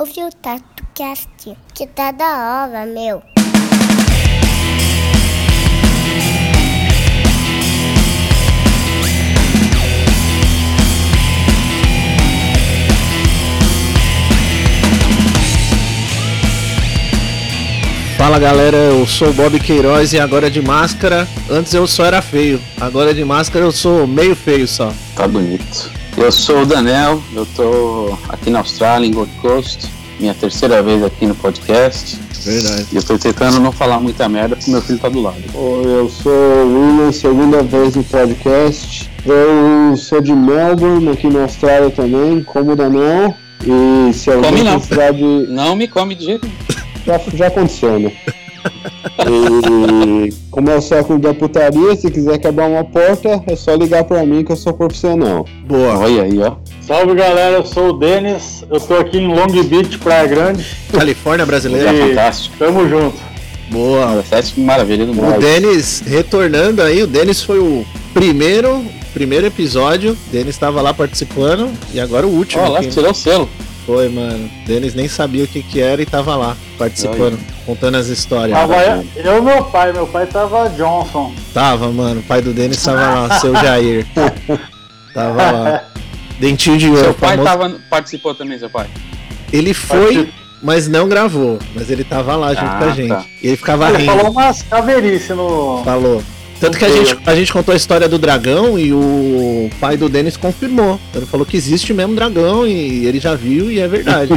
ouve o TatuCast, que tá da hora, meu. Fala galera, eu sou o Bob Queiroz e agora de máscara. Antes eu só era feio, agora de máscara eu sou meio feio só. Tá bonito. Eu sou o Daniel, eu tô aqui na Austrália, em Gold Coast. Minha terceira vez aqui no podcast. Verdade. E eu tô tentando não falar muita merda porque meu filho tá do lado. Oi, eu sou o William, segunda vez no podcast. Eu sou de Melbourne, aqui na Austrália também, como Daniel. E se alguém Come não. precisar de. Não me come de jeito nenhum. Já, já aconteceu, né? E como é o século da putaria, se quiser quebrar uma porta, é só ligar pra mim que eu sou profissional. Boa. Olha aí, ó. Salve galera, eu sou o Denis, eu tô aqui em Long Beach, Praia Grande. Califórnia brasileira. É E- fantástico. Tamo junto. Boa. Sete maravilha do O mundo. Denis retornando aí, o Denis foi o primeiro, primeiro episódio. O Denis estava lá participando e agora o último. Ó, lá aqui. tirou o selo. Foi, mano. O Denis nem sabia o que que era e tava lá participando, contando as histórias. Tava eu eu e meu pai, meu pai tava Johnson. Tava, mano. O pai do Denis tava lá, seu Jair. Tava lá. Dentinho de ouro. Seu pai famoso- tava, participou também, seu pai. Ele foi, mas não gravou. Mas ele tava lá junto Ah, com a gente. tá. E ele ficava Ele rindo. falou umas caveirices no. Falou. Tanto que a gente, a gente contou a história do dragão e o pai do Denis confirmou. Ele falou que existe mesmo dragão e ele já viu e é verdade.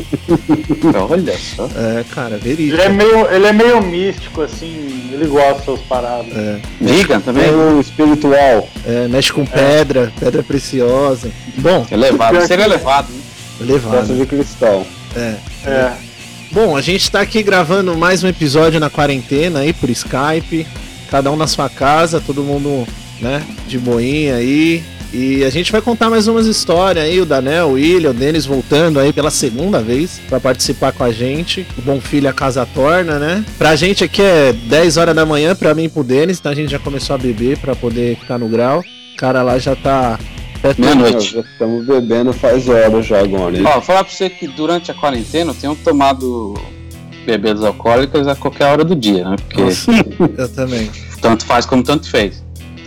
Olha só. é, cara, verídico. Ele é meio, ele é meio místico, assim, ele gosta dessas paradas. É, Diga também. É o espiritual. é, mexe com pedra, pedra preciosa. Bom, É levado. Seria levado, né? Gosta levado. de cristal. É. É. Bom, a gente tá aqui gravando mais um episódio na quarentena aí por Skype, cada um na sua casa, todo mundo, né, de boinha aí. E a gente vai contar mais umas histórias aí, o Danel, o William, o Denis voltando aí pela segunda vez pra participar com a gente. O Bom Filho a casa torna, né? Pra gente aqui é 10 horas da manhã, pra mim e pro Denis, então a gente já começou a beber pra poder ficar no grau. O cara lá já tá perto Meia Nós noite. já estamos bebendo faz horas já agora. Ó, falar pra você que durante a quarentena eu tenho tomado bebidas alcoólicas a qualquer hora do dia, né? Porque Nossa, eu também. tanto faz como tanto fez.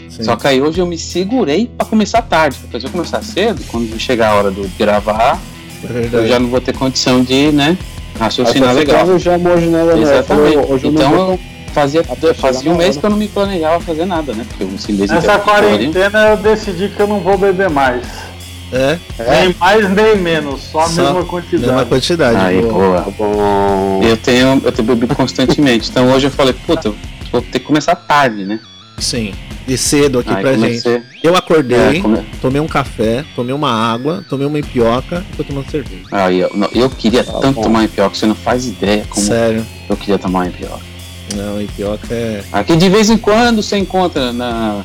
Sim. Só que aí hoje eu me segurei pra começar tarde. Porque se eu começar cedo, quando chegar a hora do gravar, é eu já não vou ter condição de, né, raciocinar legal. tava já hoje, né, Daniel? Exatamente. Hoje eu então eu fazia, fazia um mês hora. que eu não me planejava fazer nada, né? Porque esse mês Nessa eu quarentena eu decidi que eu não vou beber mais. É, Nem mais nem menos, só a Só mesma mesma quantidade. quantidade. Aí, boa. boa. Bom. Eu tenho, eu tenho bebido constantemente. Então hoje eu falei, puta, vou ter que começar tarde, né? Sim. E cedo aqui Aí pra gente. comecei. Eu acordei, É, come- tomei um café, tomei uma água, tomei uma empioca e tô tomando cerveja. Aí, eu, não, eu queria Tá tanto bom. tomar empioca, você não faz ideia como Sério. eu queria tomar empioca. Não, empioca é. Aqui de vez em quando você encontra na,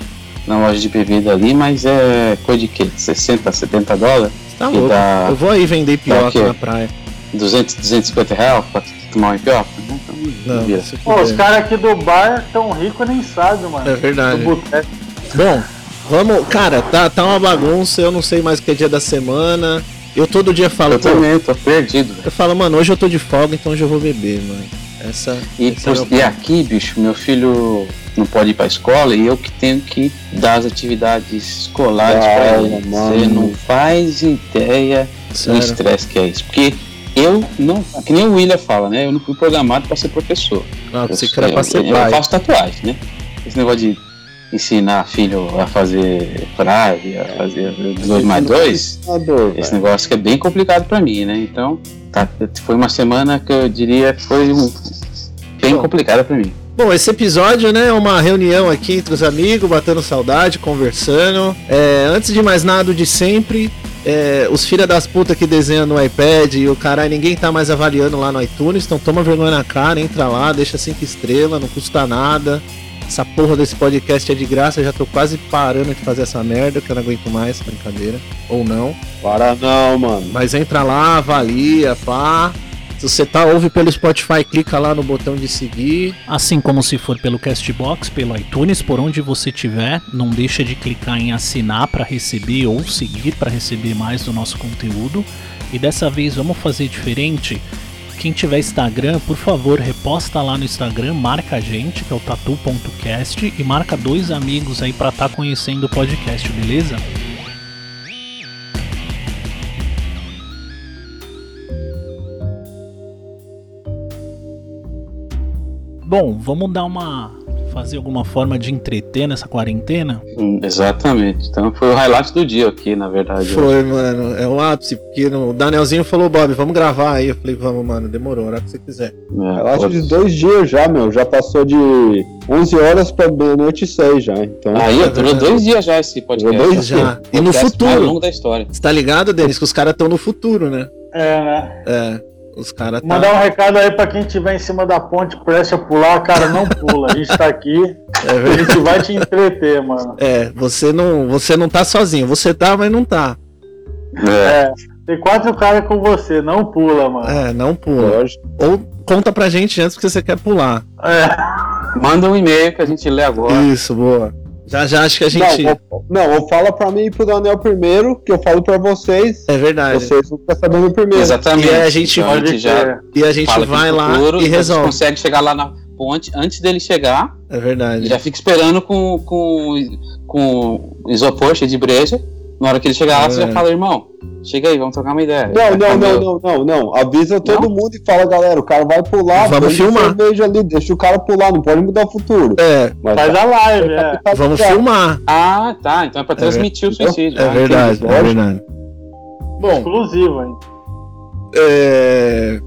na loja de bebida ali, mas é coisa de quê? 60, 70 dólares? Tá louco. dá- Eu vou aí vender quê? na praia. 200, 250 reais pra tomar uma empioca? Então, Não, vira. se Pô, os caras aqui do bar tão ricos nem sabem, mano. É verdade. Bom, vamos. Cara, tá, tá uma bagunça, eu não sei mais o que é dia da semana. Eu todo dia falo, Eu também, tô perdido. velho. eu falo, mano, hoje eu tô de folga, então hoje eu vou beber, mano. Essa. E, esse é e aqui, bicho, meu filho não pode ir pra escola e eu que tenho que dar as atividades escolares pra ele. mano. Você não faz ideia do Sério. estresse que é isso. Porque eu não, que nem o William fala, né? Eu não fui programado pra ser professor. Ah, Eu, você que era pra ser eu- eu pai. faço tatuagem, né? Esse negócio de ensinar filho a fazer frase, a fazer dois mais dois, Ador, esse negócio que é bem complicado pra mim, né? Então, tá, foi uma semana que eu diria que foi um- bem complicada pra mim. Bom, esse episódio né, é uma reunião aqui entre os amigos, batendo saudade, conversando. É, antes de mais nada, o de sempre, é, os filha das putas que desenham no iPad e o caralho, ninguém tá mais avaliando lá no iTunes, então toma vergonha na cara, entra lá, deixa cinco estrelas, não custa nada. Essa porra desse podcast é de graça, eu já tô quase parando de fazer essa merda, que eu não aguento mais, brincadeira. Ou não. Para não, mano. Mas entra lá, avalia, pá. Se você tá ouve pelo Spotify, clica lá no botão de seguir. Assim como se for pelo Castbox, pelo iTunes, por onde você estiver, não deixa de clicar em assinar para receber ou seguir para receber mais do nosso conteúdo. E dessa vez vamos fazer diferente. Quem tiver Instagram, por favor, reposta lá no Instagram, marca a gente, que é o tatu.cast, e marca dois amigos aí para estar conhecendo o podcast, beleza? Bom, vamos dar uma. fazer alguma forma de entreter nessa quarentena? Hum, Exatamente. Então foi o highlight do dia aqui, na verdade. Foi, mano. É o ápice, porque o Danielzinho falou, Bob, vamos gravar aí. Eu falei, vamos, mano, demorou, a hora que você quiser. É, Eu acho de dois dias já, meu. Já passou de 11 horas pra meia-noite e 6 já. Então, Aí, É durou dois dias já esse podcast. Durou dois Já. E no futuro. longo da história. Você tá ligado, Denis, que os caras estão no futuro, né? É, né? É. Os caras tá. Mandar um recado aí pra quem estiver em cima da ponte, preste a pular, cara, não pula. A gente tá aqui, É, a gente vai te entreter, mano. é, você não, você não tá sozinho. Você tá, mas não tá. É. É, tem quatro caras com você, não pula, mano. É, não pula. lógico. Ou conta pra gente antes que você quer pular. É. Manda um e-mail que a gente lê agora. Isso, boa. Já já acho que a gente. Não, ou, não, ou fala pra mim e pro Daniel primeiro, que eu falo pra vocês. É verdade. Vocês vão ficar sabendo primeiro. Exatamente. E aí a gente Então, Pode já. E a gente vai lá futuro, e a gente resolve. consegue chegar lá na ponte antes dele chegar. É verdade. Já fica esperando com, com, com isopor cheio de breja. Na hora que ele chegar lá, você É. já fala, irmão, chega aí, vamos trocar uma ideia. Não, não, não, não, não, não. Avisa todo mundo e fala, galera, o cara vai pular, Vamos filmar. cerveja ali, deixa o cara pular, não pode mudar o futuro. É, Mas Faz a live, é. tá vamos ligado. filmar. Ah, tá. Então é pra transmitir o suicídio. É Ah, verdade, é verdade. Bom, Exclusivo, hein? é...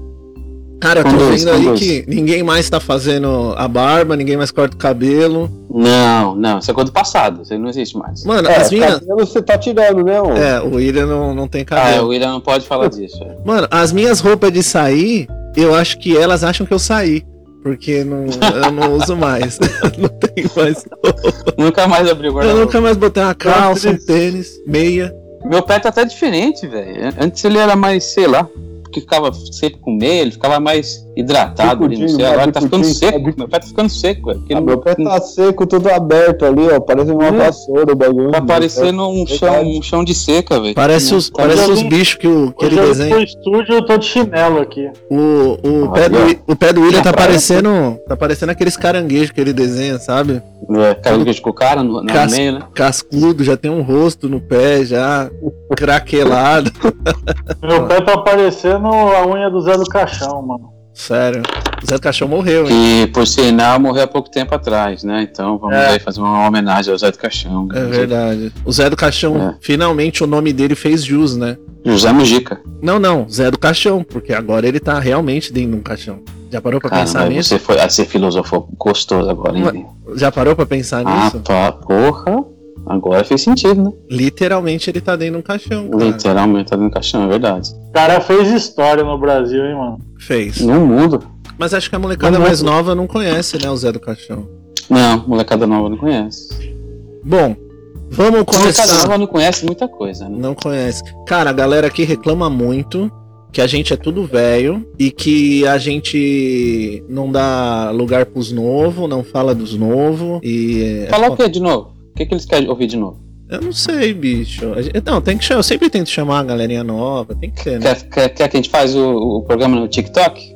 Cara, eu tô Conduz, vendo aí conduz. que ninguém mais tá fazendo a barba, ninguém mais corta o cabelo. Não, não, isso é coisa do passado, isso aí não existe mais. Mano, É, as minhas. cabelo você tá tirando, né, ô? É, o William não, não tem Ah, cabelo. o William não pode falar disso. é. Mano, as minhas roupas de sair, eu acho que elas acham que eu saí. Porque não, eu não uso mais. não tenho mais. Nunca mais abriu o Eu guarda-roupa. nunca mais botei uma calça, um tênis, meia. Meu pé tá até diferente, velho. Antes ele era mais, sei lá, porque ficava sempre com meia, ele ficava mais hidratado ali, não sei. Picudinho, Agora tá ficando seco. sabe? Meu pé tá ficando seco, velho. porque Ah, meu pé tá seco, tudo aberto ali, ó. Parece uma Hum. vassoura o bagulho. Tá parecendo um chão, um chão de seca, velho. Parece os, Tá parece os bichos que, o, que ele eu desenha. pro estúdio, eu tô de chinelo aqui. O, o, Ah, pé do, é. O pé do William tá parecendo. Tá parecendo aqueles caranguejos que ele desenha, sabe? É, cara de com o cara no, no Cas- meio, né? Cascudo, já tem um rosto no pé, já craquelado. Meu pé tá parecendo a unha do Zé do Caixão, mano. Sério. O Zé do Caixão morreu, hein? Que, por sinal, morreu há pouco tempo atrás, né? Então vamos É. aí fazer uma homenagem ao Zé do Caixão. É verdade. O Zé do Caixão, É. finalmente o nome dele fez jus, né? José Mujica. Não, não, Zé do Caixão, porque agora ele tá realmente dentro de um caixão. Já parou pra pensar nisso? você, foi, ah, você filosofou gostoso agora, hein? Já parou pra pensar Ah, nisso? pá, porra. Agora fez sentido, né? Literalmente ele tá dentro de um caixão. Cara. Literalmente tá dentro do caixão, é verdade. O cara fez história no Brasil, hein, mano. Fez. No mundo. Mas acho que a molecada mais nova não conhece, né, o Zé do Caixão. Não, molecada nova não conhece. Bom, vamos Molecada começar. nova não conhece muita coisa, né? Não conhece. Cara, a galera aqui reclama muito que a gente é tudo velho e que a gente não dá lugar pros novos, não fala dos novos e. é Falar o que de novo? O que, que eles querem ouvir de novo? Eu não sei, bicho. Não, tem que chamar. Eu sempre tento chamar a galerinha nova, tem que ter, né? Quer, quer, quer que a gente faz o, o programa no TikTok?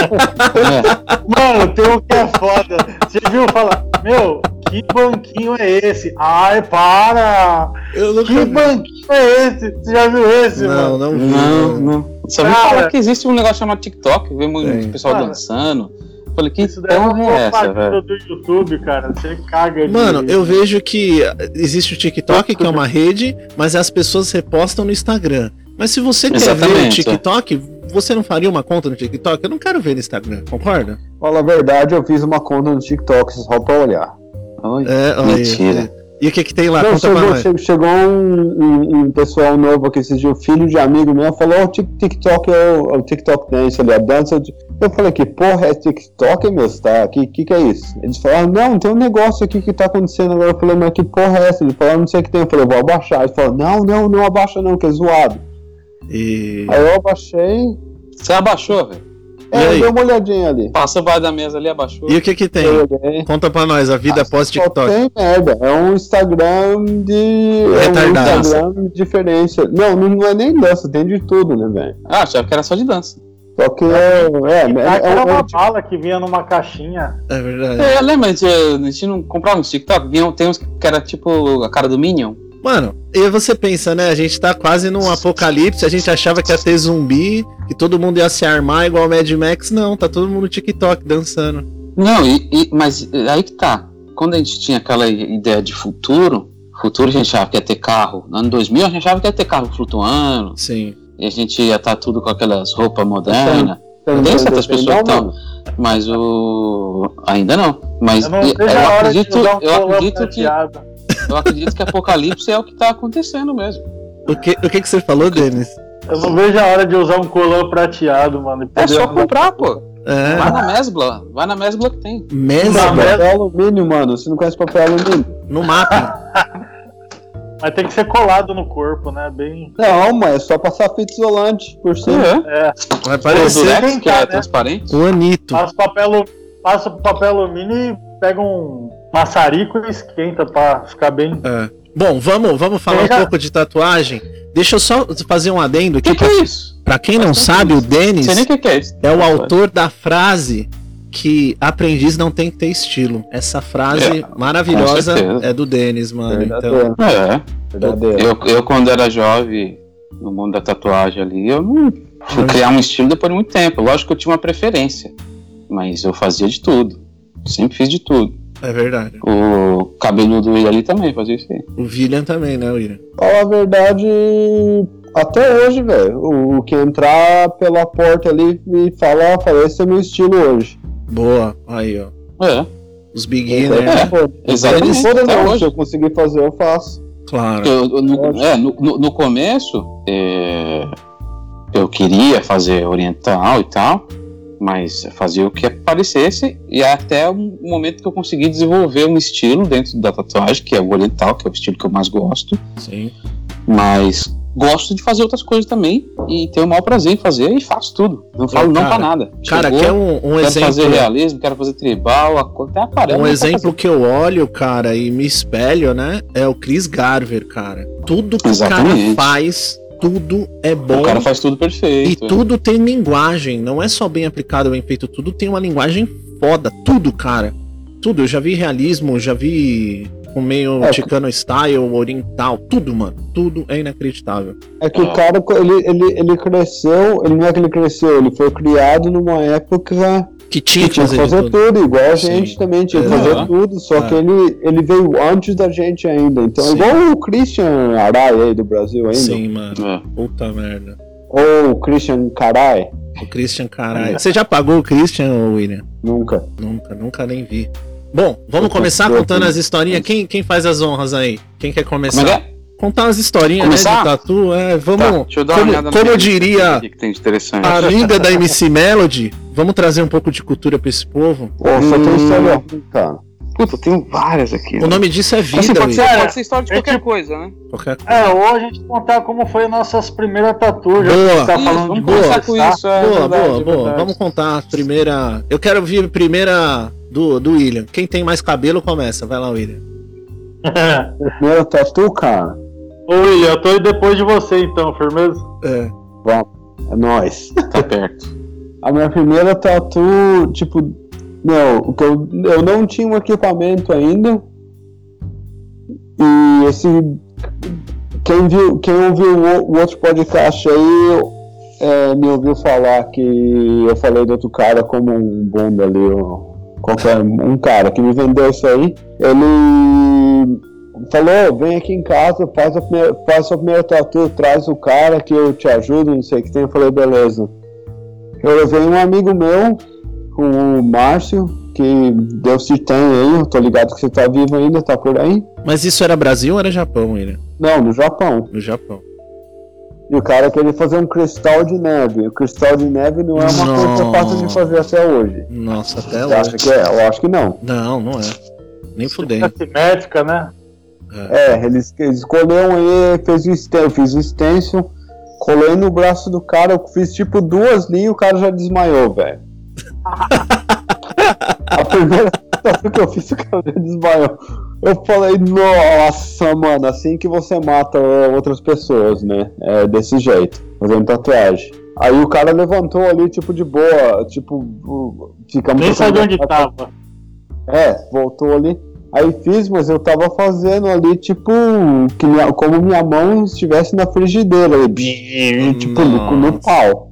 é. Mano, tem um que é foda. Você viu falar, meu, que banquinho é esse? Ai, para! Eu nunca Que vi. banquinho é esse? Você já viu esse, Não, mano? não vi. Não, não. Só vi falar que existe um negócio chamado TikTok, vê muito Tem. pessoal Cara. dançando. Falei, que Isso daí é porra uma é essa, velho? do YouTube, cara. Você caga de... Mano, eu vejo que existe o TikTok, que é uma rede, mas as pessoas repostam no Instagram. Mas se você quer ver o Exatamente, é. TikTok, você não faria uma conta no TikTok? Eu não quero ver no Instagram, concorda? Fala a verdade, eu fiz uma conta no TikTok só pra olhar. Oi. É, aí. Mentira. E o que que tem lá? Não, chegou, chegou um, um- um pessoal novo aqui esses dias, filho de amigo meu, falou: Ó, o Tik- TikTok é o, é o TikTok Dance ali, a dança. de-" Eu falei: Que porra é TikTok, meu? Tá? Que, que que é isso? Eles falaram: Não, tem um negócio aqui que tá acontecendo agora. Eu falei: Mas que porra é essa? Eles falaram: Não sei o que tem. Eu falei: Vou abaixar. Eles falaram: Não, não, não abaixa não, que é zoado. E... Aí eu abaixei, Você abaixou, velho. É, deu uma olhadinha ali. Passou baixo da mesa ali, abaixou. E o que que tem? Conta pra nós, a vida após Só TikTok. tem merda. É um Instagram de. É um Retardado. Instagram de diferença. Não, não é nem dança, tem de tudo, né, velho? Ah, achava que era só de dança. Só que é. É, é, é, era uma é, bala que vinha numa caixinha. É verdade. É, lembra, a gente, a gente não comprava uns TikTok? Vinha, tem uns que era tipo a cara do Minion. Mano, e você pensa, né? A gente tá quase num apocalipse, a gente achava que ia ter zumbi, que todo mundo ia se armar igual o Mad Max. Não, tá todo mundo no TikTok dançando. Não, e, e- mas aí que tá. Quando a gente tinha aquela ideia de futuro, futuro a gente achava que ia ter carro. No ano 2000 a gente achava que ia ter carro flutuando. Sim. E a gente ia estar tudo com aquelas roupas modernas. Tem certas pessoas que estão. Mas o. Ainda não. Mas Eu não vejo eu a hora acredito, um eu acredito que. Eu acredito que apocalipse é o que tá acontecendo mesmo. O que, o que, que você falou, Denis? Eu não vejo a hora de usar um colã prateado, mano. É só andar. comprar, pô. É, Vai na Mesbla. Vai na Mesbla que tem. mas- Papel alumínio, mano. Você não conhece papel alumínio? no mapa. Mas tem que ser colado no corpo, né? Bem. Não, mas é só passar fita isolante por cima. É. É. Vai O parecer Durex, que é né? transparente. o Anito. Passa papel, passa papel alumínio e pega um maçarico e esquenta pra ficar bem. É. Bom, vamos, vamos falar um Pega- pouco de tatuagem. Deixa eu só fazer um adendo O que, aqui. que é isso? Pra quem não sabe, o Denis é isso. é o autor da frase que aprendiz não tem que ter estilo. Essa frase É, maravilhosa é do Denis, mano. Então. É. Verdadeiro. Eu, eu, quando era jovem, no mundo da tatuagem ali, eu não fui criar um estilo depois de muito tempo. Lógico que eu tinha uma preferência, mas eu fazia de tudo. Sempre fiz de tudo. é verdade. O cabeludo ele ali também fazia isso aí. O William também, né, William? Fala a verdade, até hoje, velho. O, o que entrar pela porta ali e falar, fala, esse é meu estilo hoje. Boa. Aí, ó. É, Os beginners, É. né? Pô, exatamente. Se hoje. se eu conseguir fazer, eu faço. Claro. Eu- eu- no, é, no, no- no começo, é, eu queria fazer oriental e tal, mas fazia o que aparecesse, e até o momento que eu consegui desenvolver um estilo dentro da tatuagem, que é o oriental, que é o estilo que eu mais gosto, Sim. mas gosto de fazer outras coisas também, e tenho o maior prazer em fazer, e faço tudo. Não falo não cara, pra nada. Cara, Chegou, quer um, um quero fazer exemplo. realismo, quero fazer tribal, até aparelho. Um exemplo que eu olho, cara, e me espelho, né? É o Chris Garver, cara. Tudo que o cara Exatamente. faz, tudo é bom. O cara faz tudo E perfeito. é. tudo tem linguagem, não é só bem aplicado, bem feito, tudo tem uma linguagem foda, tudo, cara. Tudo, eu já vi realismo, já vi com meio É, ticano style, oriental, tudo, mano. Tudo é inacreditável. É que É. o cara, ele, ele, ele cresceu, ele não é que ele cresceu, ele foi criado numa época Que tinha que fazer, fazer tudo. tudo, igual a Sim. gente também tinha que fazer tudo, só É. que ele, ele veio antes da gente ainda. Então, Sim. igual o Christian Arai aí do Brasil ainda. Sim, mano. É. Puta merda. Ou o Christian Carai. O Christian, caralho. Você já pagou o Christian, William? Nunca. Nunca, nunca nem vi. Bom, vamos começar contando as historinhas. Quem, quem faz as honras aí? Quem quer começar? Como é que é? Contar as historinhas né, Começar? de tatu, é, vamos. Tá, deixa eu dar uma como olhada como eu diria que tem de interessante. a amiga da MC Melody, vamos trazer um pouco de cultura pra esse povo. Pô, só tem história cara. Puta, eu tenho várias aqui. O nome disso é vida, Assim, pode, ser, pode ser história de É qualquer tipo- coisa, né? Qualquer- É, ou a gente contar como foi nossas primeiras tatuas. já Boa. que tá Isso, falando de vamos boa. começar com isso. É boa, verdade, boa, é boa. verdade. Vamos contar a primeira. Eu quero ouvir a primeira do, do William. Quem tem mais cabelo começa. Vai lá, William. Primeiro tatu, cara. Ô William, eu tô aí depois de você então, firmeza? É. É nóis. Tá perto. A minha primeira tatu, tipo, meu, que eu, eu não tinha um equipamento ainda. E esse. Quem viu, quem ouviu o, o outro podcast aí é, me ouviu falar que eu falei do outro cara como um bunda ali, ó, qualquer um cara que me vendeu isso aí. Ele falou, vem aqui em casa, faz a primeira, faz a primeira tatu, traz o cara que eu te ajudo, não sei o que tem. Eu falei, beleza. Eu levei um amigo meu, o Márcio, que Deus te tem aí, eu tô ligado que você tá vivo ainda, tá por aí. Mas isso era Brasil ou era Japão, William? Não, no Japão. No Japão. E o cara queria fazer um cristal de neve. O cristal de neve não é uma coisa fácil de fazer até hoje. Nossa, até Você acha hoje. que é? Eu acho que não. Não, não é. Nem fudendo. Simétrica, né? É, eles, eles escolheram aí, fez o stencil, eu fiz o stencil, colei no braço do cara, eu fiz tipo duas linhas e o cara já desmaiou, velho. A primeira que eu fiz, o cara já desmaiou. Eu falei, nossa, mano, assim que você mata outras pessoas, né? É desse jeito, fazendo tatuagem. Aí o cara levantou ali, tipo, de boa, tipo, ficamos. Nem sabia onde tava. É, voltou ali. Aí fiz, mas eu tava fazendo ali, tipo, que minha- como minha mão estivesse na frigideira, ali, tipo, no, no pau.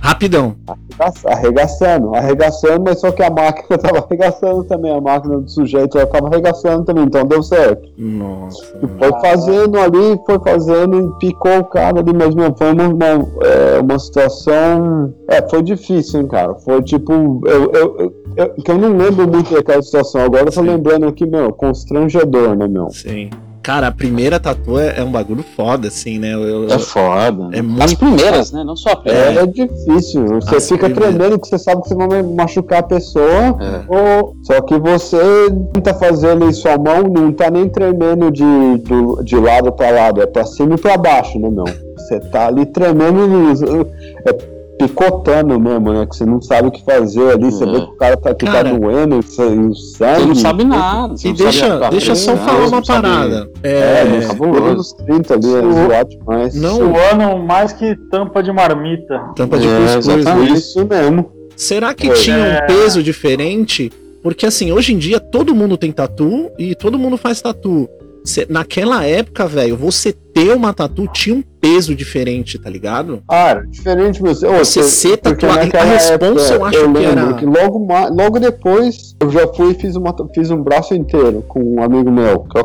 Rapidão. Arregaça- Arregaçando, arregaçando, mas só que a máquina tava arregaçando também, a máquina do sujeito ela tava arregaçando também, então deu certo. Nossa. E foi fazendo ali, foi fazendo e picou o cara ali, mas foi uma, uma, é, uma situação. É, foi difícil, hein, cara. Foi tipo. Eu, eu, eu, eu- que eu não lembro muito daquela situação. Agora eu tô Sim. lembrando aqui, meu, constrangedor, né, meu? Sim. Cara, a primeira tatu é, é um bagulho foda, assim, né? Eu, eu- É foda. É As muito- primeiras, né? Não só a primeira. É, difícil. Você As fica primeiras. tremendo que você sabe que você vai machucar a pessoa. É. Ou, só que você tenta fazendo em sua mão, não tá nem tremendo de, do, de lado pra lado, é pra cima e pra baixo, né, meu? Você tá ali tremendo, é, picotando mesmo, né? Que você não sabe o que fazer ali, você É. vê que o cara tá, que Cara, tá doendo, o sa- o sangue. Você não sabe nada. você E deixa, deixa só falar uma parada. É, É, é cabuloso. nos 30 ali, é O- zoado demais. Não- Suando mais que tampa de marmita. tampa de É, cuscuz, exatamente. Isso mesmo. Será que Foi. tinha um É. peso diferente? Porque assim, hoje em dia todo mundo tem tatu e todo mundo faz tatu. Cê- naquela época, velho, você ter uma tatu tinha um peso diferente, tá ligado? Ah, era diferente meu. Ô, Você ser porque tatuado- naquela a responsa eu acho que lembro era- que logo, logo depois eu já fui e fiz, uma, fiz um braço inteiro com um amigo meu, que é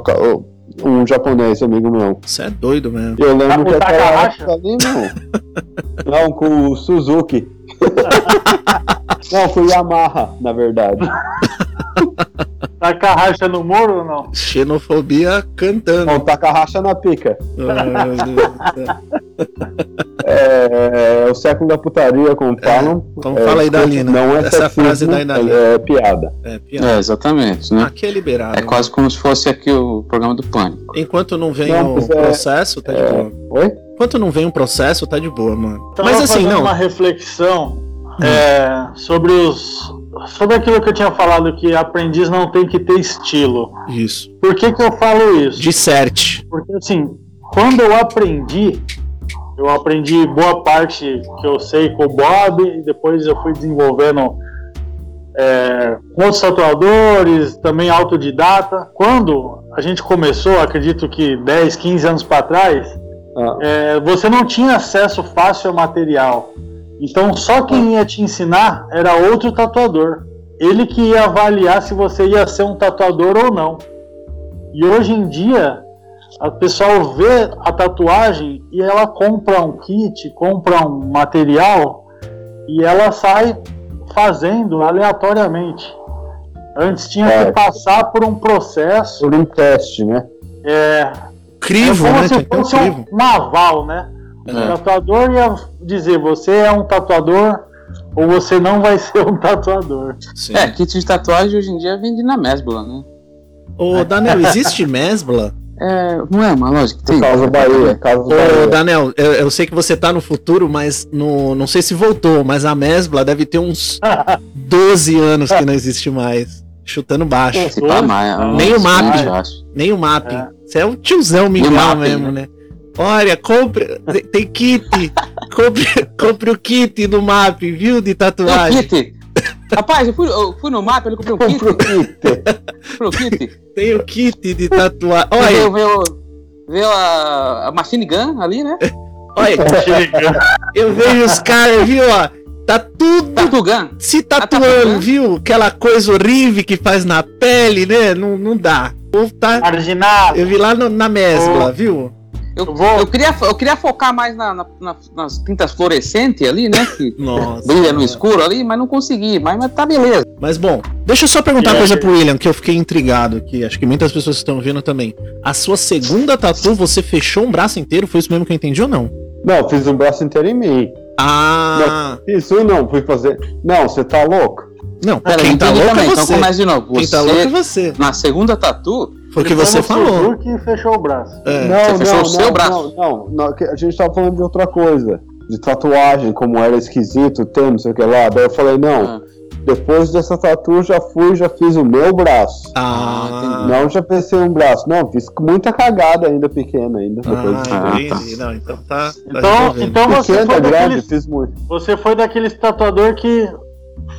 um japonês amigo meu. Você é doido mesmo. Eu lembro Ah, que aquela época ali, não. não, com o Suzuki. não, foi Yamaha, na verdade. Tá com a racha no muro ou não? Xenofobia cantando. Não, Takahashi na pica. Ai, meu Deus do céu. É, é o século da putaria, como falam. Então É, fala aí da Lina. Não é Essa sexismo, frase da Lina. É, é piada. É, piada. É, exatamente, né? Aqui é liberado. É quase como se fosse aqui o programa do Pânico. Enquanto não vem Não, o é- processo, tá de é- boa. Oi? Enquanto não vem um processo, tá de boa, mano. Tava Mas assim, não. uma reflexão é, sobre os. Sobre aquilo que eu tinha falado que aprendiz não tem que ter estilo. Isso. Por que, que eu falo isso? Disserte. Porque assim, quando eu aprendi, eu aprendi boa parte que eu sei com o Bob e depois eu fui desenvolvendo é, com outros tatuadores, também autodidata. Quando a gente começou, acredito que 10, 15 anos para trás, Ah. é, você não tinha acesso fácil ao material. Então só quem ia te ensinar era outro tatuador. Ele que ia avaliar se você ia ser um tatuador ou não. E hoje em dia, a pessoal vê a tatuagem e ela compra um kit, compra um material e ela sai fazendo aleatoriamente. Antes tinha É. que passar por um processo. Por um teste, né? É, Crivo, é como né? se um fosse crivo. um naval, né? O É. tatuador ia dizer: você é um tatuador ou você não vai ser um tatuador. Sim. É, kit de tatuagem hoje em dia vende na Mesbla, né? Ô, Daniel, existe mesbla? É, não é uma que tem? Casa Bahia, Casa Ô, Bahia. Daniel, eu, eu sei que você tá no futuro, mas no, não sei se voltou, mas a mesbla deve ter uns 12 anos que não existe mais. Chutando baixo. Se pá, mais, Nem o mapa. 20, eu acho. Nem o. É. Você é um tiozão mapping, mesmo, né? Olha, compre. Tem, tem kit. compre, compre o kit do mapping, viu? De Tem tatuagem. kit! Rapaz, eu fui, eu fui no mapa, ele comprei um kit. Compra o kit. Comprei kit. Tem o kit de tatuagem. Olha, veio, veio a, a machine gun ali, né? olha, eu vejo os caras, viu? Ó, tá tudo Tatu gun. se tá tatuando, viu? Aquela coisa horrível que faz na pele, né? Não, não dá. O povo tá. Marginado. Eu vi lá no- na mesbla, Ô. viu? Eu, Vou- eu, queria, eu queria focar mais na, na- na- nas tintas fluorescentes ali, né? Que Nossa. brilha no escuro ali, mas não consegui. Mas, mas tá beleza. Mas bom, deixa eu só perguntar uma coisa pro William, que eu fiquei intrigado aqui. Acho que muitas pessoas estão vendo também. A sua segunda tatu, você fechou um braço inteiro? Foi isso mesmo que eu entendi ou não? Não, fiz um braço inteiro em mim. Ah, Isso não, fui fazer. Não, você tá louco? não. Pera, quem eu tá louco também. é Então você. começa de novo. Quem tá louco é Você, você. na segunda tatu, Foi o que foi você falou. Suzuki e fechou o braço. É. Não, Você não, fechou o não, seu braço. Não, não, não, que a gente tava falando de outra coisa. De tatuagem, como era esquisito o termo, não sei o que lá. Daí eu falei, não, Ah. depois dessa tatu já fui, já fiz o meu braço. Ah, Não já pensei um braço. Não, fiz muita cagada ainda pequena ainda. Depois disso. ah, Ah, entendi. Não, então tá. tá Então, resolvendo. então você pequena, foi, grande, daqueles, fiz muito. você foi daqueles tatuador que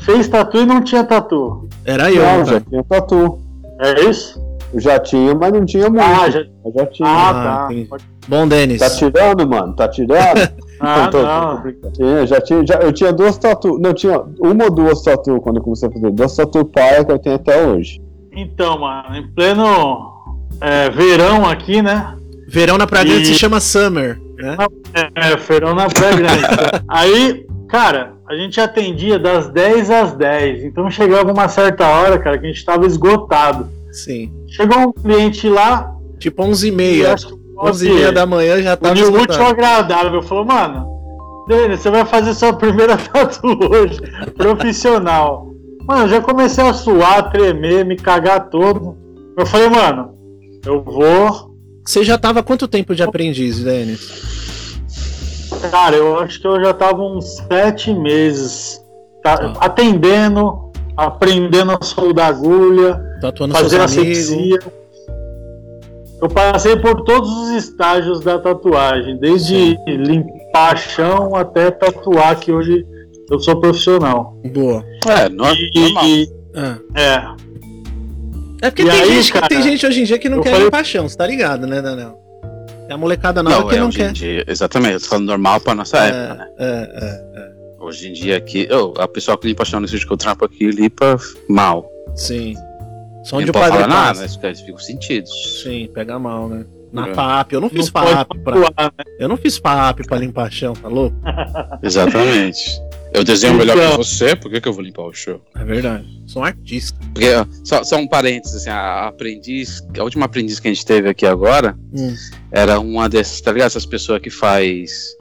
fez tatu e não tinha tatu. Era eu, Não, cara. já tinha tatu. É isso? Eu já tinha, mas não tinha muito. Ah, já... Já tinha. ah Ah, tá. entendi. Bom, Denis. Tá tirando, mano? Tá tirando? Ah, Tô- não. Tinha, já tinha, já, eu tinha duas tatu. Não, tinha uma ou duas tatu quando eu comecei a fazer. Duas tatu paia que eu tenho até hoje. Então, mano, em pleno é, verão aqui, né? Verão na Praia Grande E- se chama Summer, né? É, verão na Praia Grande. Aí, cara, a gente atendia das 10 às 10. Então chegava uma certa hora, cara, que a gente tava esgotado. Sim. Chegou um cliente lá, Tipo 11 e e meia. acho que 11 e meia da manhã já tá Unir o útil ao agradável. Falou, mano, Denis, você vai fazer sua primeira tatu hoje, profissional. Mano, já comecei a suar, tremer, me cagar todo. Eu falei, mano, eu vou. Você já tava quanto tempo de aprendiz, Denis? Cara, eu acho que eu já tava uns sete meses tá, atendendo, aprendendo a soldar agulha, Tatuando amigos. asepsia. Eu passei por todos os estágios da tatuagem, desde limpar chão até tatuar, que hoje eu sou profissional. Boa. É, nor- E- normal. e- Ah. é, É porque tem, aí, gente, cara, tem gente hoje em dia que não quer falei- paixão, você tá ligado, né, Daniel? É a molecada nova Não, que é, não quer. dia, exatamente, eu tô falando normal pra nossa época, né? É, é, é, Hoje em dia aqui, oh, a pessoa que limpa chão no estúdio que eu trampo aqui limpa mal. sim. Só onde Não o padre falar nada, né? Os caras ficam sentidos. Sim, pega mal, né? Na É. FAP, eu não fiz não FAP pra. né? Eu não fiz FAP pra limpar chão, tá louco? Exatamente. Eu desenho Então- melhor que você, por que, que eu vou limpar o chão? É verdade. Sou um artista. Porque, só, só um parênteses, assim, a aprendiz, a última aprendiz que a gente teve aqui agora Hum. era uma dessas, tá ligado? Essas pessoas que faz,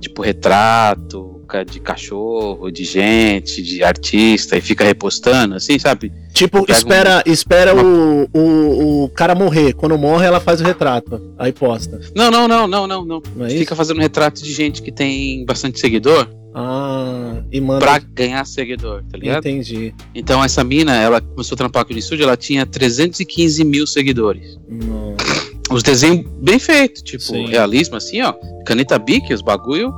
tipo, retrato ca- de cachorro, de gente, de artista, e fica repostando, assim, sabe? Tipo, Pega espera, espera o, o, o cara morrer. Quando morre, ela faz o retrato. Aí posta. Não, não, não, não, não, não. Não é isso? Fica fazendo retrato de gente que tem bastante seguidor Ah, e manda. pra ganhar seguidor, tá ligado? Entendi. Então essa mina, ela começou a trampar aqui no estúdio, ela tinha 315 mil seguidores. Nossa. Os desenhos bem feitos, tipo, Sim. realismo, assim, ó. Caneta Bic, os bagulho.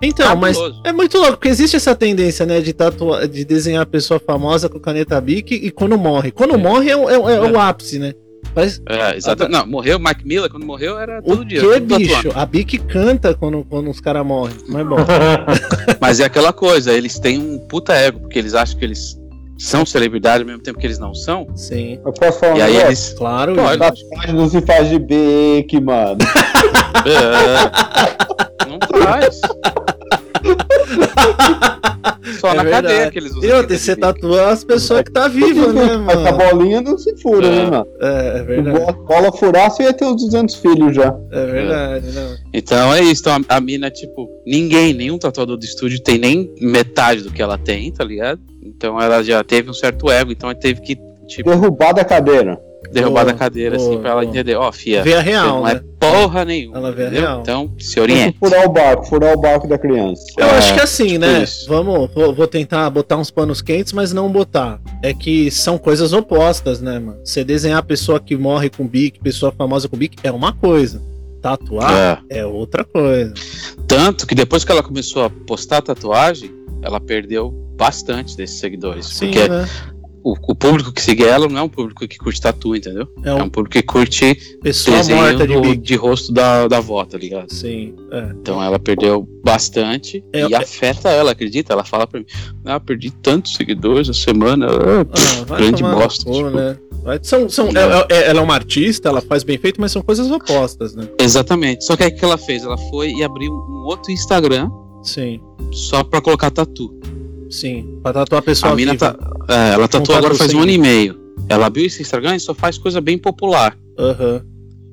Então, mas é muito louco, porque existe essa tendência, né, de tatuar, de desenhar a pessoa famosa com caneta Bic e quando morre. Quando morre é, o- é o- é o ápice, né? Parece... É, exato. Não, morreu, Mike Miller, quando morreu era todo O dia. que, bicho? tatuando. A Bic canta quando, quando os caras morrem. Mas bom. Mas é aquela coisa, eles têm um puta ego, porque eles acham que eles são celebridade ao mesmo tempo que eles não são. Sim. Eu posso falar E aí eles. Claro. Pode. Tatuagem não se faz de beque, mano. É, não faz. Só É na verdade. cadeia que eles usam. E outra, caneta você Bic. tatua as pessoas que tá viva, né, Mas a mano? bolinha não se fura, É. né, mano? É, é Se verdade. bola, bola furar, você ia ter uns 200 filhos já. É verdade, não. Então é isso. Então a, a mina, tipo, ninguém, nenhum tatuador do estúdio tem nem metade do que ela tem, tá ligado? Então ela já teve um certo ego, então ela teve que, tipo, Derrubar da cadeira. Derrubar Boa, da cadeira, boa, assim, pra ela boa. entender, ó, fia, Vê a real, não né? é porra nenhuma. Ela vê a real. Então, se oriente. furar o barco, furar o barco da criança. Eu É, acho que assim, tipo né? isso. Vamos, vou, vou tentar botar uns panos quentes, mas não botar. É que são coisas opostas, né, mano? Você desenhar a pessoa que morre com bique, pessoa famosa com bique, é uma coisa. Tatuar É. é outra coisa. Tanto que depois que ela começou a postar tatuagem, ela perdeu bastante desses seguidores. Sim, porque né? O, o público que segue ela não é um público que curte tatu, entendeu? É É uma um público que curte pessoa morta de do- de rosto da, da avó, tá ligado? Sim, é. Então ela perdeu bastante É, e é- afeta ela, acredita? Ela fala pra mim, ah, perdi tantos seguidores essa semana. Ah, Ah, grande bosta. cu, tipo. né? São, são, ela, é- ela é uma artista, ela faz bem feito, mas são coisas opostas, né? Exatamente. Só que aí o que ela fez? Ela foi e abriu um outro Instagram Sim, só pra colocar tatu. Sim. Pra tatuar a pessoa A mina viva. tá. É, ela tatuou tá agora faz um ano e meio. Ela abriu esse Instagram e só faz coisa bem popular. Aham.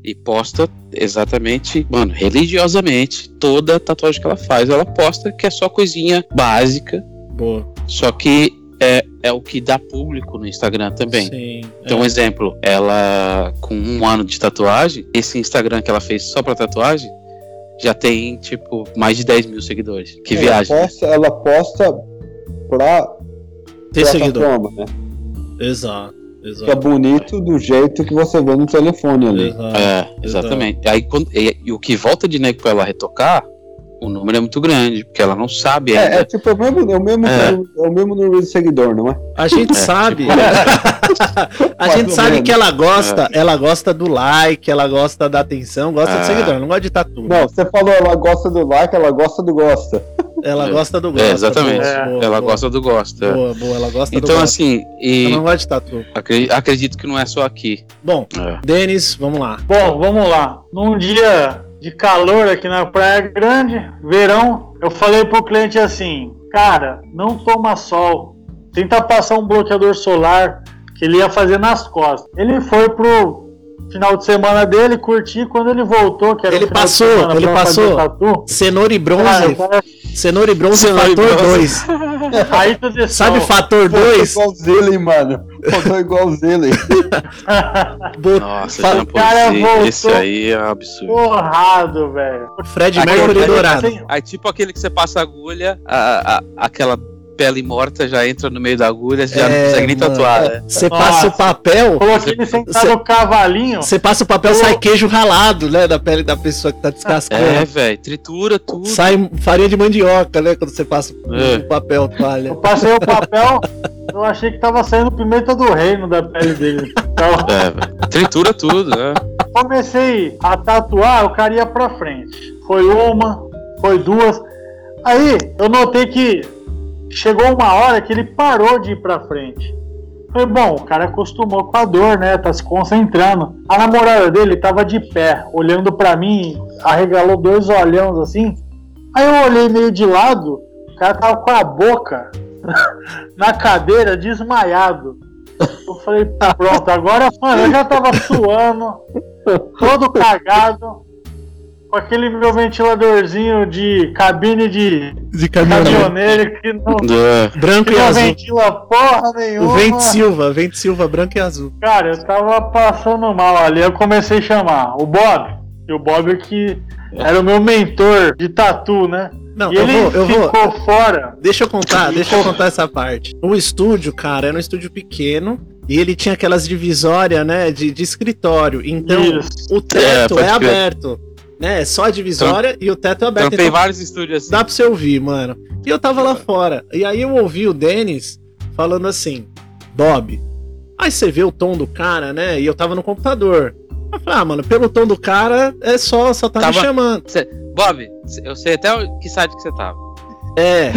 E posta exatamente, mano, religiosamente, toda tatuagem que ela faz, ela posta que é só coisinha básica. Boa. Só que é, é o que dá público no Instagram também. Sim. Então, é. um exemplo, ela com um ano de tatuagem, esse Instagram que ela fez só pra tatuagem, já tem, tipo, mais de 10 mil seguidores. Que viagem. Ela né? posta, ela posta pra Ter seguidor. né? Exato. Que é Exato. bonito do jeito que você vê no telefone ali. Exato. É, exatamente. Aí, quando, e, e o que volta de nego pra ela retocar, o número é muito grande, porque ela não sabe ainda. É, é tipo, é o mesmo, é o mesmo, É. é o mesmo número de seguidor, não é? A gente É, sabe. a gente sabe menos. que ela gosta, ela gosta do like, ela gosta da atenção, gosta É. do seguidor, ela não gosta de tatu. Não, você falou, ela gosta do like, ela gosta do gosta. Ela É. gosta do gosta. É, exatamente. boa, boa, ela boa. gosta do gosta. Boa, boa, ela gosta do Então, gosta. assim, e Ela não gosta de tatu. acre- acredito que não é só aqui. Bom, É. Denis, vamos lá. Bom, vamos lá. Num dia de calor aqui na Praia Grande, verão, eu falei pro cliente assim: cara, não toma sol. Tenta passar um bloqueador solar que ele ia fazer nas costas. Ele foi pro final de semana dele, curtir. Quando ele voltou, que era o Ele passou, semana ele passou. Tatu, Cenoura e bronze. cara- Cenoura e bronze Cenoura fator bronze. 2. aí tu Sabe fator Faltou 2? igual Zilli, mano. Faltou igual Zilli. Nossa, cara voltou. esse aí é um absurdo. Porrado, velho. Fred Mercury dourado. Aí, tipo aquele que você passa a agulha, a, a- aquela pele morta já entra no meio da agulha, você já não É, consegue nem mano. tatuar, né? Você Nossa. passa o papel, Coloquei ele sentado no cavalinho. você passa o papel, sai queijo ralado, né? Da pele da pessoa que tá descascando. É, velho, tritura tudo. Sai farinha de mandioca, né? Quando você passa É. o papel toalha. Eu passei o papel, eu achei que tava saindo pimenta do reino da pele dele. Então, É, velho. Tritura tudo, né? comecei a tatuar, o cara ia pra frente. Foi uma, foi duas. Aí eu notei que chegou uma hora que ele parou de ir pra frente. Falei, bom, o cara acostumou com a dor, né? Tá se concentrando. A namorada dele tava de pé, olhando pra mim, arregalou dois olhões assim. Aí eu olhei meio de lado, o cara tava com a boca na cadeira, desmaiado. Eu falei, pronto, agora, mano, eu já tava suando, todo cagado, aquele meu ventiladorzinho de cabine de De caminhoneiro. caminhoneiro que não, É. Branco que e não azul. ventila porra nenhuma. O Vente Silva, Vente Silva, branco e azul. Cara, eu tava passando mal ali, eu comecei a chamar o Bob, e o Bob que era o meu mentor de tatu, né? Não, e eu ele vou, eu vou. ficou fora. Deixa eu contar, deixa eu contar essa parte. O estúdio, cara, era um estúdio pequeno e ele tinha aquelas divisórias, né, de, de escritório. Então, Isso. o teto É, é, aberto. Né? É só a divisória e o teto é aberto. Trampei Então, vários estúdios assim. dá pra você ouvir, mano. E eu tava lá fora. E aí eu ouvi o Denis falando assim: Bob, aí você vê o tom do cara, né? E eu tava no computador. Eu falei, ah, mano, pelo tom do cara, é só, só tá me Tava- chamando. Bob, eu sei até que site que você tava. É,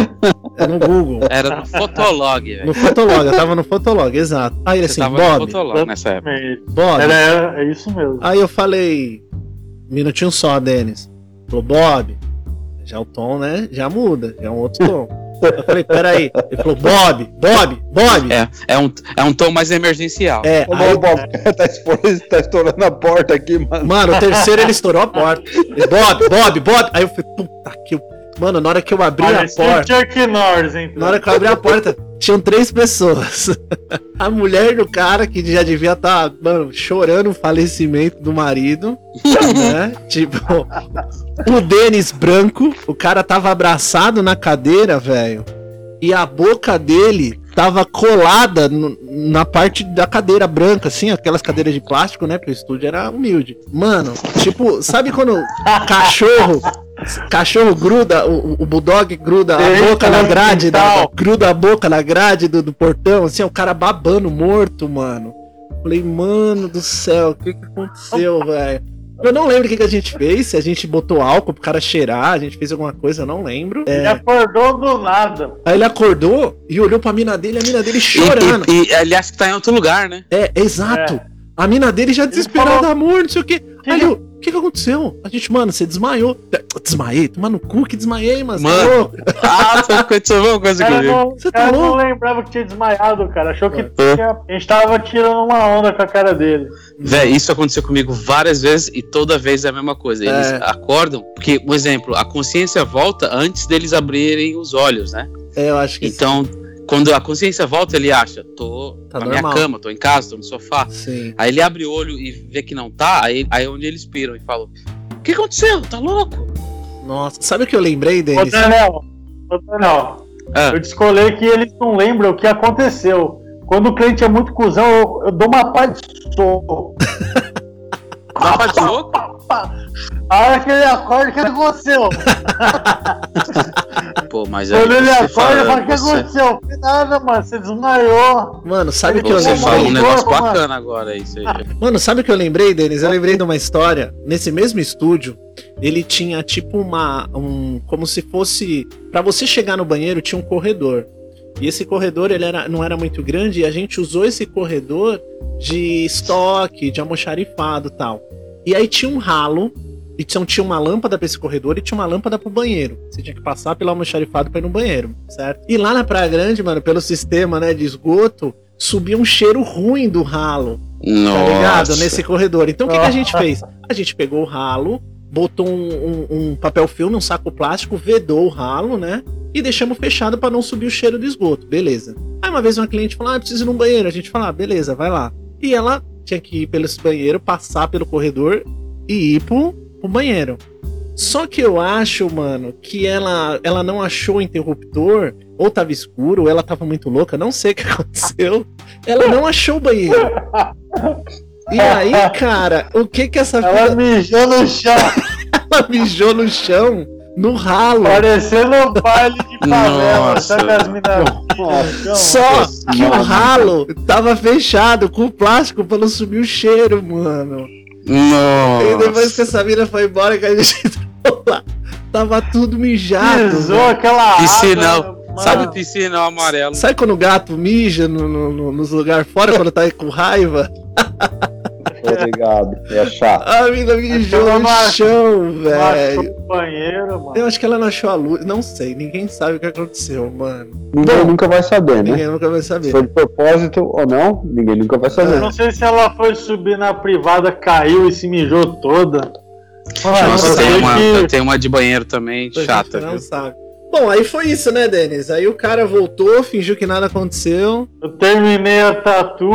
é no Google. Era no Fotolog, velho. No Fotolog, eu tava no Fotolog, exato. Aí ele Você assim, tava no Bob, Fotolog nessa época. Bob. Era, era- é isso mesmo. Aí eu falei, minutinho só, Denis. Falou, Bob, já o tom, né? Já muda, já é um outro tom. Eu falei, peraí. Ele falou, Bob, Bob, Bob. É, é, um, é um tom mais emergencial. É, Ô, aí, Bob, tá, estourando, tá estourando a porta aqui, mano. mano, o terceiro ele estourou a porta. Ele, Bob, Bob, Bob. Aí eu falei, puta que. Mano, na hora que eu abri a Parecia o porta. Chuck Norris, então. Na hora que eu abri a porta, tinham três pessoas. A mulher do cara, que já devia estar, mano, chorando o falecimento do marido, né? Tipo, o Denis branco, o cara tava abraçado na cadeira, velho, e a boca dele tava colada no- na parte da cadeira branca, assim, aquelas cadeiras de plástico, né? Porque o estúdio era humilde. Mano, tipo, sabe quando cachorro. Cachorro gruda, o, o bulldog gruda a Eita, boca na grade, da, quintal. gruda a boca na grade do, do portão, assim, o cara babando morto, mano. Falei, mano do céu, o que que aconteceu, velho? Eu não lembro o que, que a gente fez, se a gente botou álcool pro cara cheirar, a gente fez alguma coisa, eu não lembro. Ele É, acordou do nada. aí ele acordou e olhou pra mina dele, a mina dele E, chorando. e, e, aliás, que tá em outro lugar, né? É, exato. A mina dele já desesperada, falou- amor, não sei o quê. Que Aí que- eu, o que que aconteceu? A gente, mano, você desmaiou. Desmaiei, toma no cu que desmaiei, mas tá Mano. louco. Ah, foi aconteceu a mesma O coisa cara, comigo. não, Você o cara tá não louco? lembrava que tinha desmaiado, cara. Achou que É. tinha- a gente tava tirando uma onda com a cara dele. Véi, isso aconteceu comigo várias vezes e toda vez é a mesma coisa. Eles É. acordam, porque, um exemplo, a consciência volta antes deles abrirem os olhos, né? É, eu acho que Então, quando a consciência volta, ele acha, tô Tá na normal. minha cama, tô em casa, tô no sofá. Sim. Aí ele abre o olho e vê que não tá, aí, aí é onde eles piram e falam: O que aconteceu? Tá louco? Nossa, sabe o que eu lembrei Ô, deles? Daniel, ô, Daniel, Ah, eu descolei que eles não lembram o que aconteceu. Quando o cliente é muito cuzão, eu, eu dou uma pá de soco. dá pra de louco? A hora que ele acorda, o que aconteceu? Pô, mas aí Quando ele você acorda, fala, o que você, aconteceu? Nada, mano, você desmaiou. Mano, sabe o que eu você Ele fala um lembrei? falou- negócio mano. bacana agora aí, isso aí. Mano, sabe o que eu lembrei, Denis? Eu lembrei de uma história. Nesse mesmo estúdio, ele tinha tipo uma. Um, como se fosse. Pra você chegar no banheiro, tinha um corredor. E esse corredor ele era, não era muito grande e a gente usou esse corredor de estoque, de almoxarifado e tal. E aí tinha um ralo, e tinha, tinha uma lâmpada pra esse corredor e tinha uma lâmpada pro banheiro. Você tinha que passar pelo almoxarifado pra ir no banheiro, certo? E lá na Praia Grande, mano, pelo sistema né, de esgoto, subia um cheiro ruim do ralo Nossa. tá ligado? Nesse corredor. Então o que, que a gente fez? A gente pegou o ralo, botou um, um- um papel filme, um saco plástico, vedou o ralo, né? E deixamos fechado pra não subir o cheiro do esgoto. Beleza. Aí uma vez uma cliente falou: Ah, preciso ir num banheiro. A gente falou: ah, beleza, vai lá. E ela tinha que ir pelo banheiro, passar pelo corredor e ir pro, pro banheiro. Só que eu acho, mano, que ela, ela não achou o interruptor, ou tava escuro, ou ela tava muito louca, não sei o que aconteceu. Ela não achou o banheiro. E aí, cara, o que que essa Ela filha mijou no chão, ela mijou no chão, no ralo? parecendo um baile de favela. Sabe as minas? Só que o ralo tava fechado com plástico pra não subir o cheiro, mano. E depois que Nossa. essa mina foi embora, que a gente entrou lá, tava tudo mijado. Pisou aquela Piscinão. Sabe piscina amarelo? Sabe quando o gato mija no, no- no- nos lugares fora, quando tá com raiva? Obrigado. É chato. A mina mijou no chão, velho. banheiro, mano. Eu acho que ela não achou a luz. Não sei, ninguém sabe o que aconteceu, mano. Ninguém Bom, nunca vai saber, né? Ninguém nunca vai Se saber. foi de propósito ou não, ninguém nunca vai Eu saber. não sei se ela foi subir na privada, caiu e se mijou toda. Nossa, eu tem uma, que- eu tenho uma de banheiro também, A gente chata, não viu? sabe. Bom, aí foi isso, né, Denis? Aí o cara voltou, fingiu que nada aconteceu. Eu terminei a tatu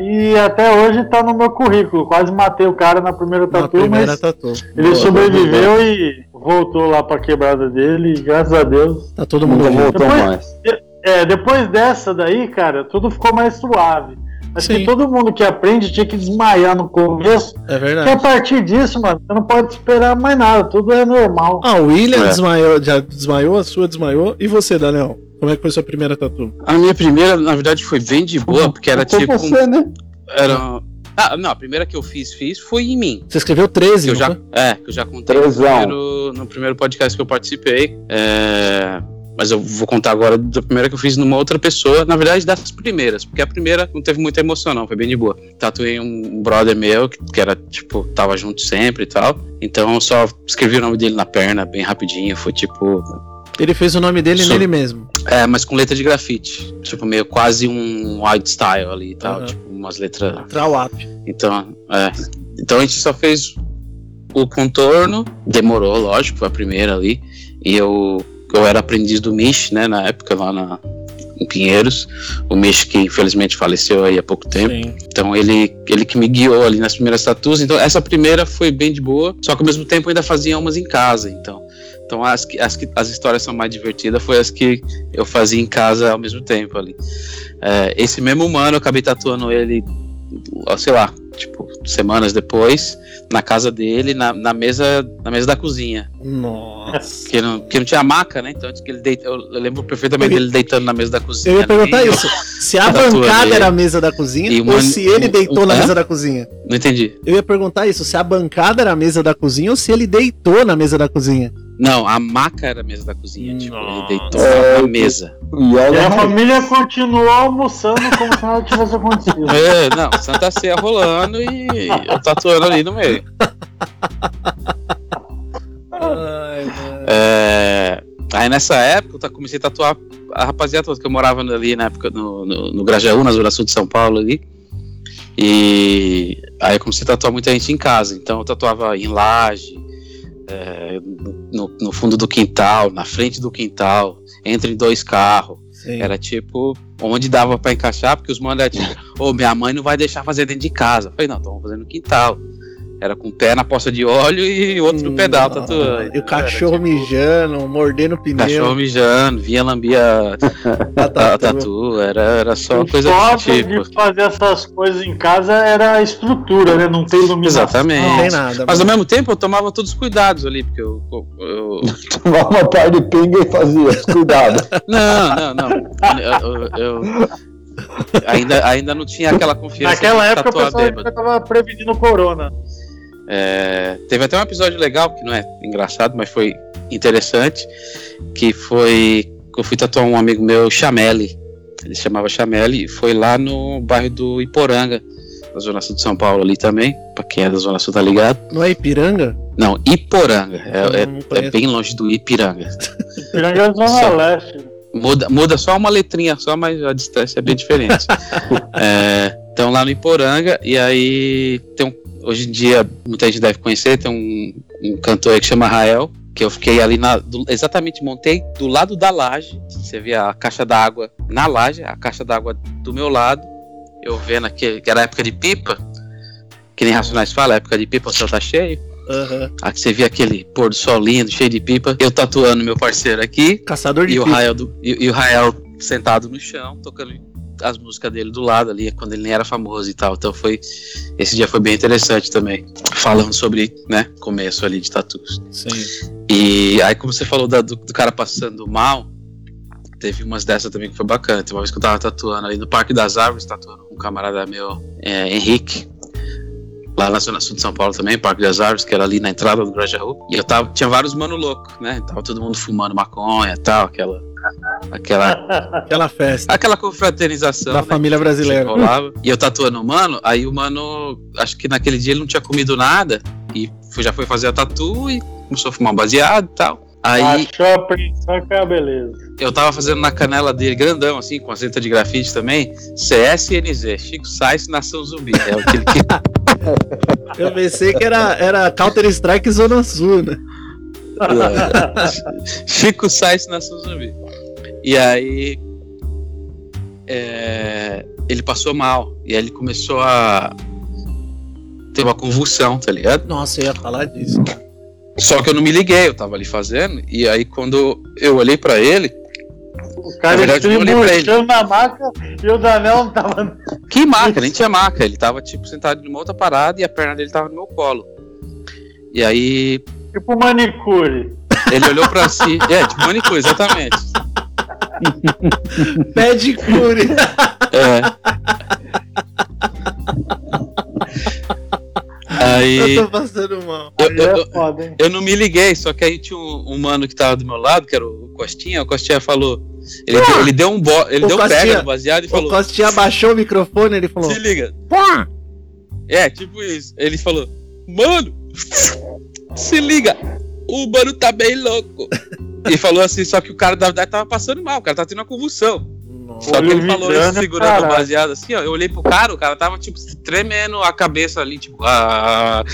e até hoje tá no meu currículo. Quase matei o cara na primeira Na tatu, primeira mas tatu. ele Boa, sobreviveu e voltou lá pra quebrada dele, e graças a Deus. Tá todo mundo voltou Depois- mais. É, depois dessa daí, cara, tudo ficou mais suave. Sim. que todo mundo que aprende tinha que desmaiar no começo, É porque a verdade. partir disso, mano, você não pode esperar mais nada, tudo é normal. Ah, o William É. desmaiou, já desmaiou, a sua desmaiou. E você, Daniel? Como é que foi sua primeira tatu? A minha primeira, na verdade, foi bem de boa, porque era Foi tipo. você, né? Era... Ah, não, a primeira que eu fiz, fiz foi em mim. Você escreveu 13, Que eu já, é, que eu já contei no primeiro, no primeiro podcast que eu participei. É, mas eu vou contar agora da primeira que eu fiz numa outra pessoa. Na verdade, das primeiras, porque a primeira não teve muita emoção, não, foi bem de boa. Tatuei um brother meu, que, era, tipo, tava junto sempre e tal. Então eu só escrevi o nome dele na perna, bem rapidinho. Foi tipo. Ele fez o nome dele nele mesmo. É, mas com letra de grafite. Tipo, meio quase um white style ali e tal. Aham. Tipo, umas letras Trawap. então, é. Então a gente só fez o contorno, demorou, lógico, a primeira ali. E eu, eu era aprendiz do Mish, né, na época lá na, em Pinheiros. O Mish que infelizmente faleceu aí há pouco tempo. Sim. Então ele, ele que me guiou ali nas primeiras tatuas. Então essa primeira foi bem de boa, só que ao mesmo tempo eu ainda fazia umas em casa. Então, então as, que, as, que, as histórias são mais divertidas foi as que eu fazia em casa ao mesmo tempo ali. É, esse mesmo mano, eu acabei tatuando ele, sei lá, tipo, semanas depois, na casa dele, na, na mesa na mesa da cozinha. Nossa. Que não, que não tinha maca, né? Então que ele deita, eu, lembro perfeitamente Eu dele deitando na mesa da cozinha. Eu ia perguntar ali, isso. Se a bancada era a mesa da cozinha E ou uma- se ele deitou na Hã? mesa da cozinha. Não entendi. Eu ia perguntar isso. Se a bancada era a mesa da cozinha ou se ele deitou na mesa da cozinha. Não, a maca era a mesa da cozinha. Tipo, ele deitou É, na mesa. E E a família continuou almoçando como se nada tivesse acontecido. É, não, Santa Ceia rolando e eu tatuando ali no meio. Ai. É, aí nessa época eu comecei a tatuar a rapaziada toda que eu morava ali na época no, no, no Grajaú, na Zona Sul de São Paulo ali. E aí eu comecei a tatuar muita gente em casa. Então eu tatuava em laje, é, no, no fundo do quintal, na frente do quintal, entre dois carros. Sim. Era tipo, onde dava pra encaixar, porque os manos era tipo, ô, minha mãe não vai deixar fazer dentro de casa. Eu falei, não, então vamos fazer no quintal. Era com o pé na poça de óleo e outro no pedal, tatuando. E o cachorro Era, tipo, mijando, mordendo o pneu. Cachorro mijando, vinha lambia a a tatu. tatu, era, era só o coisa do tipo. de fazer essas coisas em casa era a estrutura, né? Não tem iluminação. Exatamente. Não tem nada. Mas ao mano. mesmo tempo eu tomava todos os cuidados ali, porque eu. eu- Tomava uma par de pinga e fazia. Cuidado. não, não, não. Eu, eu- eu- ainda, ainda não tinha aquela confiança. Naquela época o pessoal tava prevenindo corona. É, teve até um episódio legal, que não é engraçado, mas foi interessante, que foi que eu fui tatuar um amigo meu, Chameli. Ele se chamava Chameli e foi lá no bairro do Iporanga, na zona sul de São Paulo ali também, pra quem é da zona sul tá ligado. Não é Ipiranga? Não, Iporanga, é, é- Não é bem longe do Ipiranga. Piranga é Zona Só. Leste. Muda, muda só uma letrinha só, mas a distância é bem diferente. é, então lá no Iporanga, e aí tem um, hoje em dia, muita gente deve conhecer, tem um, um cantor aí que chama Rael, que eu fiquei ali na. do- exatamente, montei do lado da laje. Você via a caixa d'água na laje, a caixa d'água do meu lado. Eu vendo aqui, que era a época de pipa, que nem Racionais fala, a época de pipa o céu tá cheio. Aham. Aqui você via aquele pôr do sol lindo, cheio de pipa. Eu tatuando meu parceiro aqui, Caçador de e o, pipa. Rael do- e, e o Rael sentado no chão, tocando as músicas dele do lado ali, quando ele nem era famoso e tal. Então foi. Esse dia foi bem interessante também. Falando sobre, né, começo ali de tatus. Sim. E aí, como você falou da- do, do cara passando mal, teve umas dessas também que foi bacana. Uma vez que eu tava tatuando ali no Parque das Árvores, tatuando com um camarada meu, é, Henrique. Lá na Zona Sul de São Paulo também, Parque das Árvores, que era ali na entrada do Grajaú. E eu tava, tinha vários mano louco, né? Tava todo mundo fumando maconha e tal, aquela. Aquela, Aquela festa aquela confraternização. da né? família brasileira. E eu tatuando o mano, aí o mano, acho que naquele dia ele não tinha comido nada. E foi- já foi fazer a tatu e começou a fumar um baseado e tal. Aí Achou a princesa, beleza. eu tava fazendo na canela dele, grandão, assim, com a cinta de grafite também, CSNZ, Chico Sainz Nação Zumbi. É aquele que Eu pensei que era, era Counter-Strike Zona Sul, né? Chico Sainz Nação Zumbi. E aí. é, ele passou mal. E aí ele começou a ter uma convulsão, tá ligado? Nossa, eu ia falar disso. Só que eu não me liguei, eu tava ali fazendo. E aí quando eu olhei pra ele, O cara estribuchando na maca e o Danel não tava. que maca, nem tinha maca. Ele tava tipo sentado numa outra parada e a perna dele tava no meu colo. E aí Tipo manicure. ele olhou pra si. É, tipo manicure, exatamente. Pede cure. É. Aí. Eu tô passando mal. Eu, eu- é eu- eu não me liguei, só que aí tinha um, um mano que tava do meu lado, que era o Costinha, o Costinha falou. Ele, deu, ele deu um bo, ele O deu um Costinha- pega no baseado e O falou: Costinha abaixou o microfone ele falou: Se liga. Pô! É, tipo isso. Ele falou: Mano, se liga, o mano tá bem louco. E falou assim, só que o cara da verdade tava passando mal, o cara tava tendo uma convulsão. Só que ele falou isso segurando o caralho. baseado assim, ó. Eu olhei pro cara, o cara tava, tipo, tremendo a cabeça ali, tipo. Ah.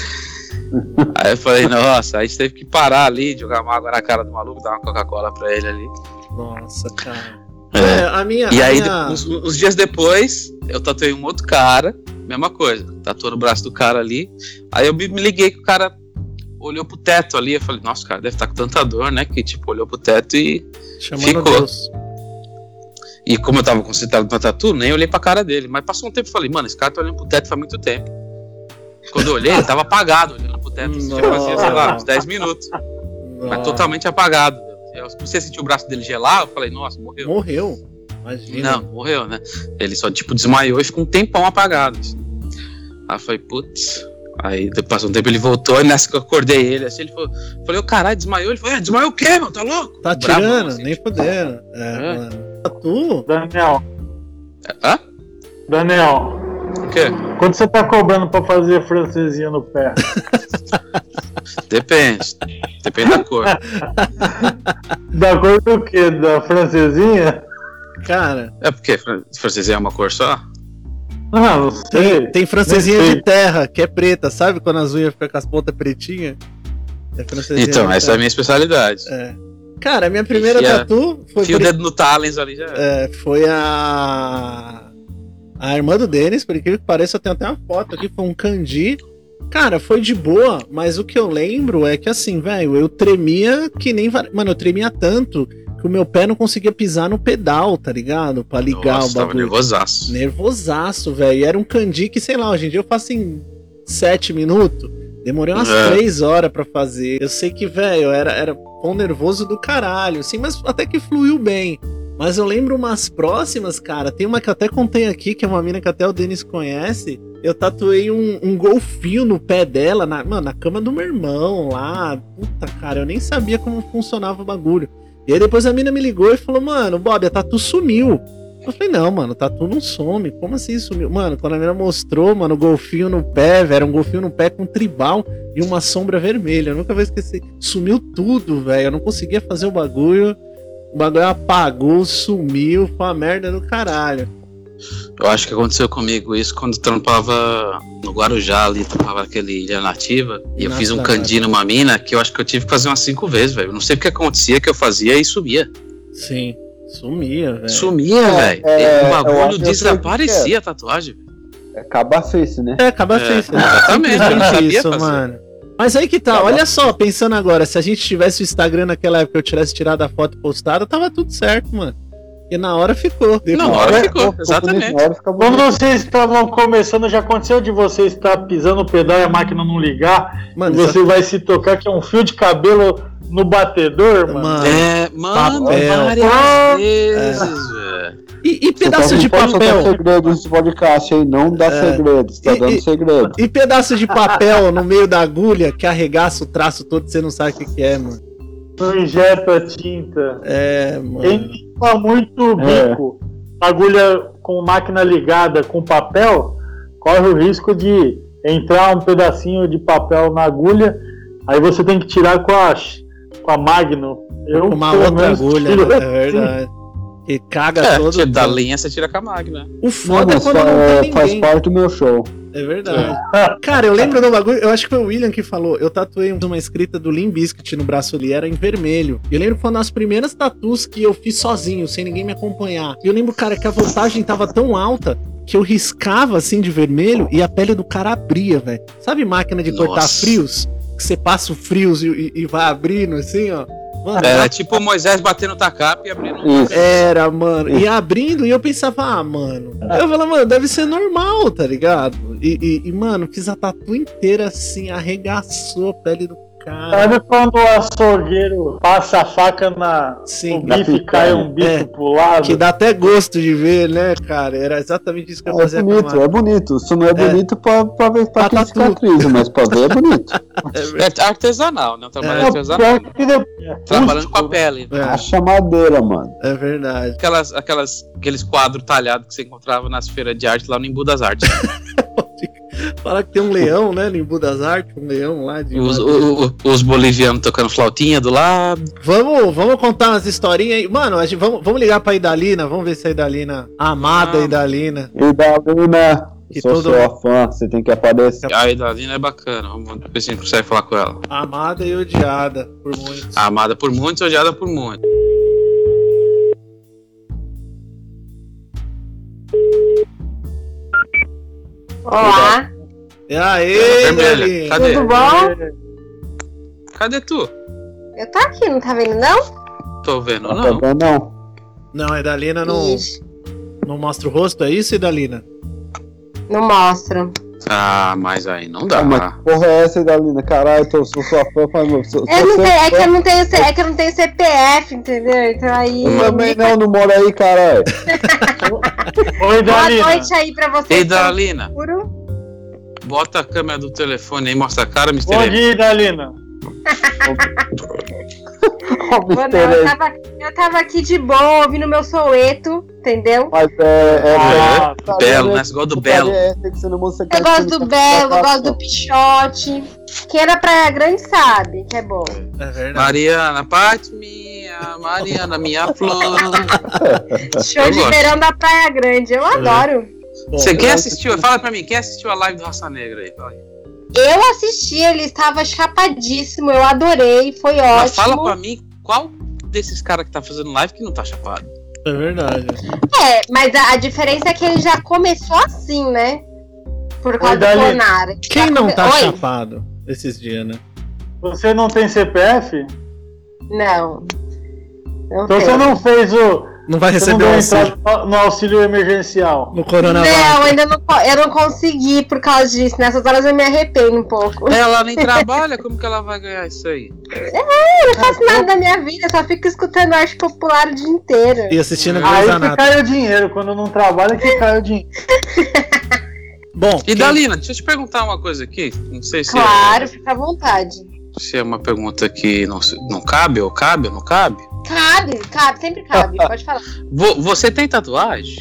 Aí eu falei, nossa, aí a gente teve que parar ali, jogar uma água na cara do maluco, dar uma Coca-Cola pra ele ali. Nossa, cara. É. É, a minha. E a aí, minha- uns, uns dias depois, eu tatuei um outro cara, mesma coisa, tatuou no braço do cara ali. Aí eu me me liguei que o cara olhou pro teto ali. Eu falei, nossa, o cara deve estar com tanta dor, né? Que tipo, olhou pro teto e. Chamando ficou. Deus. E como eu tava concentrado na tatu, nem olhei pra cara dele. Mas passou um tempo e falei, mano, esse cara tá olhando pro teto faz muito tempo. Quando eu olhei, ele tava apagado olhando pro teto. Isso já fazia, sei lá, uns 10 minutos. Mas Nossa. totalmente apagado. Eu comecei a sentir o braço dele gelar, eu falei, nossa, morreu. Morreu. Imagina. Não, morreu, né? Ele só, tipo, desmaiou e ficou um tempão apagado. assim. Aí eu falei, putz. Aí depois passou um tempo ele voltou, e nessa que eu acordei ele, assim, ele falou, falei, ô caralho, desmaiou? Ele falou, é, desmaiou o quê, meu? Tá louco? Tá tirando, assim, nem tipo, fudendo. É, É. mano. Tatu? Daniel, Hã? Daniel, O quê? quanto você tá cobrando pra fazer francesinha no pé? Depende. Depende da cor. Da cor do quê? Da francesinha? Cara, É porque fran- francesinha é uma cor só? Ah, não sei. tem, tem francesinha sei. de terra, que é preta, sabe? Quando as unhas ficam com as pontas pretinhas. É francesinha Então, essa é a minha especialidade. É. Cara, a minha primeira tatu foi, Fio o dedo no Talens ali já. é, foi a. A irmã do Denis, por incrível que pareça, eu tenho até uma foto aqui, foi um kanji. Cara, foi de boa, mas o que eu lembro é que assim, velho, eu tremia que nem. Mano, eu tremia tanto que o meu pé não conseguia pisar no pedal, tá ligado? Pra ligar Nossa, o tava bagulho. nervosaço. Nervosaço, velho. Era um kanji que, sei lá, hoje em dia eu faço em sete minutos. Demorei umas É. três horas pra fazer. Eu sei que, velho, era, era pão nervoso do caralho, assim, mas até que fluiu bem. Mas eu lembro umas próximas, cara. Tem uma que eu até contei aqui, que é uma mina que até o Denis conhece. Eu tatuei um, um golfinho no pé dela, na, mano, na cama do meu irmão lá. Puta, cara, eu nem sabia como funcionava o bagulho. E aí depois a mina me ligou e falou, mano, Bob, a tatu sumiu. Eu falei, não, mano, tatu não some. Como assim sumiu? Mano, quando a mina mostrou, mano, o golfinho no pé, velho, um golfinho no pé com tribal e uma sombra vermelha. Eu nunca vou esquecer. Sumiu tudo, velho. Eu não conseguia fazer o bagulho. O bagulho apagou, sumiu. Foi uma merda do caralho. Eu acho que aconteceu comigo isso quando trampava no Guarujá ali, trampava aquele Ilha Nativa. E eu Nossa, fiz um candi numa mina que eu acho que eu tive que fazer umas cinco vezes, velho. Não sei o que acontecia, que eu fazia e sumia. Sim, sumia, velho. Sumia, É, velho. é, o bagulho desaparecia a tatuagem. É cabacice, né? É, acaba É, exatamente, eu não sabia isso, fazer. mano. Mas aí que tá, olha só, pensando agora, se a gente tivesse o Instagram naquela época, eu tivesse tirado a foto postada, tava tudo certo, mano. E na hora ficou. Na hora ficou, exatamente. Na hora fica Quando vocês estavam começando, já aconteceu de você estar pisando o pedal e a máquina não ligar, Mano, e você vai se tocar que é um fio de cabelo no batedor, mano. Mano. É, mano, Papel. várias Ah. vezes, velho. E, e Você pedaço não de pode soltar papel? segredo nesse podcast aí, não dá É. segredo, você tá E- dando segredo. E pedaço de papel no meio da agulha que arregaça o traço todo e você não sabe o que, que é, mano. Não injeta tinta. É, mano. Quem limpa muito É. bico, agulha com máquina ligada com papel, corre o risco de entrar um pedacinho de papel na agulha, aí você tem que tirar com a, com a Magno. Eu, Uma outra agulha, tiro né? assim. é verdade. Que caga É, todo. tira da linha você tira com a máquina. O Não, foda é quando não é, tem faz ninguém. parte do meu show. É verdade. Cara, eu lembro do bagulho, eu acho que foi o William que falou. Eu tatuei uma escrita do Limp Bizkit no braço ali, era em vermelho. E eu lembro que foi uma das primeiras tatus que eu fiz sozinho, sem ninguém me acompanhar. E eu lembro, cara, que a voltagem tava tão alta que eu riscava assim de vermelho e a pele do cara abria, velho. Sabe máquina de cortar Nossa. frios? Que você passa o frios e, e- vai abrindo assim, ó. Mano, Era tipo o Moisés batendo o tacape e abrindo Isso. Era, mano. E abrindo, e eu pensava, ah, mano. Eu falava, mano, deve ser normal, tá ligado? E, e- e, mano, fiz a tatu inteira assim, arregaçou a pele do cara. Sabe quando o açougueiro passa a faca na, Sim, no bife e cai um bife É. pro lado? que dá até gosto de ver, né, cara? Era exatamente isso que eu É fazia a bonito, é bonito. Isso não é bonito pra, pra ver pra Pra quem cicatriza, mas pra ver é bonito. É. É artesanal, né? Um trabalho É. É, artesanal. que depois- Trabalhando com a pele. Acha madeira, mano. É, é verdade. Aquelas, aquelas, aqueles quadros talhados que você encontrava nas feiras de arte lá no Embu das Artes. Fala que tem um leão, né, no Embu das Artes, um leão lá de. os, o- os bolivianos tocando flautinha do lado. Vamos, vamos contar umas historinhas aí. Mano, a gente, vamos, vamos ligar pra Idalina, vamos ver se a Idalina. A amada Ah. Idalina. E Dalina, Que sou todo- sua fã, você tem que aparecer. A Idalina é bacana. Vamos ver se a gente consegue falar com ela. Amada e odiada por muitos. Amada por muitos, odiada por muitos. Olá, E aí, Vermelha, Idalina? cadê? tudo bom? Cadê tu? Eu tô aqui, não tá vendo não? Tô vendo, Não, não. tá vendo, não. Não, a Idalina não, Ixi, não mostra o rosto, é isso, Idalina? não mostra. Ah, mas aí não dá. Ah, mas que porra é essa, Dalina? Caralho, eu sou sua fã, faz meu. Sou, Eu não tenho, é que eu não tenho, é que eu não tenho CPF, entendeu? Então aí. Eu também não, não moro aí, caralho. Oi, Boa Dalina. noite aí pra vocês. Ei, Dalina, Escuro. Bota a câmera do telefone aí, mostra a cara, Mr. Bom dia, Dalina. Noite, eu, tava, eu tava aqui de boa, ouvindo meu soueto, entendeu? Mas é. é Ah, tá Belo, vendo? né? Você gosta do Belo. é que que Eu é gosto do Belo, eu gosto do. Pichote. Quem é da Praia Grande sabe que é bom. É verdade. Mariana, parte minha, Mariana, minha flor. Show Eu de gosto. verão da Praia Grande, eu adoro. Você quem assistiu? Fala pra mim, quem assistiu a live do Raça Negra aí? Eu assisti, ele estava chapadíssimo, eu adorei, foi Mas fala ótimo. pra mim qual desses caras que tá fazendo live que não tá chapado. É verdade. É, mas a, a diferença é que ele já começou assim, né? Por causa Oi, do. Bonara. Quem não tá Oi? chapado esses dias, né? Você não tem CPF? Não. Não Então tem. você não fez o. Não vai Você não receber o auxílio no auxílio emergencial. no coronavírus. Não, ainda não, eu não consegui por causa disso. Nessas horas eu me arrependo um pouco. Ela nem trabalha, como que ela vai ganhar isso aí? Eu não faço nada da minha vida, só fico escutando arte popular o dia inteiro. E assistindo Grey's Aí que cai o dinheiro. Quando não trabalha, que cai o dinheiro. Bom, E quem- Dalina, deixa eu te perguntar uma coisa aqui. Não sei se, Claro, fica à vontade. É, se é uma pergunta que não, não cabe, ou cabe, ou não cabe. Cabe, cabe, sempre cabe, pode falar. Vo- você tem tatuagem?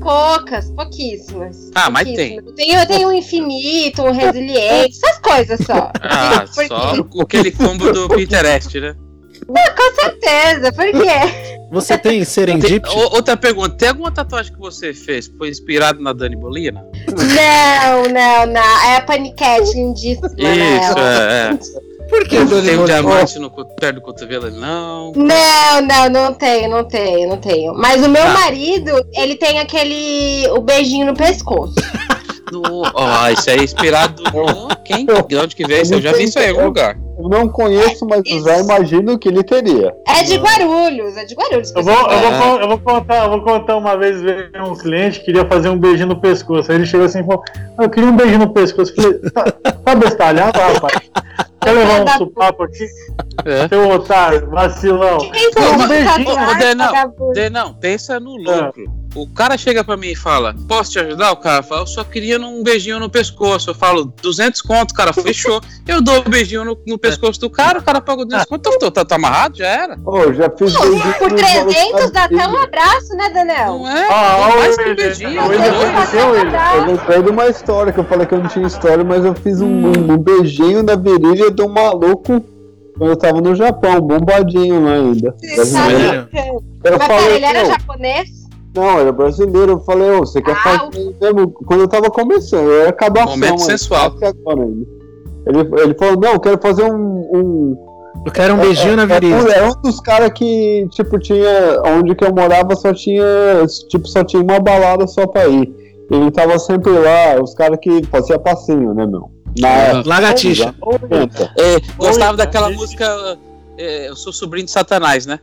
Poucas, pouquíssimas. Ah, mas tem. pouquíssimas. Eu tenho, eu tenho um infinito, um resiliente, essas coisas só. Ah, só o- aquele combo do Pinterest, né? Com certeza, por quê? você tem serendipity? outra pergunta, tem alguma tatuagem que você fez que foi inspirado na Dani Bolina? Não, não, não. É a paniquete lindíssima, né? Isso, é. Por que. Dani Tem um diamante no, perto do cotovelo? Não. Não, não, não tenho, não tenho, não tenho. Mas o meu Tá. marido, ele tem aquele. o beijinho no pescoço. No, ó, isso aí é inspirado no. Quem? De onde que veio? isso? Eu já vi isso aí em algum lugar. Eu não conheço, mas eu já imagino que ele teria. É de Guarulhos, é de Guarulhos. Eu vou, eu, vou, Ah. eu vou contar, eu vou contar uma vez veio um cliente que queria fazer um beijinho no pescoço. Aí ele chegou assim e falou: "Ah, Eu queria um beijinho no pescoço. Eu falei, tá, tá bestalhado, rapaz? Quer levar um supapo aqui? É. Seu otário, vacilão. Quem sabe mas- beijinho, ô, Denão, vagabundo? De- Não, pensa no lucro. O cara chega pra mim e fala: Posso te ajudar? O cara fala: Eu só queria um beijinho no pescoço. Eu falo: 200 conto, cara, fechou. Eu dou o beijinho no, no pescoço do cara, o cara paga 200 conto. Tá, tá, tá amarrado? Já era. Ô, eu já fiz Pô, beijinho Por nos 300 dá até um abraço, né, Daniel? Não é? Ah, Tem ó, mais que um beijinho. tá conheceu, William? Eu lembrei de uma história que eu falei que eu não tinha história, mas eu fiz um, Hum. um beijinho na virilha de um maluco quando eu tava no Japão, bombadinho lá ainda. Você Brasileiro. sabe? Brasileiro. Eu Mas pera, falei, ele era "Não, japonês? não, era brasileiro. Eu falei, ô, você quer Ah, fazer mesmo? Quando eu tava começando, eu era acabação. Momento sensual. até agora ainda. Ele, ele falou, não, eu quero fazer um. um Eu quero um beijinho na é, virilha. é um dos caras que, tipo, tinha. Onde que eu morava só tinha. Tipo, só tinha uma balada só pra ir. Ele tava sempre lá, os caras que fazia passinho, né, meu? Na. Lagartixa. 80. É, gostava Oi, daquela música. é, eu sou sobrinho de Satanás, né?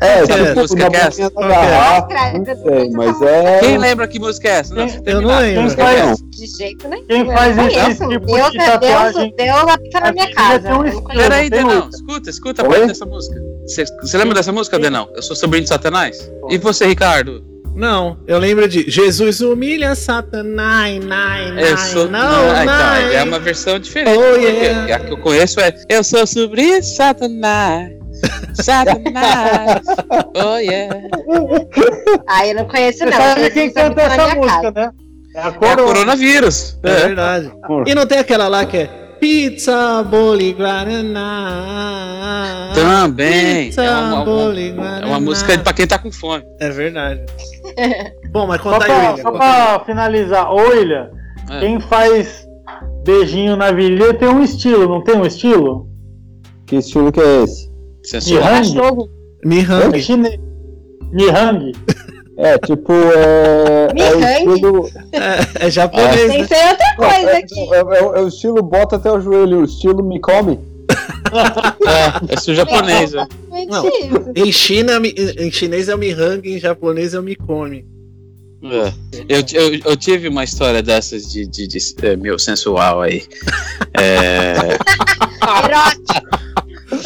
É, Que tipo, música que é essa? Qual que é? garrafa, não sei, mas é. Quem lembra que música é essa? Não, Quem- Eu não lembro. Quem faz, De jeito nenhum. Quem eu faz esse conheço. tipo Deus, de tatuagem- Deus, Deus habita na minha casa. um. Peraí, Denão, escuta, escuta a parte dessa música. Você, você lembra dessa música, Denão? Eu sou sobrinho de Satanás? E você, Ricardo? Não, eu lembro de Jesus humilha Satanás, nai, nai, Eu sou. não, ah, então, nai. é uma versão diferente. Oh, porque yeah. A que eu conheço é Eu sou sobrinho de Satanás. Satanás. Oh yeah. Ah, eu não conheço, Você não. sabe quem habita canta essa música, casa. né? É a É a coronavírus. É É. verdade. E não tem aquela lá que é Pizza Boli Guaraná. Também. Pizza É uma, Boli é Guaraná. uma música pra quem tá com fome. É verdade. Bom, mas Só conta aí, pra, William. só conta aí. pra finalizar, ô William, É. quem faz beijinho na virilha tem um estilo, não tem um estilo? Que estilo que é esse? Nihang? Cachorro. É chinês. Nihang. É, tipo, é. é estilo. É, é japonês, né? Pensei em outra coisa é, aqui. é- é- é o estilo bota até o joelho, o estilo me come. É, esse é o japonês. é. Não. Mentira. Em China, em chinês é o Mihang, em japonês é o Mikome. É. Eu, eu, eu tive uma história dessas de, de, de, é, meu sensual aí. É. Erótico.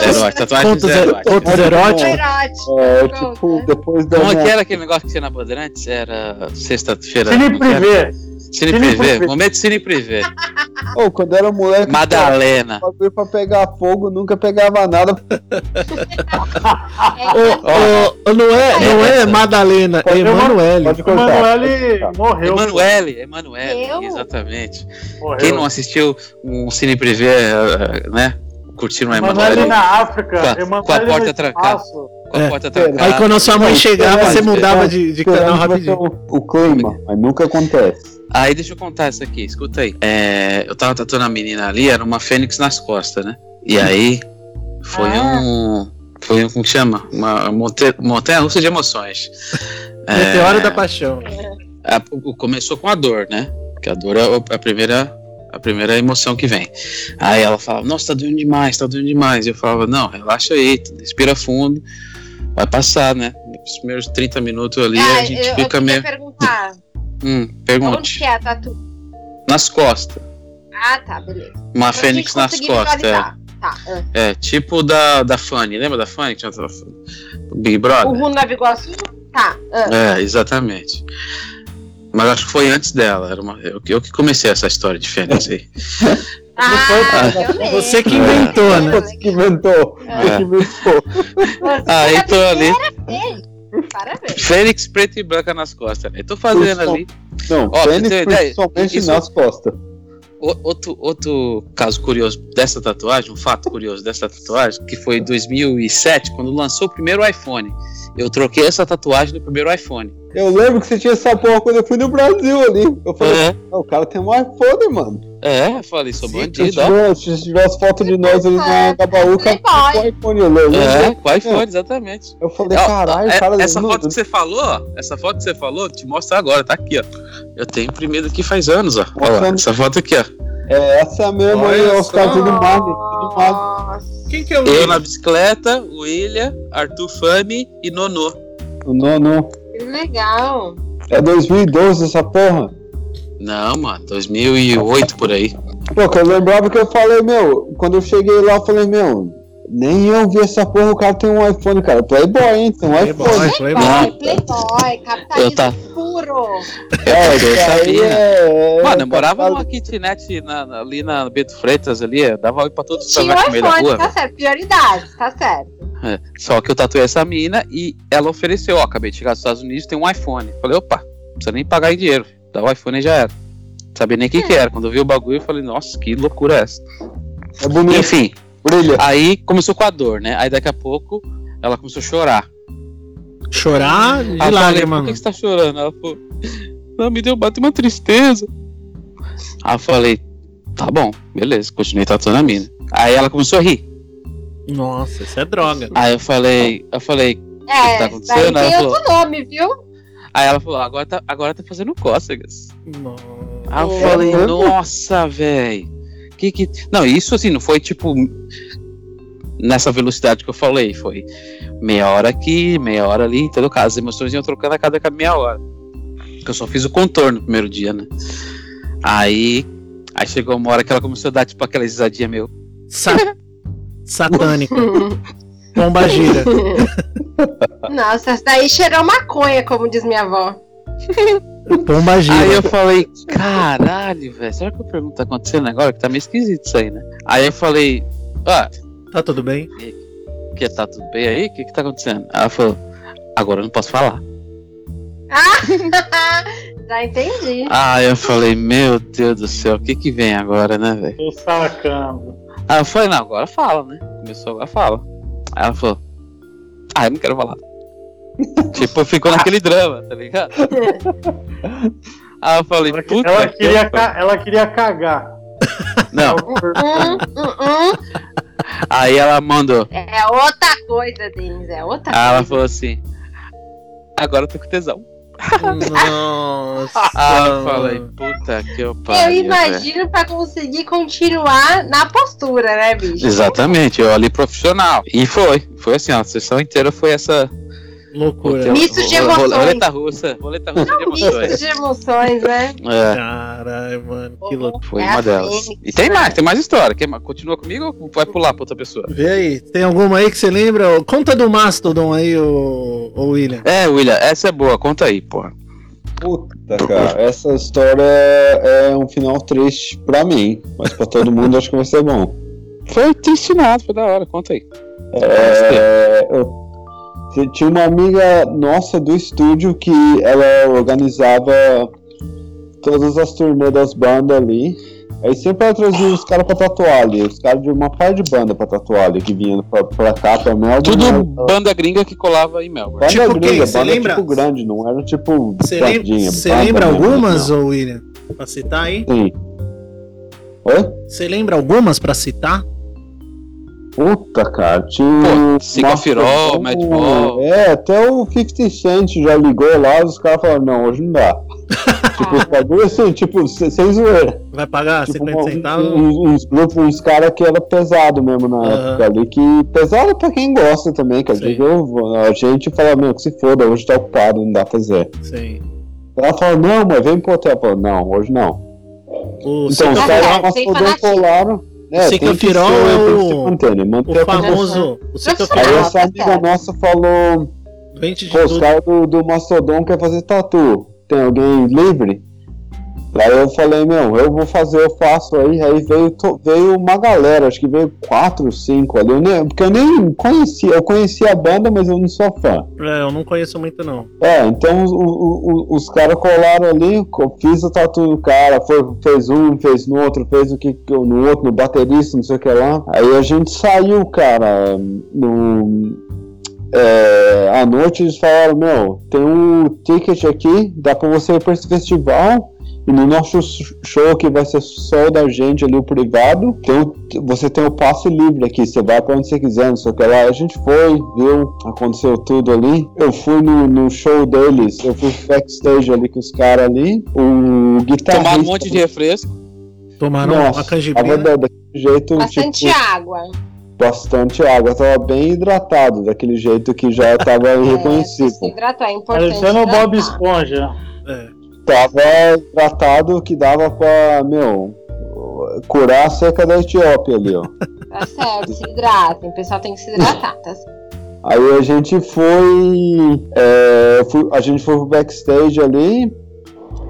Erótico, tatuagens Contos, eróticas. er- contos eróticos. Erótico. É, Conta. tipo, depois da. Como é que minha- era aquele negócio que tinha na Bandeirantes? Era sexta-feira. Cine que era? Privé. Cine Privé. Momento Cine Privé. Ô, quando era moleque, Madalena. bagulho pra pegar fogo, nunca pegava nada. Ô, não é, não é Madalena, é Emanuele. Emanuele morreu. Emanuele, Emanuele, exatamente. morreu. Quem não assistiu um Cine Privé, eh, né? Curtindo a Emanuele Emanuele na África. Com a- com a porta no trancada. com a É. porta Aí trancada. quando a sua mãe chegava, você mudava de, de canal rapidinho. O, o clima, mas nunca acontece. Aí deixa eu contar isso aqui, escuta aí. É, eu tava tatuando a menina ali, era uma fênix nas costas, né? E aí foi Ah. um. Foi foi, como que chama? Uma monte- montanha russa de emoções. Meteoro É, da paixão. a- começou com a dor, né? Que a dor é a primeira, a primeira emoção que vem. Aí ela fala, nossa, tá doendo demais, tá doendo demais. Eu falava, não, relaxa aí, respira fundo, vai passar, né? Nos primeiros 30 minutos ali Ah, a gente eu, eu fica queria meio. perguntar. Hum, Onde pergunte. que é a tatu? Nas costas. Ah, tá, beleza. Uma Pra fênix nas costas. É. Tá. ah. é, tipo da, da Fanny, lembra da Fanny? que tinha Big O Brother? Runo Nova Iguaçu? Tá. ah. É, exatamente. Mas acho que foi antes dela. Era uma, eu, eu que comecei essa história de Fênix aí. Ah, eu lembro. Você que inventou, né? Você que inventou. É. Você que inventou. Você é tô ali. a primeira vez. Parabéns. Fênix preta e branca nas costas. Eu tô fazendo ali. Não, Ó, Fênix principalmente isso- nas costas. Outro, outro caso curioso dessa tatuagem, um fato curioso dessa tatuagem, que foi em 2007, quando lançou o primeiro iPhone. Eu troquei essa tatuagem no primeiro iPhone. Eu lembro que você tinha essa porra quando eu fui no Brasil ali. Eu falei, É, "Não, o cara tem um iPhone, mano. é eu falei, sou Sim, bandido, ó. tiver, se tiver as fotos de nós ali na Gabaú, o cara tem um iPhone. Eu lembro. É, com iPhone, exatamente. Eu falei, Ó, caralho, é- o cara essa foto que você falou, ó, essa foto que você falou, te mostra agora, tá aqui, ó. Eu tenho imprimido aqui faz anos, ó. Olha lá, essa foto aqui, ó. É essa mesmo aí, Olha é os só. caras magro. Nossa. Quem que é o Eu na bicicleta, o William, Arthur Fami e Nonô. Não, não. Que legal. É 2012 essa porra. Não, mano, 2008 por aí. Pô, que eu lembrava que eu falei, meu, quando eu cheguei lá, eu falei, meu, nem eu vi essa porra, o cara tem um iPhone, cara. Playboy, hein? Tem um Playboy, iPhone. Playboy. Não. Playboy, capitalismo Eu tá- puro. É, eu isso aí sabia. é- Mano, eu morava é- numa kitnet na- na- ali na Beto Freitas, ali, eu dava oi pra todos os Tinha um iPhone, rua. tá certo. Prioridades, tá certo. É, Só que eu tatuei essa mina e ela ofereceu, ó, acabei de chegar dos Estados Unidos, tem um iPhone. Falei, opa, não precisa nem pagar em dinheiro. Dá o iPhone e já era. Não sabia nem o que, que era. Quando eu vi o bagulho, eu falei, nossa, que loucura é essa? É bonito, Enfim, brilha. aí começou com a dor, né? Aí daqui a pouco ela começou a chorar. Chorar de lágrima. por que você tá chorando? Ela falou, não, me deu, bateu uma tristeza. Aí eu falei, tá bom, beleza, continuei tatuando a mina. Aí ela começou a rir. Nossa, isso é droga. Aí eu falei, eu falei, É, tá daí acontecendo? tem Ela outro nome, viu? aí ela falou, agora tá, agora tá fazendo cócegas. Nossa. Aí eu É. falei, nossa, velho. Que que. Não, isso assim, não foi tipo. Nessa velocidade que eu falei. Foi meia hora aqui, meia hora ali. Em todo caso, as emoções iam trocando a cada meia hora. Porque eu só fiz o contorno no primeiro dia, né? Aí. Aí chegou uma hora que ela começou a dar, tipo, aquela risadinha meu. Sa- Satânica. Pomba gira. Nossa, essa daí cheirou maconha, como diz minha avó. Pomba gira. Aí eu falei, caralho, velho, será que eu pergunto o que tá acontecendo agora? Que tá meio esquisito isso aí, né? Aí eu falei, ah, Tá tudo bem? que tá tudo bem aí? O que que tá acontecendo? Ela falou, agora eu não posso falar. Já entendi. Aí eu falei, meu Deus do céu, o que que vem agora, né, velho? Tô sacando. Aí eu falei, não, agora fala, né? Começou, agora fala. Aí ela falou, ah, eu não quero falar. tipo, ficou naquele drama, tá ligado? Aí eu falei, Ela, puta ela que queria, ca- ela queria cagar. Não, aí ela mandou, É outra coisa, Denis. É outra aí ela coisa. falou assim, agora eu tô com tesão. Nossa. Aí eu falei, puta que eu Eu pariu, velho. imagino pra conseguir continuar na postura, né, bicho? Exatamente, eu ali profissional. E foi, foi assim, ó, a sessão inteira foi essa. Loucura. Misto de emoções. Roleta russa, roleta russa de Misto emoções. de emoções, né? É, Caralho, mano. Que loucura. foi uma delas. E tem né? mais, tem mais história. Quer? Continua comigo ou vai pular pra outra pessoa? Vê aí, tem alguma aí que você lembra? Conta do Mastodon aí, o, o William. É, William, essa é boa, conta aí, porra. Puta, cara, essa história é um final triste pra mim, mas pra todo mundo acho que vai ser bom. Foi triste nada, foi da hora, conta aí. É, eu tinha uma amiga nossa do estúdio que ela organizava todas as turnês das bandas ali. Aí sempre ela trazia os caras pra tatuar ali, os caras de uma par de banda pra tatuar ali, que vinha pra, pra cá, pra Melbourne. Tudo Era- banda gringa que colava em Melbourne. Banda Tipo gringa, banda lembra? tipo grande, não era tipo Você lembra, algumas, ô William? Pra citar aí? Sim. Oi? Você lembra algumas pra citar? Puta, cara, tinha. Cicofirol, Mastodon, Madball. É, até o 50 Cent já ligou lá, os caras falaram, não, hoje não dá. tipo, os bagulho assim, tipo, se- sem zoeira. Vai pagar Tipo, 50 uma- centavos? uns, uns uns caras que era pesado mesmo na Aham. época ali, que pesado pra quem gosta também, que às vezes eu- a gente fala, meu, que se foda, hoje tá ocupado, não dá pra fazer. Sim. Ela fala, não, mas vem pro hotel. Eu falo, não, hoje não. O Então, os caras colaram. É, tem que Ciclofirol ser, é o- O conversa. famoso. O Aí essa amiga nossa falou, de pô, os caras do, do Mastodon quer fazer tatu. Tem alguém livre? Aí eu falei, meu, eu vou fazer, eu faço aí. Aí veio, to- veio uma galera, acho que veio quatro, cinco ali. Eu nem- porque eu nem conhecia, eu conhecia a banda, mas eu não sou fã. É, eu não conheço muito, não. É, então os, o- o- os caras colaram ali, fiz o tatu do cara, foi, fez um, fez no outro, fez o que no outro, no baterista, não sei o que lá. Aí a gente saiu, cara, no. É, à noite eles falaram, meu, tem um ticket aqui, dá pra você ir pra esse festival. E no nosso show que vai ser só da gente ali, o privado, tem o- você tem o passe livre aqui, você vai pra onde você quiser, não sei o que lá. A gente foi, viu, aconteceu tudo ali. Eu fui no, no show deles, eu fui backstage ali com os caras ali. O guitarrista. Tomaram um monte de refresco. Tomaram Nossa, uma cangibina. tava da- daquele jeito, Bastante tipo, água. bastante água. Tava bem hidratado, daquele jeito que já tava É, irreconhecível. hidratar, é importante. Parecendo o Bob. Esponja. É. Tava hidratado que dava pra, meu, curar a seca da Etiópia ali, ó. Tá certo, se hidratem. O pessoal tem que se hidratar, tá certo? Aí a gente foi. é, fui- a gente foi pro backstage ali.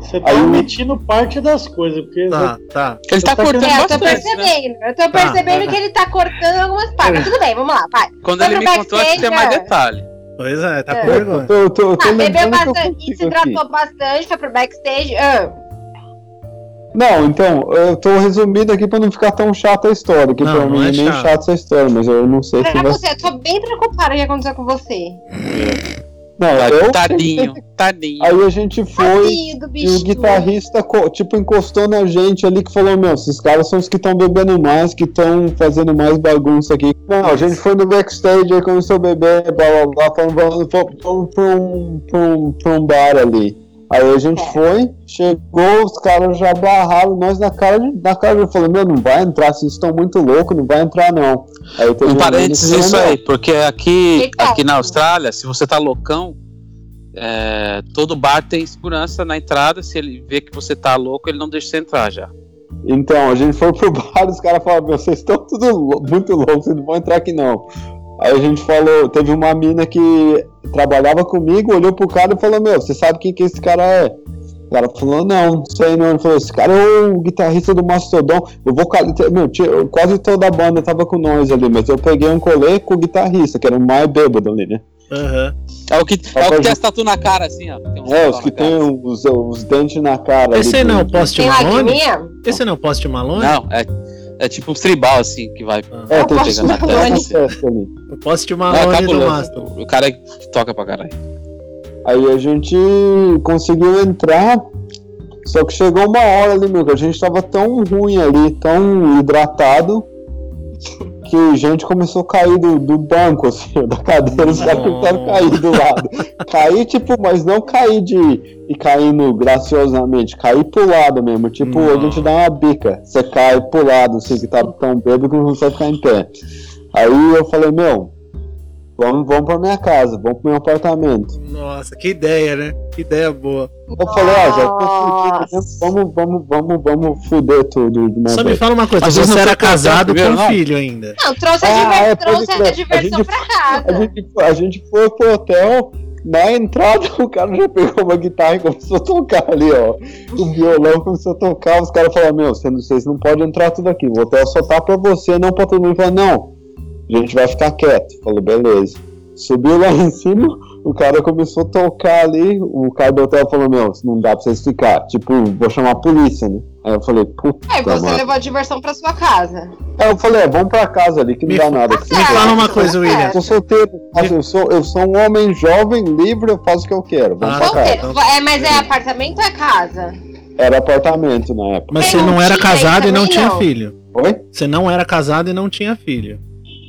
Você tá Aí o- omitindo parte das coisas, porque Tá, tá. Ele tá tô cortando É, eu tô bastante, né? percebendo. Eu tô Tá, percebendo tá. que ele tá cortando algumas partes. Mas tudo bem, vamos lá, vai. Quando Foi ele me contou, acho que tem mais detalhe. Pois é, tá É. com vergonha. tô, eu tô, eu tô Ah, bebeu bastante, se hidratou bastante, foi pro backstage. Ah, Não, então, eu tô resumindo aqui pra não ficar tão chata a história, que Não, pra não mim é é nem chato. chata essa história, mas eu não sei se pra vai você, eu tô bem preocupada com o que aconteceu com você. Não, eu. Tadinho, tadinho. Aí a gente foi. Tadinho do E o guitarrista, tipo, encostou na gente ali que falou: Meu, esses caras são os que estão bebendo mais, que estão fazendo mais bagunça aqui. Não, a gente foi no backstage, aí começou a beber, blá blá blá, pra, um, pra, um, pra um bar ali. Aí a gente É. foi, chegou, os caras já barraram nós na cara de, na cara eu falei, meu, não vai entrar, vocês estão muito loucos, não vai entrar não. Aí Um parênteses isso aí, porque aqui, aqui na Austrália, se você tá loucão, é, todo bar tem segurança na entrada. Se ele vê que você tá louco, ele não deixa você entrar já. Então, a gente foi pro bar, os caras falaram, meu, vocês estão tudo lou- muito loucos, vocês não vão entrar aqui não. Aí a gente falou, teve uma mina que trabalhava comigo, olhou pro cara e falou, meu, você sabe quem que esse cara é? O cara falou, não, não sei não. Ele falou, esse cara é o guitarrista do Mastodon. Eu vou meu, quase toda a banda tava com nós ali, mas eu peguei um colê com o guitarrista, que era o mais bêbado ali, né? Aham. É o que, é o que tem as tatu na cara, assim, ó. Tem uns É, os que tem os, os dentes na cara. Esse ali aí não é o Post Malone? Esse não é o Post Malone? Não, é, é tipo um tribal, assim, que vai. É, tem Eu tipo posso uma falar festa ali. O Post Não, é do cabuloso. Mastodon. O cara que toca pra caralho. Aí a gente conseguiu entrar, só que chegou uma hora ali, meu, que a gente tava tão ruim ali, tão hidratado, que gente começou a cair do, do banco, assim, da cadeira, os caras tentaram cair do lado. Cair, tipo, mas não cair de e caindo graciosamente, cair pro lado mesmo, tipo, a gente dá uma bica, você cai pro lado, assim, que tá tão bêbado que não consegue ficar em pé. Aí eu falei, meu, vamos, vamos pra minha casa, vamos pro meu apartamento. Nossa, que ideia, né? Que ideia boa. Eu falei, ah, já tô fudido, né? vamos, vamos, vamos, vamos fuder tudo de uma Só me vez. fala uma coisa, Mas você não era foi casado com um não? filho ainda. Não, trouxe a, Ah, diver- é, trouxe a crer. Diversão gente- pra A casa. gente, a gente foi pro hotel, na entrada o cara já pegou uma guitarra e começou a tocar ali, ó. O violão começou a tocar, os caras falaram, meu, vocês não- vocês não podem entrar tudo aqui, o hotel só tá pra você, não pra todo mundo. Falou, não, a gente vai ficar quieto. Falei, beleza. Subiu lá em cima, o cara começou a tocar ali, o cara do hotel falou, meu, não dá pra vocês ficar. Tipo, vou chamar a polícia, né? Aí eu falei, puta. Aí você mano. levou a diversão pra sua casa. Aí eu falei, é, vamos pra casa ali, que não Me dá nada. Tá aqui. Me fala uma coisa, tá William. Eu sou solteiro, eu sou, eu sou um homem jovem, livre, eu faço o que eu quero. Vamos Ah, pra casa. É, mas é apartamento ou é casa? Era apartamento na época. Mas você não não era casado e não tinha não. filho. Oi? Você não era casado e não tinha filho.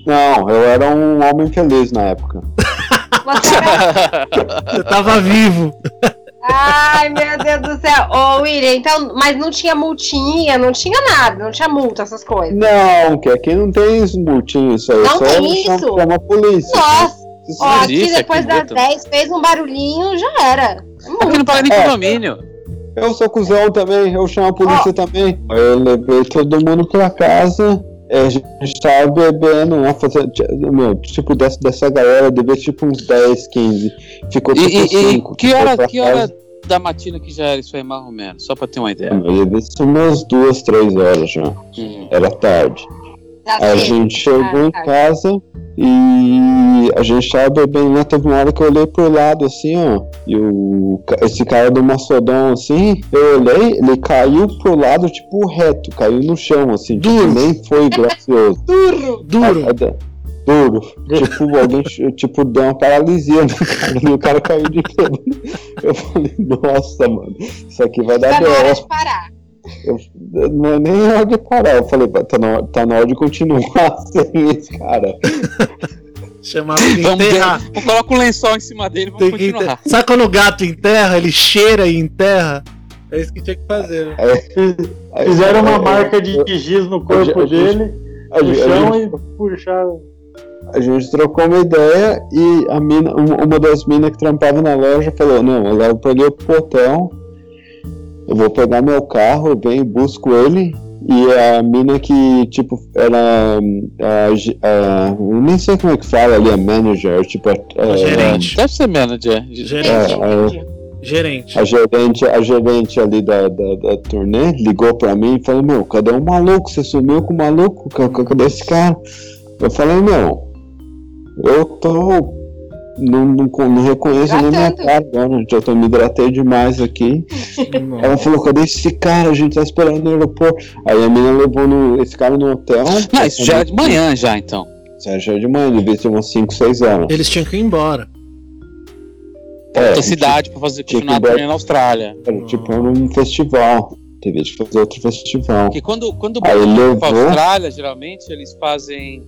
Não, eu era um homem feliz na época. Você era... Você tava vivo. Ai, meu Deus do céu. Ô, William, então, mas não tinha multinha, não tinha nada, não tinha multa, essas coisas. Não, que aqui não tem isso, multinho, isso aí. Não só tem isso? chama a polícia. Nossa, Isso ó, aqui depois aqui, das Vitor. 10 fez um barulhinho, já era. Aqui não paga nem É. condomínio. Eu sou cuzão também, eu chamo a polícia também. Aí Eu levei todo mundo pra casa. É, A gente tava bebendo lá, fazendo. Meu, tipo, dessa, dessa galera, devia tipo uns 10, 15. Ficou E, tipo e- e 5. que hora, que hora da matina que já era isso aí, mais ou menos? Só pra ter uma ideia. Ser umas duas, três horas já. Hum. Era tarde. Aí a gente chegou Ah, em tá. casa e a gente tava bebendo lá. Teve uma hora que eu olhei pro lado assim, ó. E o, esse cara do Mastodon assim, eu olhei, ele caiu pro lado, tipo, reto, caiu no chão, assim, tipo, Duro. nem foi gracioso. Duro. Duro. Ah, ah, Duro. Tipo, alguém tipo, deu uma paralisia no cara e o cara caiu de bêbado. Eu falei, nossa, mano, isso aqui vai dar Tá na hora de parar. Eu, não é nem hora de parar. Eu falei, tá na, tá na hora de continuar sem esse cara. Chamava de Vamos, enterrar. vamos colocar um lençol em cima dele e vamos Tem que continuar. enterrar. Sabe quando o gato enterra, ele cheira e enterra? É isso que tinha que fazer. né? Aí- Fizeram uma aí- marca de giz no corpo a gente- dele, no chão e puxaram. A gente trocou uma ideia e a mina, uma uma das minas que trampava na loja falou, não, eu levo pra ele pro hotel, eu vou pegar meu carro, eu venho e busco ele. E a mina que, tipo, era. A, a- eu nem sei como é que fala ali, a manager, tipo, a, a- gerente. Deve ser manager. Gerente. É, é. Gerente. A gerente, a gerente ali da, da, da turnê ligou pra mim e falou, meu, cadê o maluco? Você sumiu com o maluco? Ca- ca- Cadê esse cara? Eu falei, meu, eu tô. Não, não, não reconheço nem minha cara agora, já tô me hidratei demais aqui. Ela falou, cadê esse cara? A gente tá esperando no aeroporto. Aí a menina levou no- esse cara no hotel. Não, isso já é de manhã já, então. Já já é de manhã, devia ser umas 5, 6 horas. Eles tinham que ir embora. É, Outra cidade pra fazer continuar a na Austrália. Era tipo num festival. Teve que fazer outro festival. Porque quando, quando o Aí levou. pra Austrália, geralmente eles fazem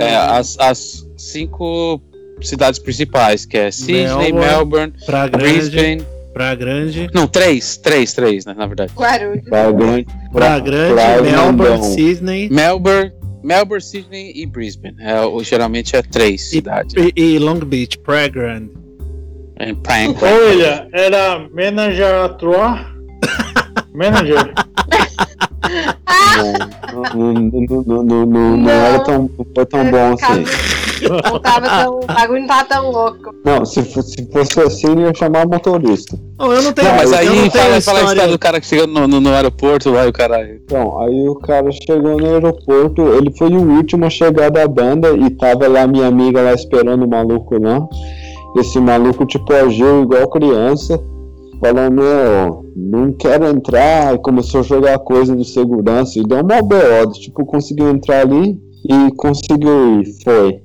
é, as, as cinco cidades principais, que é Sydney, Melbourne, Melbourne, Pra grande. Brisbane. Pra grande. Não, três, três, três, né, na verdade. Guarulhos. Pra grande. Pra grande, pra Melbourne, grandão. Sydney Melbourne, Melbourne, Sydney e Brisbane. É, geralmente é três cidades. e, e Long Beach, pra grande. William, era manager à trois? Manager? Não, não, não, não, não, não, não era tão, não foi tão bom assim. Não tava tão. O bagulho não tava tão louco. Não, se fosse, se fosse assim, eu ia chamar o motorista. Não, eu não tenho Não, mas eu aí não tenho fala, fala a história. do cara que chegou no, no, no aeroporto lá e o cara. Então, aí o cara chegou no aeroporto, ele foi o último a chegar da banda e tava lá minha amiga lá esperando o maluco lá. Esse maluco, tipo, agiu igual criança. Falou, meu, não quero entrar. E começou a jogar coisa de segurança. E deu uma BO. Tipo, conseguiu entrar ali e conseguiu ir. Foi.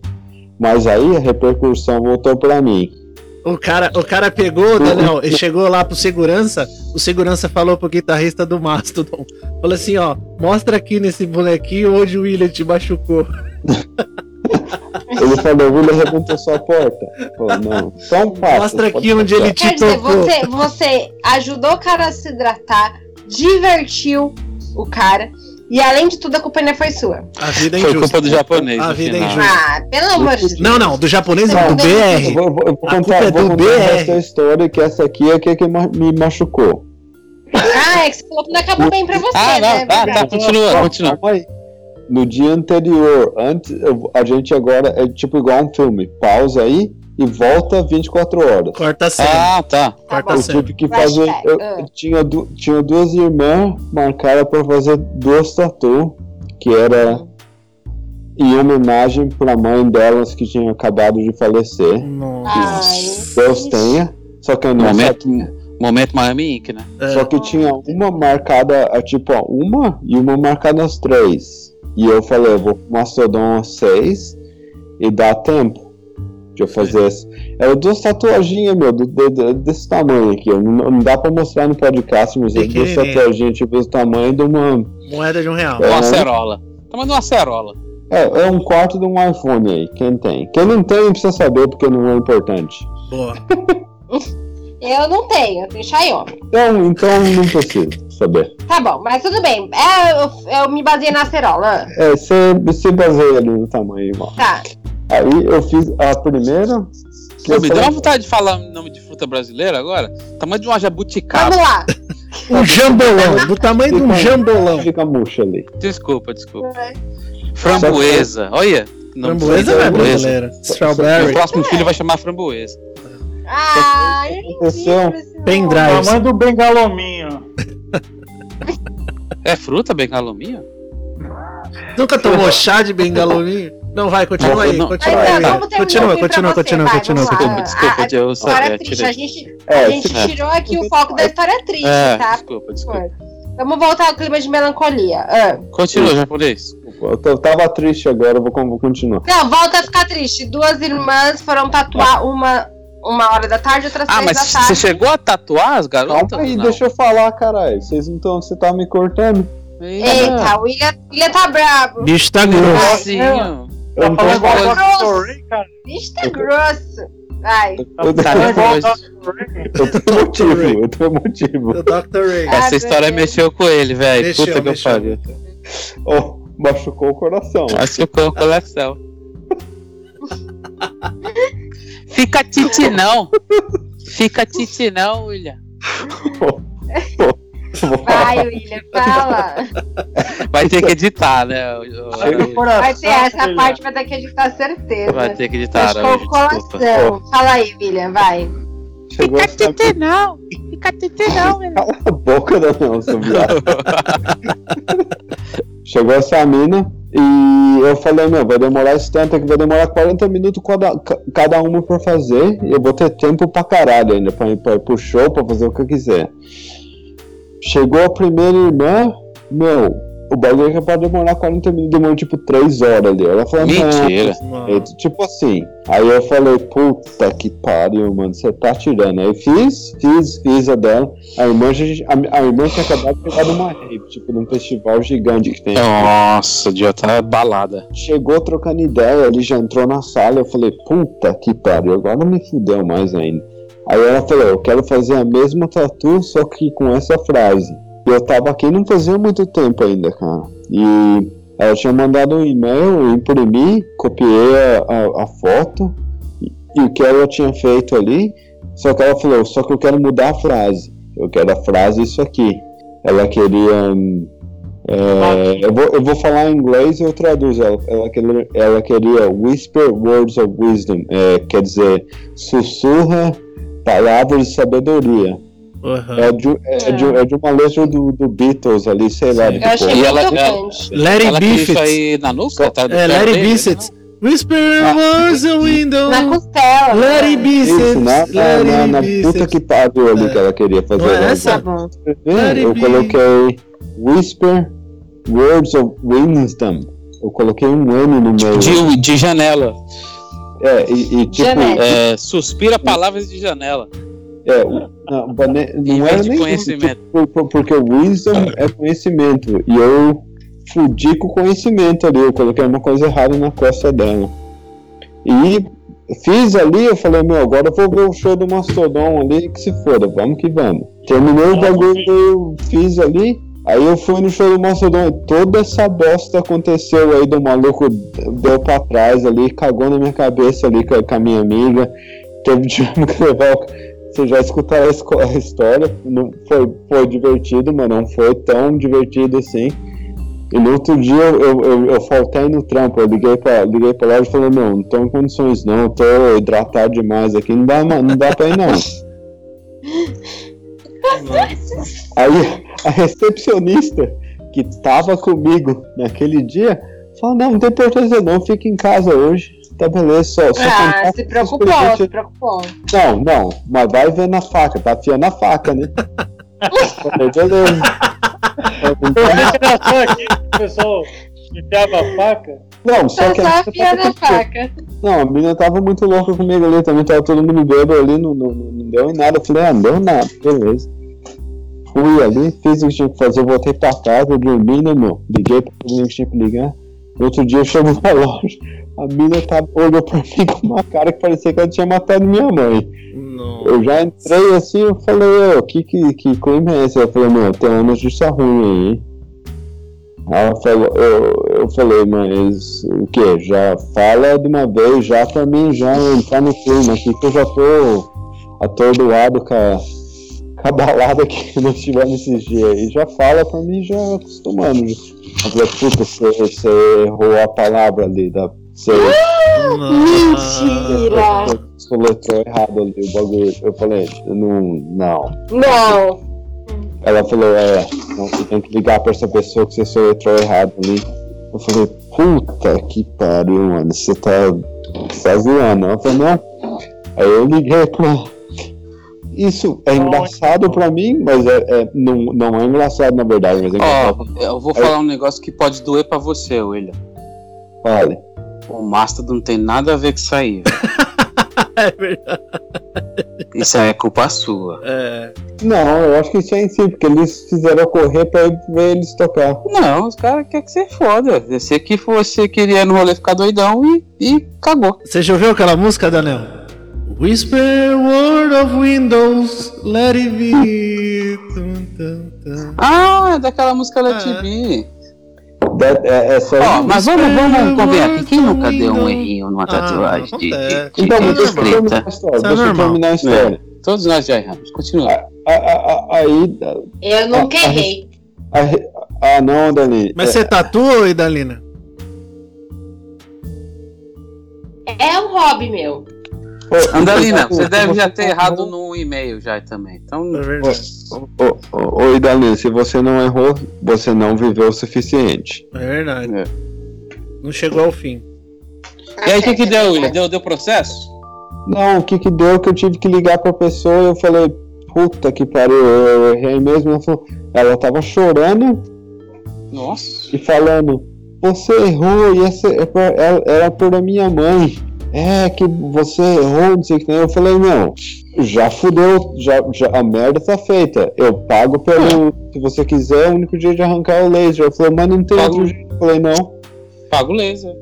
Mas aí a repercussão voltou pra mim. O cara, o cara pegou, Daniel, ele chegou lá pro segurança, o segurança falou pro guitarrista do Mastodon, falou assim, ó, mostra aqui nesse bonequinho onde o William te machucou. Ele falou, William arrebentou sua porta. Falou, não. Então passa. Mostra pode aqui onde ele te Quer dizer, tocou. você, você ajudou o cara a se hidratar, divertiu o cara, e além de tudo, a culpa ainda foi sua. A vida é Foi injusta. culpa do japonês. A no vida é injusta. Ah, pelo amor de Deus. Não, não, do japonês não, do Não, Eu BR. vou, eu vou- eu vou A contar, culpa é vou do contar BR. da história, que essa aqui é que, que me machucou. Ah, é que você falou que não acabou bem pra você, Ah, né? não, tá, tá, Verdade. continua, continua. No dia anterior, antes, a gente agora é tipo igual um filme. Pausa aí e volta 24 horas. Corta cena. Ah, tá. Corta Eu cena. tive que fazer. Eu, eu tinha, du- tinha duas irmãs marcadas para fazer duas tatu, que era em homenagem para mãe delas que tinha acabado de falecer. Nossa. Deus tenha. Só que eu não Momento, momento Miami Ink, né? É. Só que tinha uma marcada, a, tipo, uma e uma marcada às três. E eu falei, eu vou pro Mastodon às seis e dá tempo de eu fazer isso. Era duas tatuaginhas, meu, do- de- desse tamanho aqui. ó. Não, não dá pra mostrar no podcast, mas é duas tatuaginhas, tipo, do tamanho de uma. Moeda de um real. É. Uma acerola. Tamanho de uma acerola. É, é um quarto de um iPhone aí, quem tem. Quem não tem, precisa saber porque não é importante. Boa. Eu não tenho, eu tenho Xiaomi. Então, então não precisa saber. Tá bom, mas tudo bem. É, eu, eu me baseei na acerola. É, você se baseia ali no tamanho igual. Tá. Aí eu fiz a primeira. que Pô, me deu uma vontade de falar o nome de fruta brasileira agora. Tamanho de uma jabuticaba. Vamos lá. Um jambolão, do tamanho de um jambolão. Fica murcha ali. Desculpa, desculpa. Framboesa. Olha. Framboesa não é framboesa. brasileira. Meu Strawberry. próximo filho vai chamar framboesa. Ah, eu Aconteceu. Pendrive. Tamanho do bengalominho. É fruta, bengalominha? Nunca tomou chá de bengalominho? Não, vai, continua aí, Não. continua Mas, aí. não, Continua, continua, você, continua, vai, continua, continua. Desculpa, Ah, eu triste. tirei. A gente, É, a gente se- tirou aqui o foco da história triste, É, tá? desculpa, desculpa. Vamos voltar ao clima de melancolia. Ah. Continua, japonês. Eu tava triste agora, vou, vou continuar. Não, volta a ficar triste. Duas irmãs foram tatuar uma uma hora da tarde, outras Ah, três mas da você tarde. chegou a tatuar as garotas? Calma aí, Não. deixa eu falar, caralho. Vocês não estão. Você tá me cortando? Eita, o William, William tá bravo. Bicho tá grosso. Grossinho. Eu não tô falando igual o falando- Dr. Ray, cara. Bicho tá grosso. Vai. Eu tenho motivo, eu tenho motivo. O Dr. Ray. Essa história Deus. mexeu com ele, velho. Mexeu, Puta que eu pariu. Oh, machucou o coração. Machucou o coração. Fica titi não. Fica titi não, William. Vai, William, fala. Vai ter que editar, né? coração, Vai ter essa filha. parte, vai ter que editar certeza. Vai ter que editar, né? coração. Fala aí, William, vai. Chegou essa... não. Fica titi não, William. Cala a boca da não, seu viado. Chegou essa mina e eu falei, meu, vai demorar esse tanto aqui, vai demorar 40 minutos cada, ca- cada uma pra fazer. E eu vou ter tempo pra caralho ainda, pra ir, pra ir pro show, pra fazer o que eu quiser. Chegou a primeira irmã, meu, o bagulho que pode demorar 40 minutos, demorou tipo 3 horas ali. Ela falou, não, Mentira. é, tipo assim. Aí eu falei, puta que pariu, mano, você tá tirando. Aí fiz, fiz, fiz a dela. A irmã, a, a irmã tinha acabado de pegar numa rave, tipo, num festival gigante que tem. Nossa, devia estar balada. Chegou trocando ideia, ele já entrou na sala. Eu falei, puta que pariu, agora me fudeu mais ainda. Aí ela falou, eu quero fazer a mesma tatu, só que com essa frase. E eu tava aqui não fazia muito tempo ainda, cara. E ela tinha mandado um e-mail, eu imprimi, copiei a, a, a foto e, e o que ela tinha feito ali. Só que ela falou, só que eu quero mudar a frase. Eu quero a frase isso aqui. Ela queria. é, eu, vou, eu vou falar em inglês e eu traduzo. Ela, ela, queria, ela queria Whisper Words of Wisdom, é, quer dizer, sussurra palavras de sabedoria. Aham. É de, é, de, é de uma letra do, do Beatles ali, sei lá. Sim. Eu achei. E muito ela- grande. Larry Ela Biffet. aí na nuca? Tá É, Larry dele, Biffet. né? Whisper was a window. Na costela. Larry né? Biffet. Isso, na, na, na, na Larry puta que pariu ali É. que ela queria fazer. Não é né? essa? Tá Eu coloquei Whisper Words of Wisdom. Eu coloquei um N no meio. De, de janela. É, e, e tipo, Janela. É, suspira palavras de janela. é, o- não, não era de nem conhecimento. isso, por- por- porque o wisdom é conhecimento. E eu fudi com o conhecimento ali. Eu coloquei uma coisa errada na costa dela. E fiz ali, eu falei, meu, agora eu vou ver o show do Mastodon ali, que se foda, vamos que vamos. Terminei o bagulho que eu fiz ali. Aí eu fui no show do Mastodon toda essa bosta aconteceu aí do maluco deu pra trás ali, cagou na minha cabeça ali com a, minha amiga. Teve tivemos que levar. Vocês já escutaram a história, não foi, foi divertido, mas não foi tão divertido assim. E no outro dia eu, eu, eu, faltei no trampo, eu liguei pra, liguei pra lá e falei, não, não tô em condições não, tô hidratado demais aqui, não dá, não dá pra ir não. Aí a recepcionista que tava comigo naquele dia falou, não, não tem importância não, fica em casa hoje. Tá beleza, só, só Ah, se preocupou, se preocupou. Não, não, mas vai ver na faca, tá afiando a faca, né? Falei, beleza. Eu vi que era só aqui que o pessoal enfiava a faca. Não, só que só a na faca. Não, a menina tava muito louca comigo ali também, tava todo mundo bêbado ali, não, não, não deu em nada. Eu falei, ah, não deu nada, beleza. Fui ali, fiz o que tinha que fazer, voltei pra casa, dormi, né, meu? Liguei pra todo mundo que tinha que ligar. No outro dia eu chego na loja, a mina tava, olhou pra mim com uma cara que parecia que ela tinha matado minha mãe. Não. Eu já entrei assim, eu falei, ô, que, que, que clima é esse? Ela falou, meu, tem uma notícia ruim aí. hein?" Ela falou, eu, eu falei, mas o que? Já fala de uma vez, já pra mim já entrar no clima aqui, que eu já tô atordoado com a, com a balada que nós tivemos esses dias aí. Já fala pra mim, já acostumando. Eu falei, puta, você, você errou a palavra ali, da, você Mentira! soletrou errado ali o bagulho. Eu falei, não, não. Não! Ela falou, é, não, você tem que ligar pra essa pessoa que você soletrou errado ali. Eu falei, puta que pariu, mano, você tá, tá zoando. Ela falou, não. Aí eu liguei pra. Isso é engraçado pra mim, mas é, é- não, não é engraçado na verdade, mas é engraçado. Ó, eu vou falar um negócio que pode doer pra você, William. Fale. O Mastodon não tem nada a ver com isso aí. É verdade. Isso aí é culpa sua. É. Não, eu acho que isso é em si, porque eles fizeram correr pra ver eles tocar. Não, os caras querem que você foda. Você que você queria no rolê ficar doidão e, e cagou. Você já ouviu aquela música, Daniel? Whisper word of windows, let it be. Tum, tum, tum. Ah, é daquela música Let É. It Be. É, é só Ó, mas vamos, vamos convenhar aqui. Quem nunca deu um errinho numa Ah, tatuagem de, de, acontece. de, Então, de mas deixa eu terminar a história. É Deixa eu terminar a história. Todos nós já erramos. Continua. A- a- a- Aí. Eu nunca errei. Ah, não, Dani. Mas É, você tatua, Idalina? É um hobby meu. Ô, Andalina, você deve já ter errado no e-mail já também. Então, É ô, ô, Idalina, se você não errou, você não viveu o suficiente. É verdade. É. Não chegou ao fim. e aí o que, que deu, William? Deu, deu processo? Não, o que que deu que eu tive que ligar pra pessoa e eu falei, puta que pariu, eu errei mesmo. Ela, falou- ela tava chorando Nossa. e falando, você errou, e essa é por- era era por a minha mãe. É que você errou, não sei o que. tem." Eu falei, não, já fudeu, já, já, a merda tá feita. Eu pago pelo. Se você quiser, é o único jeito de arrancar o laser. Eu falei, mas não tem Pago. outro jeito. Eu falei, não. Paga o laser.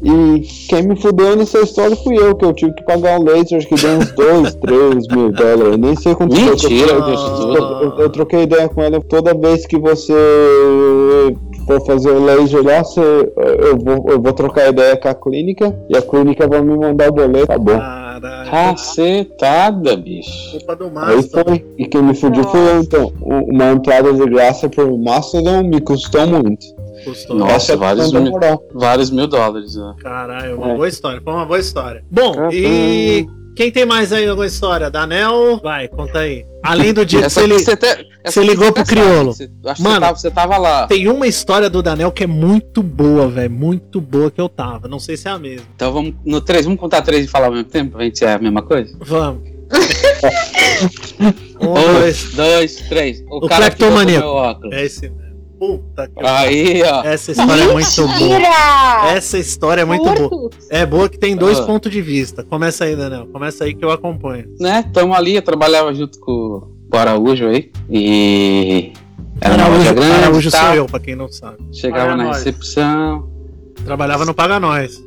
E quem me fudeu nessa história fui eu, que eu tive que pagar o laser, acho que deu uns 2, 3 mil dólares. Nem sei quanto eu- Mentira, eu, de eu, eu- eu troquei ideia com ela. Toda vez que você for fazer o laser lá, você, eu, vou, eu vou trocar ideia com a clínica e a clínica vai me mandar o boleto. Tá bom. Caralho. Cacetada, bicho. Culpa do Aí Mastodon. foi. E quem me fudiu foi eu, então. Uma entrada de graça pro Mastodon me custou muito. Custou. Nossa, é vários mil. Vários mil dólares, né? Caralho, uma É. boa história. Foi uma boa história. Bom, Ah, e quem tem mais aí alguma história? Danel? Vai, conta aí. Além do dia que Essa li- você essa você ligou pro. Você, acho Mano. que você tava, você lá. tem uma história do Danel que é muito boa, velho. Muito boa que eu tava. Não sei se é a mesma. Então vamos no 3, vamos contar três e falar ao mesmo tempo pra gente é a mesma coisa? Vamos. um, dois. dois, três. O, O cara que meu óculos. É esse mesmo. Puta que Aí, ó. Essa história é muito boa. Mentira! Essa história é muito boa. É boa que tem dois Ah. pontos de vista. Começa aí, Danel. Começa aí que eu acompanho. Né? Tamo ali, eu trabalhava junto com o Araújo aí. E. Era uma Araújo, grande. Araújo sou eu, pra quem não sabe. Chegava Paga na nós. recepção. Trabalhava no Paga Nós.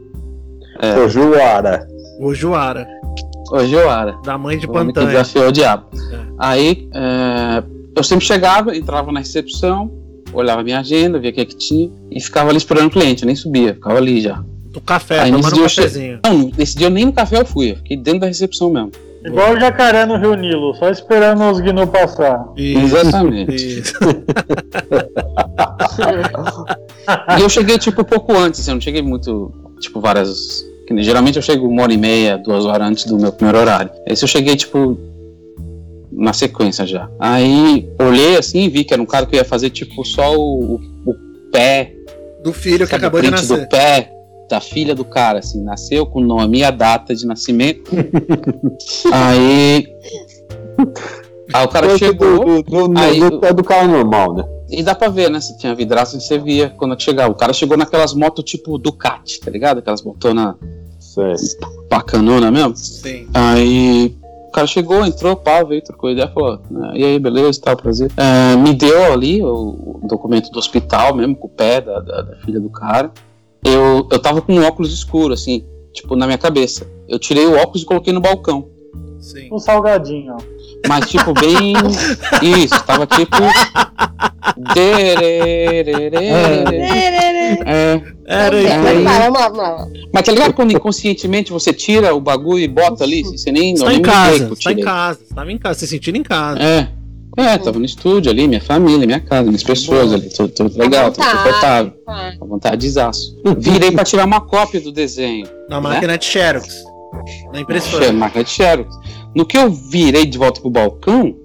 É. Ô, Juara. O Juara, Hoje eu era. da mãe de O homem que Pantanha. desafiou o diabo. É. Aí, é, eu sempre chegava, entrava na recepção, olhava minha agenda, via o que, que tinha e ficava ali esperando o cliente, eu nem subia, ficava ali já. Do café, Aí, tomando um eu cafezinho. Não, nesse dia eu nem no café eu fui, eu fiquei dentro da recepção mesmo. Igual o jacaré no Rio Nilo, só esperando os gnus passar. Isso, Exatamente. isso. E eu cheguei, tipo, pouco antes, assim, eu não cheguei muito, tipo, várias. Geralmente eu chego uma hora e meia, duas horas antes do meu primeiro horário. Esse eu cheguei, tipo, na sequência já. Aí olhei assim e vi que era um cara que ia fazer, tipo, só o, o- o pé Do filho que acabou de nascer. do pé da filha do cara, assim, nasceu com o nome e a data de nascimento. aí. Aí o cara Coisa chegou do, do, do, aí- do- é do cara normal, né? e dá pra ver, né? Se tinha vidraça, você via quando chegava. O cara chegou naquelas motos tipo Ducati, tá ligado? Aquelas motonas bacanona mesmo. Sim. Aí O cara chegou, entrou, pá, veio, trocou ideia, falou, né, e aí, beleza, tal, prazer. É, me deu ali o, o documento do hospital mesmo, com o pé da, da, da filha do cara. Eu, eu tava com um óculos escuro, assim, tipo, na minha cabeça. Eu tirei o óculos e coloquei no balcão. Sim. Um salgadinho, ó. Mas, tipo, bem. Isso, tava tipo. É. Lá. Mas tá ligado quando inconscientemente você tira o bagulho e bota ali? Você nem. Você tá em casa, você tá em casa, você tava em casa, se sentindo em casa. É. É, tava no estúdio ali, minha família, minha casa, minhas pessoas ali, tudo, tudo legal, tudo confortável, à vontade de zaço. Virei pra tirar uma cópia do desenho. Na máquina de Xerox. Na impressora. Marca de Xerox. No que eu virei de volta pro balcão,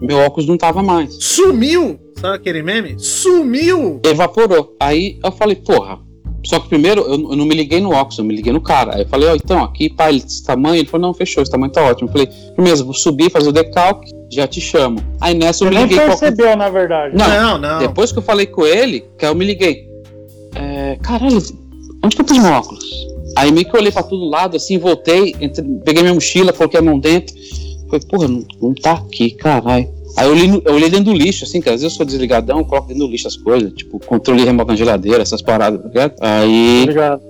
meu óculos não tava mais. Sumiu! Sabe aquele meme? Sumiu! Evaporou. Aí eu falei, porra. Só que primeiro eu, eu não me liguei no óculos, eu me liguei no cara. Aí eu falei, ó, então, aqui, pá, ele- esse tamanho. Ele falou, não, fechou, esse tamanho tá ótimo. Eu falei, firmeza, vou subir, fazer o decalque, já te chamo. Aí nessa eu Você me liguei. qual- percebeu, na verdade. Não, Não, não. Depois que eu falei com ele, que aí eu me liguei. É, caralho, onde que eu pus meu óculos? Aí meio que eu olhei pra todo lado, assim, voltei, entre- peguei minha mochila, coloquei a mão dentro. Falei, porra, não, não tá aqui, caralho. Aí eu olhei, no- eu olhei dentro do lixo, assim, que às vezes eu sou desligadão, eu coloco dentro do lixo as coisas, tipo, controle remoto na geladeira, essas paradas, tá ligado? Aí Obrigado.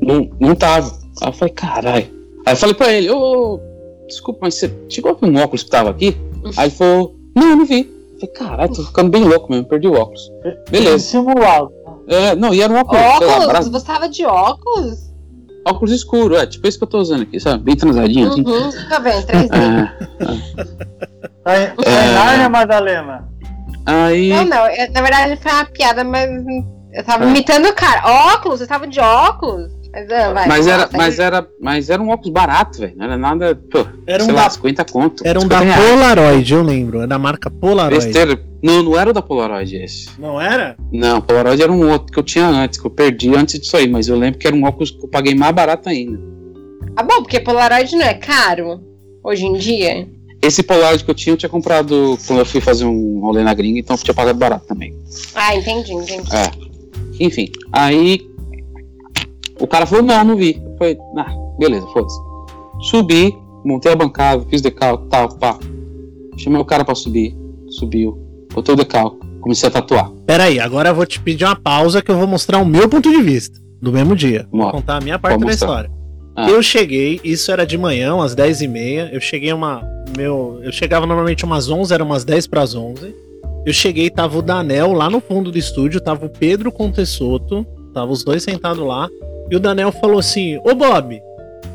não, não tava. Aí eu falei, caralho. Aí eu falei pra ele, ô, desculpa, mas você chegou a ver um óculos que tava aqui? Aí ele falou, não, eu não vi. Eu falei, caralho, tô ficando bem louco mesmo, perdi o óculos. Beleza. Simulado. É, não, e era um óculos, lá, Óculos? barato, Você tava de óculos? Óculos escuro, é, tipo esse que eu tô usando aqui, sabe? Bem transadinho, assim. Uhum, fica vendo, 3D. É, Tá em, tá em Nárnia, Madalena? aí, Não, não, eu- na verdade foi uma piada, mas eu tava É. imitando o cara. Óculos? Você tava de óculos? Mas, ah, vai, mas, era, mas, era, mas era um óculos barato, velho, não era nada, pô, Era um sei da- lá, 50 conto. Era um 50 da reais. Polaroid, eu lembro. É da marca Polaroid. Besteira. Não, não era o da Polaroid esse. Não era? Não, Polaroid era um outro que eu tinha antes, que eu perdi antes disso aí, mas eu lembro que era um óculos que eu paguei mais barato ainda. Ah, bom, porque Polaroid não é caro hoje em dia. Esse Polaroid que eu tinha, eu tinha comprado quando eu fui fazer um rolê na gringa, então eu tinha pagado barato também. Ah, entendi, entendi. É. Enfim, aí o cara falou, não, não vi. Eu falei, ah, beleza, foda-se. Subi, montei a bancada, fiz decalque, tal, pá. Chamei o cara pra subir, subiu, botei o decalque, comecei a tatuar. Pera aí, agora eu vou te pedir uma pausa que eu vou mostrar o meu ponto de vista. Do mesmo dia. Vou contar a minha parte da história. Ah. Eu cheguei, isso era de manhã, umas 10h30. Eu cheguei uma. Meu, eu chegava normalmente umas 11, era umas 10 para as 11. Eu cheguei, tava o Danel lá no fundo do estúdio, tava o Pedro Contessoto, tava os dois sentados lá. E o Danel falou assim: Ô Bob,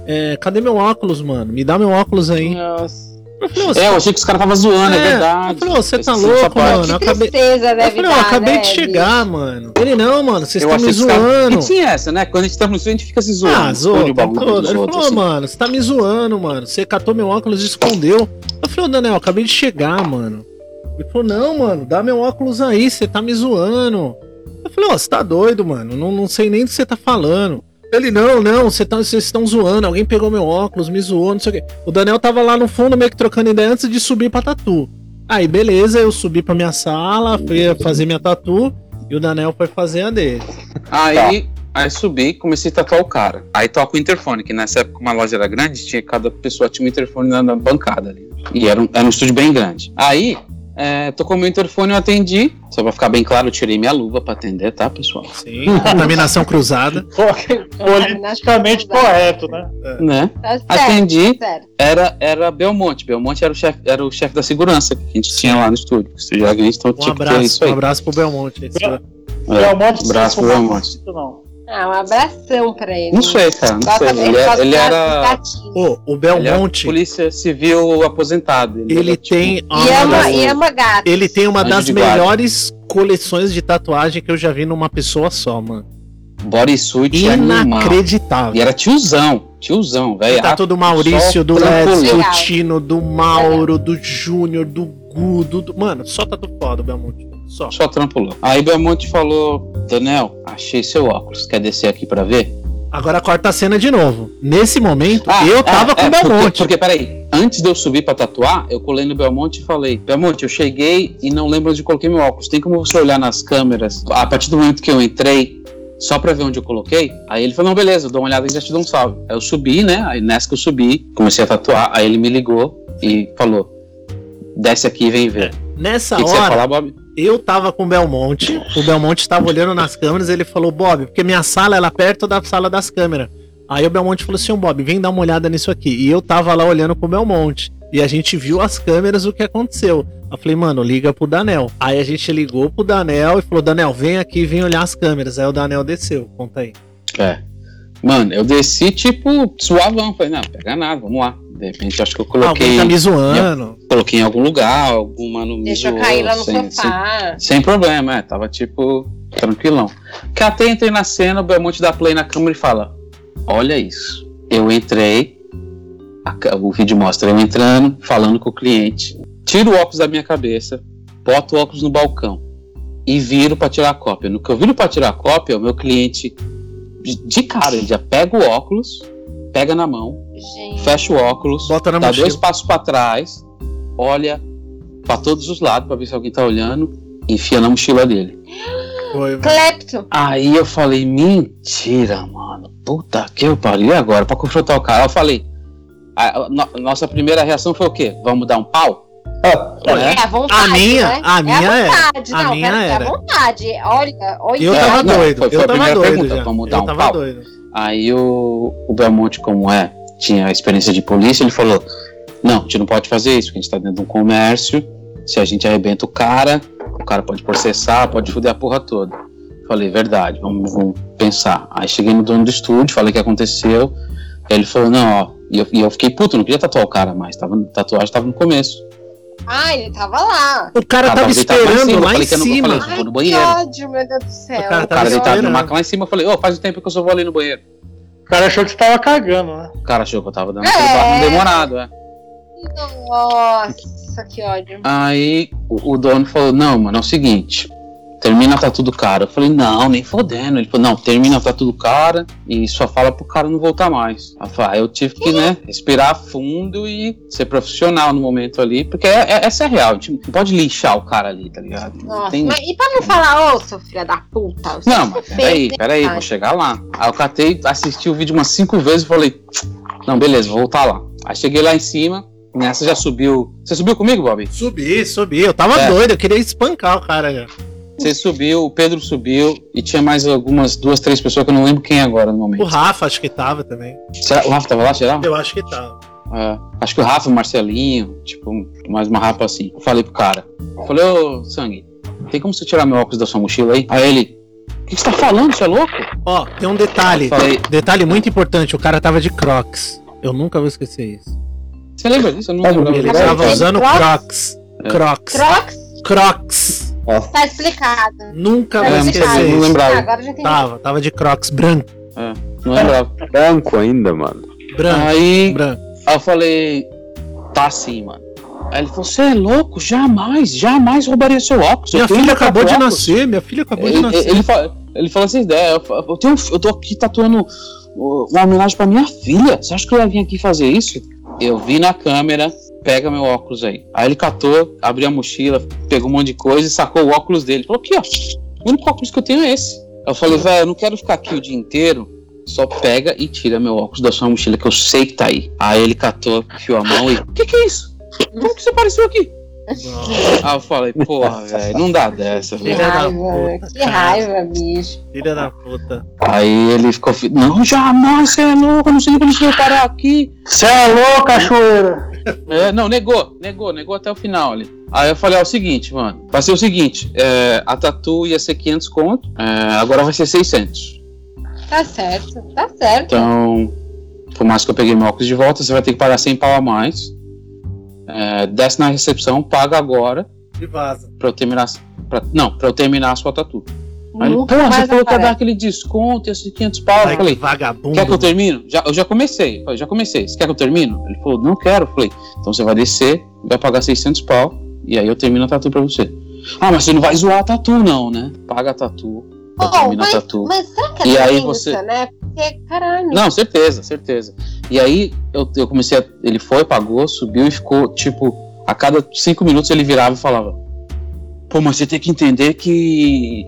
é, cadê meu óculos, mano? Me dá meu óculos aí. Nossa. Eu falei, "Ô, você É, eu achei que os caras estavam zoando, é, É, verdade. eu falei, "Ô, você tá louco, mano? eu Que acabei- tristeza Eu deve falei, ó, dar, acabei né, de chegar, mano. Ele, não, mano, vocês Eu estão me que zoando. E tinha essa, né? Quando a gente tá no estúdio, a gente fica se zoando. Ah, zoou, todo. dos Ele falou, assim. mano, você tá me zoando, mano. Você catou meu óculos e escondeu. Eu falei, ô Daniel, acabei de chegar, mano. Ele falou, não, mano, dá meu óculos aí, você tá me zoando. Eu falei, ó, você tá doido, mano. Não, não sei nem do que você tá falando. Ele, não, não, você tá, vocês estão zoando. Alguém pegou meu óculos, me zoou, não sei o quê. O Daniel tava lá no fundo, meio que trocando ideia antes de subir pra tatu. Aí, beleza, eu subi pra minha sala, fui fazer minha tatu. E o Daniel foi fazer a dele. Aí, aí subi comecei a tatuar o cara. Aí toca o interfone, que nessa época uma loja era grande, tinha, cada pessoa tinha um interfone na, na bancada ali. E era um, era um estúdio bem grande. Aí, é, tocou meu interfone, eu atendi. Só pra ficar bem claro, eu tirei minha luva pra atender, tá, pessoal? Sim, contaminação cruzada. Politicamente correto, né? Né? Tá certo, Atendi, certo. era, era Belmonte. Belmonte era o chefe era o chefe da segurança que a gente tinha lá no estúdio. O estúdio era grande, então Um tinha que ter abraço, um abraço pro Belmonte. Esse- É, Belmonte não abraço pro Belmonte. não. Ah, um abração pra ele. Não sei, cara, não sei. Ele, é- ele era. o Ele era Belmonte, polícia civil aposentado. ele era, tipo, tem E uma ama, das- e ama gatos. ele tem uma Anjo das melhores coleções de tatuagem que eu já vi numa pessoa só, mano. bodysuit animal. Inacreditável. E era tiozão, tiozão, velho. Tá todo do Maurício, do. Edson, do. Tino, do Mauro, do Júnior, do Gudo. Do... Mano, só tatu foda o Belmonte. Só. Só trampolou. Aí Belmonte falou: Daniel, achei seu óculos, quer descer aqui pra ver? Agora corta a cena de novo. Nesse momento, Ah, eu é, tava com é, o Belmonte. Porque, porque, peraí, antes de eu subir pra tatuar, eu colei no Belmonte e falei: Belmonte, eu cheguei e não lembro onde coloquei meu óculos. Tem como você olhar nas câmeras? A partir do momento que eu entrei, só pra ver onde eu coloquei. Aí ele falou, não, beleza, eu dou uma olhada e já te dou um salve. Aí eu subi, né? Aí nessa que eu subi, comecei a tatuar. Aí ele me ligou e falou: desce aqui e vem ver. Nessa O que, que você ia hora, falar, Bob? Eu tava com o Belmonte, o Belmonte tava olhando nas câmeras, ele falou, Bob, porque minha sala ela é perto da sala das câmeras. Aí o Belmonte falou assim, Bob, vem dar uma olhada nisso aqui. E eu tava lá olhando pro Belmonte. E a gente viu as câmeras o que aconteceu. Eu falei, mano, liga pro Danel. Aí a gente ligou pro Danel e falou, Danel, vem aqui, vem olhar as câmeras. Aí o Danel desceu, conta aí. É. Mano, eu desci tipo suavão. Falei, não, pega nada, vamos lá. De repente acho que eu Alguém coloquei, tá me zoando. coloquei em algum lugar, algum mano me Deixa eu zoou, cair lá no sem, sofá. Sem, sem problema, é. Tava tipo tranquilão. Que até entrei na cena, o Belmonte dá play na câmera e fala: Olha isso. Eu entrei, a o vídeo mostra eu entrando, falando com o cliente, tiro o óculos da minha cabeça, boto o óculos no balcão e viro pra tirar a cópia. No que eu viro pra tirar a cópia, o meu cliente, de, cara, ele já pega o óculos, pega na mão, Gente. fecha o óculos, Bota na dá mochila. dois passos pra trás, olha pra todos os lados pra ver se alguém tá olhando, enfia na mochila dele. Foi. Clepto. Aí eu falei, mentira, mano. Puta que eu pariu. E agora? Pra confrontar o cara, eu falei. A, a no- nossa primeira reação foi o quê? Vamos dar um pau? Ah, É. É a vontade. A minha- né? a minha é é. a vontade. A não, minha pera, era. É a vontade. Olha, olha. Eu É, tava não, doido, foi- foi eu a tava primeira doido pergunta, já. vamos dar eu um tava pau? doido. Aí o, o Belmonte, como é, tinha experiência de polícia, ele falou: Não, a gente não pode fazer isso, porque a gente tá dentro de um comércio. Se a gente arrebenta o cara, o cara pode processar, pode foder a porra toda. Falei, verdade, vamos, vamos pensar. Aí cheguei no dono do estúdio, falei o que aconteceu. Ele falou, não, ó. E eu, e eu fiquei puto, não queria tatuar o cara mais. Tava, tatuagem tava no começo. Ah, ele tava lá. O cara tava deitado esperando lá em eu eu cima. falei, eu vou no banheiro. Que ódio, meu Deus do céu. O cara O tava cara deitado no maca lá em cima, eu falei, ô, faz um tempo que eu só vou ali no banheiro. O cara achou que você tava cagando, né? O cara achou que eu tava dando É. aquele barulho demorado, é. Nossa, que ódio. Aí o, o dono falou: Não, mano, é o seguinte. Termina a tatu do cara. Eu falei, não, nem fodendo. Ele falou, não, termina a tatu do cara e só fala pro cara não voltar mais. Aí eu falei, ah, eu tive que, né, respirar fundo e ser profissional no momento ali, porque é- é- essa é a real. A gente não pode lixar o cara ali, tá ligado? Nossa, tem- mas e pra não falar, ô, seu filho da puta? você Não, se mas fez, peraí, né, peraí, vou chegar lá. Aí eu catei, assisti o vídeo umas cinco vezes e falei, não, beleza, vou voltar lá. Aí cheguei lá em cima, nessa já subiu. Você subiu comigo, Bob? Subi, subi. Eu tava É. doido, eu queria espancar o cara já. Você subiu, o Pedro subiu e tinha mais algumas duas, três pessoas que eu não lembro quem agora no O momento. Rafa acho que tava também. Será, o Rafa tava lá, será? Eu acho que tava. É, acho que o Rafa, o Marcelinho, tipo, mais uma rapa assim. Eu falei pro cara, eu falei, ô Sangue, tem como você tirar meu óculos da sua mochila aí? Aí ele, o que você tá falando, você é louco? Ó, tem um detalhe. Falei, Detalhe muito importante, o cara tava de Crocs. Eu nunca vou esquecer isso. você lembra disso? Eu não lembro. Ele Crocs? tava usando Crocs? Crocs. É. Crocs. Crocs, Crocs. tá explicado. Nunca Tá É, não lembrava. Agora eu já entendi. Tava, tava de Crocs branco. Não lembrava. Branco ainda, mano. Branco, Aí, branco. aí eu falei, tá assim, mano. Aí ele falou, você é louco? Jamais, jamais roubaria seu óculos. Eu Minha filha acabou de óculos." nascer, minha filha acabou de Ele, nascer. ele, fala, ele fala essa ideia. Eu, fa- eu, tenho, eu tô aqui tatuando uh, uma homenagem pra minha filha. Você acha que eu ia vir aqui fazer isso? Eu vi na câmera, pega meu óculos aí. Aí ele catou, abriu a mochila, pegou um monte de coisa e sacou o óculos dele. Falou: aqui, ó. O único óculos que eu tenho é esse. Eu falei, velho, eu não quero ficar aqui o dia inteiro. Só pega e tira meu óculos da sua mochila, que eu sei que tá aí. Aí ele catou, enfiou a mão e. O que, que é isso? Como que você apareceu aqui? Aí eu falei, porra, velho, não dá dessa, Que velho. Filha da raiva, puta, que raiva, bicho. Filha da puta. Aí ele ficou, fi- não, jamais, você é louco, eu não sei nem como você veio parar aqui. Você é louco, cachoeira! É, não, negou, negou, negou até o final ali. Aí eu falei, ó, o seguinte, mano, vai ser o seguinte, é, a tatu ia ser 500 conto, é, agora vai ser 600. Tá certo, tá certo. Então, por mais que eu peguei meu óculos de volta, você vai ter que pagar 100 pau a mais. É, desce na recepção, paga agora, E vaza. pra eu terminar, pra- não, pra eu terminar a sua tatu. Aí Nunca você falou que ia dar aquele desconto, esses 500 pau. Ai, Eu falei, que vagabundo. Quer que eu termine? Já, eu já comecei. Eu falei, já comecei. Você quer que eu termine? Ele falou, não quero. Eu falei, então você vai descer, vai pagar 600 pau, e aí eu termino a tatu pra você. Ah, mas você não vai zoar a tatu, não, né? Paga a tatu, Oh, termino a mas, tatu. mas será que é E aí você- né? Porque, caralho. Não, certeza, certeza. E aí eu, eu comecei a. Ele foi, pagou, subiu e ficou, tipo, a cada cinco minutos ele virava e falava. Pô, mas você tem que entender que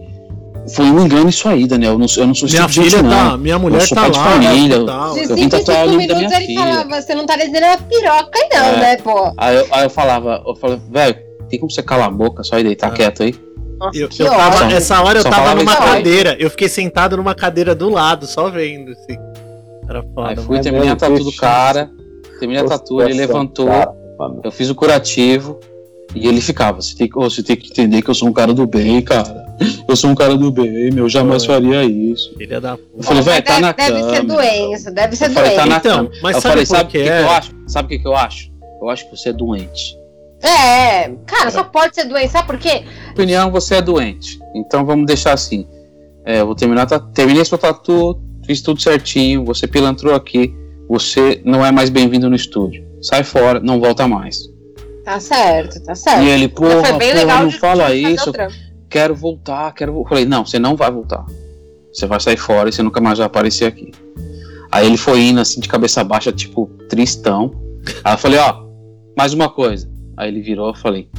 foi um engano isso aí, Daniel. Eu não, sou- eu não sou esse Minha tipo de filha gente, tá, não. minha mulher sou tá lá. família. hospital. De Eu 5 vim em tatuar o 5 nome da minutos minha ele filha. falava, você não tá desenhando uma piroca aí não, É. né, pô? Aí eu, aí eu falava, eu falava, velho, tem como você calar a boca só e deitar Ah. quieto aí? Nossa, Eu, eu tava, essa hora eu Só tava numa aí. cadeira. Eu fiquei sentado numa cadeira do lado, só vendo, assim. Era Aí foda. fui, é terminei a tatu do cara, terminei a tatu, ele Situação levantou, eu fiz o curativo e ele ficava, você tem, você tem que entender que eu sou um cara do bem, cara. Eu sou um cara do bem, meu, jamais Foi. faria isso. Filha da Eu puta. falei, Mas velho, tá deve, na deve ser doença, deve ser Eu falei, tá doença. na Então, câmera. mas eu sabe falei, por sabe o que que, que é? eu acho? Sabe o que, que eu acho? Eu acho que você é doente. É, cara, só pode ser doença, sabe por quê? Na opinião, você é doente. Então vamos deixar assim. É, eu vou terminar, ta- terminei sua tatu, fiz tudo certinho, você pilantrou aqui, você não é mais bem-vindo no estúdio. Sai fora, não volta mais. Tá certo, tá certo. E ele, porra, Foi bem porra, legal não de- fala isso. Quero voltar, quero voltar. Falei, não, você não vai voltar. Você vai sair fora e você nunca mais vai aparecer aqui. Aí ele foi indo assim de cabeça baixa, tipo, tristão. Aí eu falei, ó, mais uma coisa. Aí ele virou, eu falei,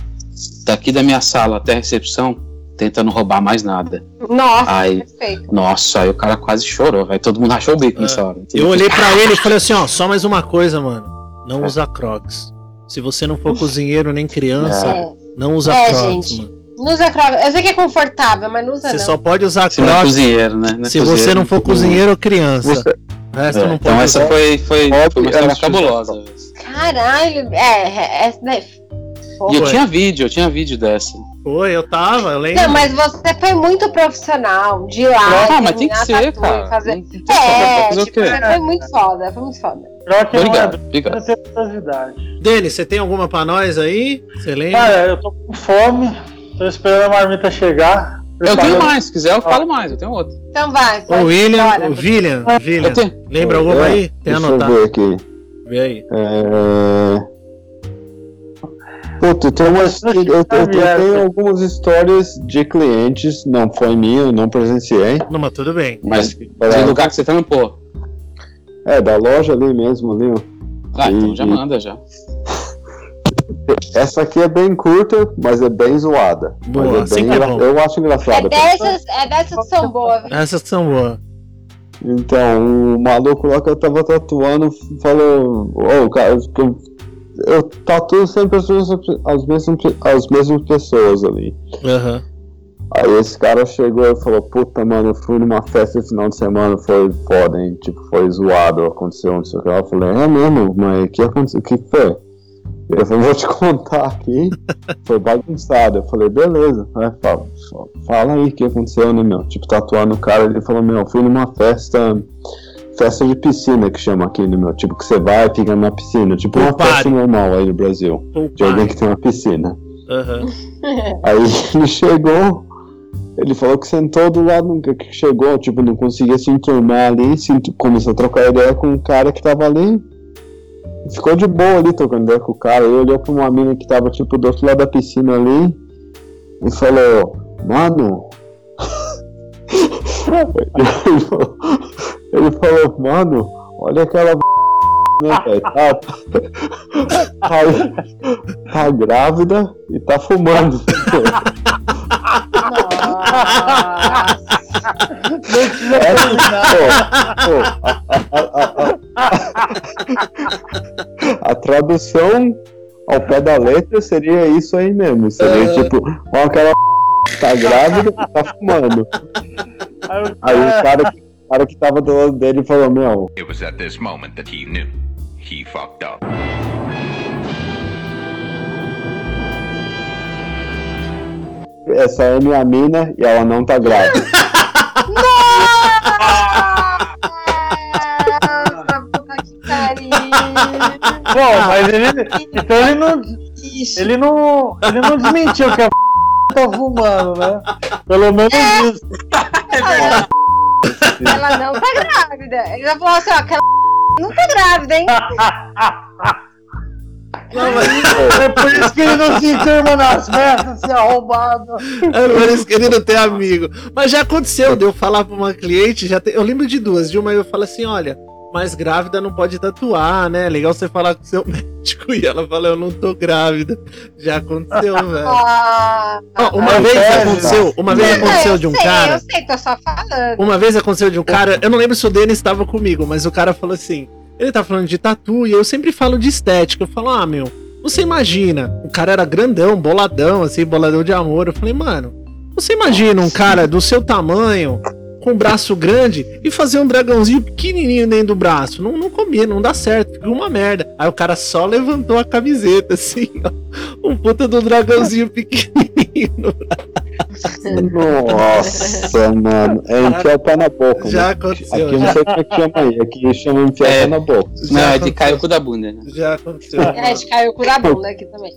daqui da minha sala até a recepção, tenta não roubar mais nada. Nossa, Aí, perfeito. nossa, aí o cara quase chorou, vai todo mundo achou o bico nessa hora. Eu olhei pra ele e falei assim, ó, só mais uma coisa, mano. Não usa crocs. Se você não for cozinheiro nem criança, É. não usa É, crocs, gente. mano. Não usa crocs. Eu sei que é confortável, mas não usa Você não. só pode usar Se não é crocs cozinheiro, né? Não é se cozinheiro, você não for cozinheiro ou criança. Você- É, não então essa usar. foi, foi, foi uma história era cabulosa. Caralho, é, é, é né? E eu tinha vídeo, eu tinha vídeo dessa. Foi, eu tava, eu lembro. Não, mas você foi muito profissional de ir lá. Ah, mas tem que ser, tatu cara. Fazer... Tem que É, fazer o tipo, quê? foi muito foda, foi muito foda. É Obrigado, obrigado. Denis, você tem alguma pra nós aí? Você lembra? Cara, eu tô com fome, tô esperando a marmita chegar. Eu tenho mais, se quiser eu falo mais, eu tenho outro. Então vai. Pode ir William, o William, William. Eu tenho. Lembra alguma aí? Tem Deixa eu anotado. ver aqui. Vê aí. É... Puta, tem umas, eu, eu, eu tenho algumas histórias de clientes, não foi minha, eu não presenciei. Não, mas tudo bem. Mas É, lugar que você trampou. é, da loja ali mesmo, ali, ó. Ah, então já E- manda já. Essa aqui é bem curta, mas é bem zoada. Boa, Mas é assim bem é engra-. Eu acho É engraçada. dessas, é dessas que são boas. viu? Essas são boas. Então, o maluco lá que eu tava tatuando falou: Ô, cara, eu, eu tatuo sempre as mesmas, as, mesmas, as mesmas pessoas ali. Aham. Aí esse cara chegou e falou: Puta, mano, eu fui numa festa esse final de semana, foi foda, hein? Tipo, foi zoado, aconteceu não sei o que. Eu falei: É mesmo, mas o que aconteceu? O que foi? Ele falou: Vou te contar aqui. Foi bagunçado. Eu falei: Beleza. Aí fala, fala aí o que aconteceu, né, meu? Tipo, tatuando o cara. Ele falou: Meu, eu fui numa festa. Festa de piscina que chama aqui, né, meu? Tipo, que você vai e fica na piscina. Tipo, uma festa normal aí no Brasil. De alguém que tem uma piscina. Aham. Aí ele chegou, ele falou que sentou do lado, que chegou, tipo, não conseguia se enturmar ali, se, começou a trocar ideia com um cara que tava ali. Ficou de boa ali trocando ideia com o cara. Ele olhou pra uma mina que tava, tipo, do outro lado da piscina ali e falou, mano. ele, falou, mano, olha aquela né? Tá, tá, tá grávida e tá fumando. Pô, a, a- a- a- a tradução ao pé da letra seria isso aí mesmo. Seria tipo, ó, aquela tá grávida e tá fumando. Aí o cara, que- o cara que tava do lado dele falou, meu, It was at this moment that he knew he fucked up. essa é minha mina e ela não tá grávida. Nossa, puta que pariu. Bom, mas ele. Então ele não. Ele não. Ele não desmentiu que a tá fumando, né? Pelo menos isso. Ela não tá grávida. Ele já falou assim, ó, que ela não tá grávida, hein? É por isso que ele não se enturma nas festas, se arrombado. É por isso que ele não tem amigo. Mas já aconteceu de eu falar pra uma cliente, já te- eu lembro de duas. De uma eu falo assim: olha, Mas grávida não pode tatuar, né? Legal você falar com seu médico e ela fala, eu não tô grávida. Já aconteceu, velho. Ah, Ó, uma É, vez é, aconteceu, uma vez não, aconteceu eu de um sei, cara. Eu sei, tô só falando. Uma vez aconteceu de um cara, eu não lembro se o Denis estava comigo, mas o cara falou assim: ele tá falando de tatu e eu sempre falo de estética. Eu falo, ah, meu, você imagina, o cara era grandão, boladão, assim, boladão de amor. Eu falei, mano, você imagina um cara do seu tamanho, com um braço grande, e fazer um dragãozinho pequenininho dentro do braço? Não, não combina, não dá certo, fica uma merda. Aí o cara só levantou a camiseta, assim, ó, um puta do dragãozinho pequenininho no Nossa, mano. É enfiar o pé na boca. Já né? aconteceu, Aqui eu já. não sei como é que chama aí. Aqui chama enfiar o É. pé na boca. Não, é de cair o cu da bunda, né? Já aconteceu. É, caiu com o da bunda aqui também.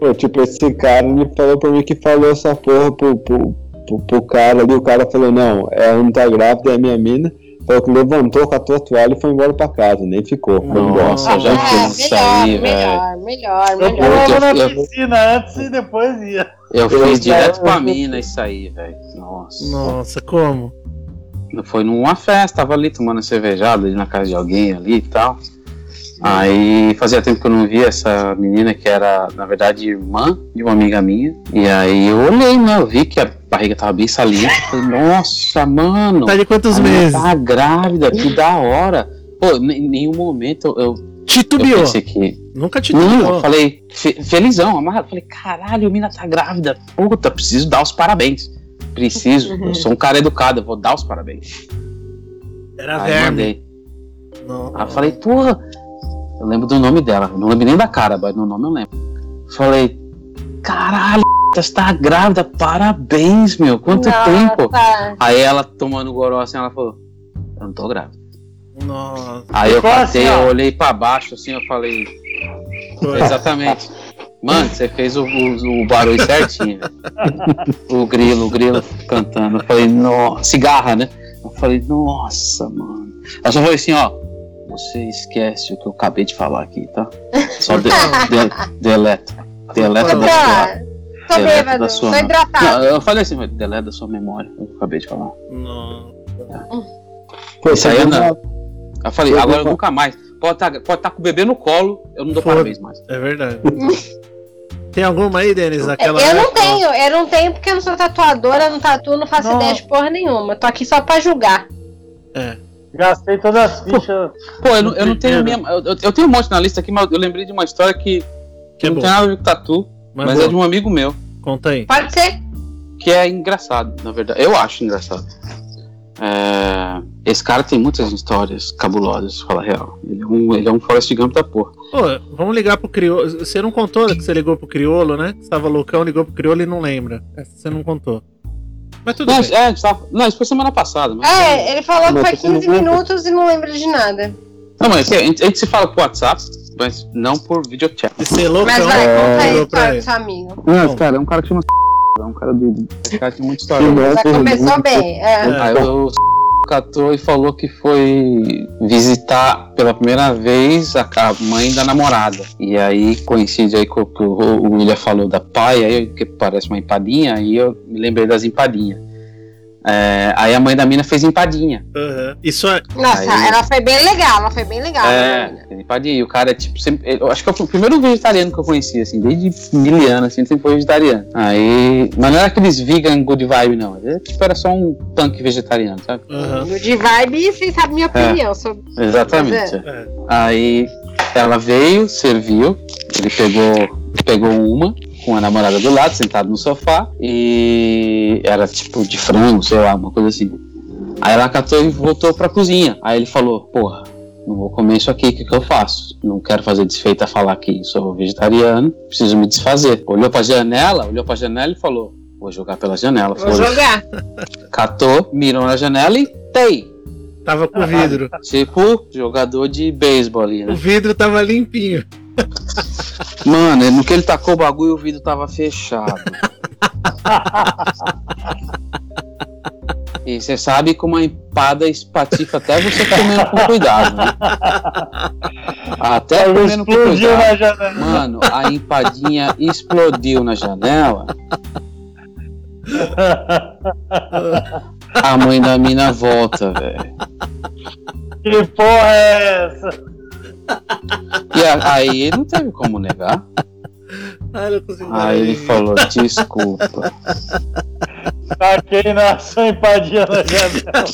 Pô, tipo, esse cara, ele falou pra mim que falou essa porra pro, pro, pro, pro cara ali. O cara falou, não, ela não tá grávida, é minha mina. Falou que levantou, catou a toalha e foi embora pra casa. Nem ficou. Foi embora. Nossa, eu já é, fiz isso aí, velho. melhor, melhor, Eu melhor. pulava na eu- piscina antes e depois ia. Eu Eu- fiz direto eu- pra mina isso aí, velho. Nossa. Nossa, como? Foi numa festa, tava ali tomando cervejada ali na casa de alguém ali e tal. Aí fazia tempo que eu não via essa menina que era, na verdade, irmã de uma amiga minha. E aí eu olhei, né? Eu vi que a barriga tava bem saliente. Falei, nossa, mano. Tá de quantos meses? Tá grávida, que da hora. Pô, em nenhum momento eu, eu Titubeou. pensei que. Nunca Não, titubeou. eu falei, fe- felizão, amarrado. Falei, caralho, a mina tá grávida. Puta, preciso dar os parabéns. Preciso. Eu sou um cara educado, eu vou dar os parabéns. Era Aí verme. mandei. Não. Aí eu falei, porra, eu lembro do nome dela, não lembro nem da cara, mas no nome eu lembro. Falei, caralho, você tá grávida, parabéns, meu, quanto tempo? Nossa. Aí ela tomando goró assim, ela falou, eu não tô grávida. Nossa. Aí eu catei, assim, ó. eu olhei pra baixo assim, eu falei, exatamente. Mano, você fez o, o- o barulho certinho. O grilo, o grilo cantando. Eu falei, nossa, cigarra, né? Eu falei, nossa, mano. Ela só falou assim, ó. Você esquece o que eu acabei de falar aqui, tá? Só de, de, deleta. Deleta da sua. tô Deleta bêbado, da sua. tô hidratado. Não, eu falei assim, mas deleta da sua memória. Eu acabei de falar. Nossa. Pô, Isso aí é não. uma- Eu falei, Eu agora eu nunca mais. Pode estar pode tá com o bebê no colo, eu não dou Foda. parabéns mais. É verdade. Tem alguma aí, Denis? Aquela eu não época? tenho, eu não tenho porque eu não sou tatuadora, não tatuo, não faço Não. ideia de porra nenhuma. Tô aqui só pra julgar. É. Gastei todas as fichas. Pô, eu não, eu não tenho minha. Eu, eu- tenho um monte na lista aqui, mas eu lembrei de uma história que, Que é não bom. tem nada a ver com tatu, Mas, mas, é de um amigo meu. Conta aí. Pode ser? que é engraçado, na verdade. Eu acho engraçado. É, esse cara tem muitas histórias cabulosas, fala a real. Ele é um, ele é um Forrest Gump da porra. Pô, vamos ligar pro criolo. Você não contou que você ligou pro criolo, né? Que você tava loucão, ligou pro criolo e não lembra. Essa você não contou. Mas tudo Não, bem. é, tava- não, isso foi semana passada. Mas, É, ele falou que foi você não 15 lembra? minutos e não lembra de nada. Não, mas a gente, a gente se fala por WhatsApp, mas não por videochat. Loucão, Mas vai, conta aí pra história ele. do seu amigo. Não, cara é um cara que chama é um cara do. Esse cara tem muita história. Já começou bem. É. Aí o catou e falou que foi visitar pela primeira vez a mãe da namorada. E aí coincide aí com o que o William falou da pai, aí que parece uma empadinha, aí eu me lembrei das empadinhas. É, aí a mãe da mina fez empadinha. Aham. Isso é. Nossa, Aí- ela foi bem legal, ela foi bem legal. É, né? empadinha. E o cara é tipo sempre. Eu acho que foi o primeiro vegetariano que eu conheci, assim, desde mil anos, assim, sempre foi vegetariano. Aí. Mas não era aqueles vegan good vibe, não. Ele tipo, era só um punk vegetariano, sabe? No de vibe, vocês sabem minha opinião sobre. Exatamente. É. Aí ela veio, serviu, ele pegou, pegou uma com a namorada do lado, sentado no sofá, e era tipo de frango, sei lá, uma coisa assim. Aí ela catou e voltou pra cozinha. Aí ele falou, porra, não vou comer isso aqui, o que, que eu faço? Não quero fazer desfeita falar que sou vegetariano, preciso me desfazer. Olhou pra janela, olhou pra janela e falou, vou jogar pela janela. Vou Foi. jogar. Catou, mirou na janela e tei. Tava com vidro. Tipo, jogador de beisebol ali, né? O vidro tava limpinho. Mano, no que ele tacou o bagulho, o vidro tava fechado. e você sabe que uma empada espatifa até você comendo com cuidado, né? Até Ela comendo com explodiu cuidado. na janela. Mano, a empadinha explodiu na janela. A mãe da mina volta, velho. Que porra é essa? E a- aí ele não teve como negar. Ai, não consigo Aí ele falou, desculpa. Taquei na sua empadinha na janela.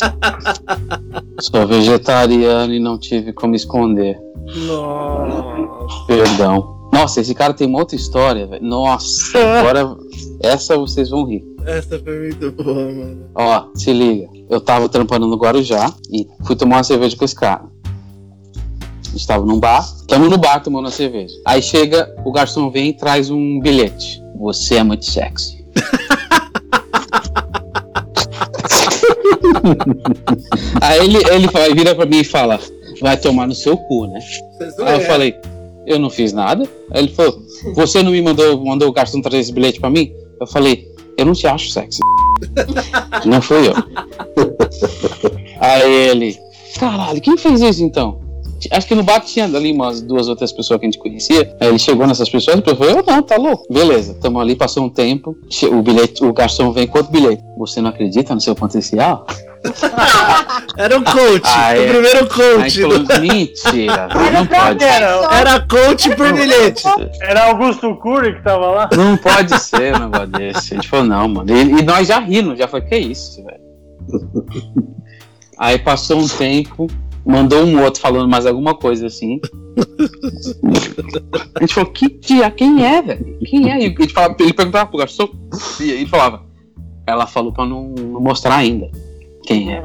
Sou vegetariano e não tive como esconder. Nossa. Perdão. Nossa, esse cara tem uma outra história, velho. Nossa, agora essa vocês vão rir. Essa foi muito boa, mano. Ó, se liga. Eu tava trampando no Guarujá e fui tomar uma cerveja com esse cara. A gente tava num bar, tamo no bar tomando uma cerveja. Aí chega, o garçom vem e traz um bilhete. Você é muito sexy. Aí ele, ele fala- vira pra mim e fala: Vai tomar no seu cu, né? Aí eu falei, eu não fiz nada. Aí ele falou, você não me mandou, mandou o garçom trazer esse bilhete pra mim? Eu falei, eu não te acho sexy. não fui eu. Aí ele, caralho, quem fez isso então? Acho que no bar tinha ali umas duas outras pessoas que a gente conhecia. Aí ele chegou nessas pessoas e falou, eu não, tá louco. Beleza, tamo ali, passou um tempo. O bilhete, o garçom vem com outro bilhete. Você não acredita no seu potencial? Era um coach. Ah, é. O primeiro coach. falou, do- mentira, não pode. Era coach por bilhete. Era Augusto Cury que tava lá? Não pode ser um negócio desse. A gente falou, não, mano. E, e nós já rindo, já foi, que isso, velho. Aí passou um tempo, mandou um outro falando mais alguma coisa assim. A gente falou, que dia? Quem é, velho? Quem é? E a gente falava, ele perguntava pro garçom, e ele falava, ela falou pra não, não mostrar ainda quem é.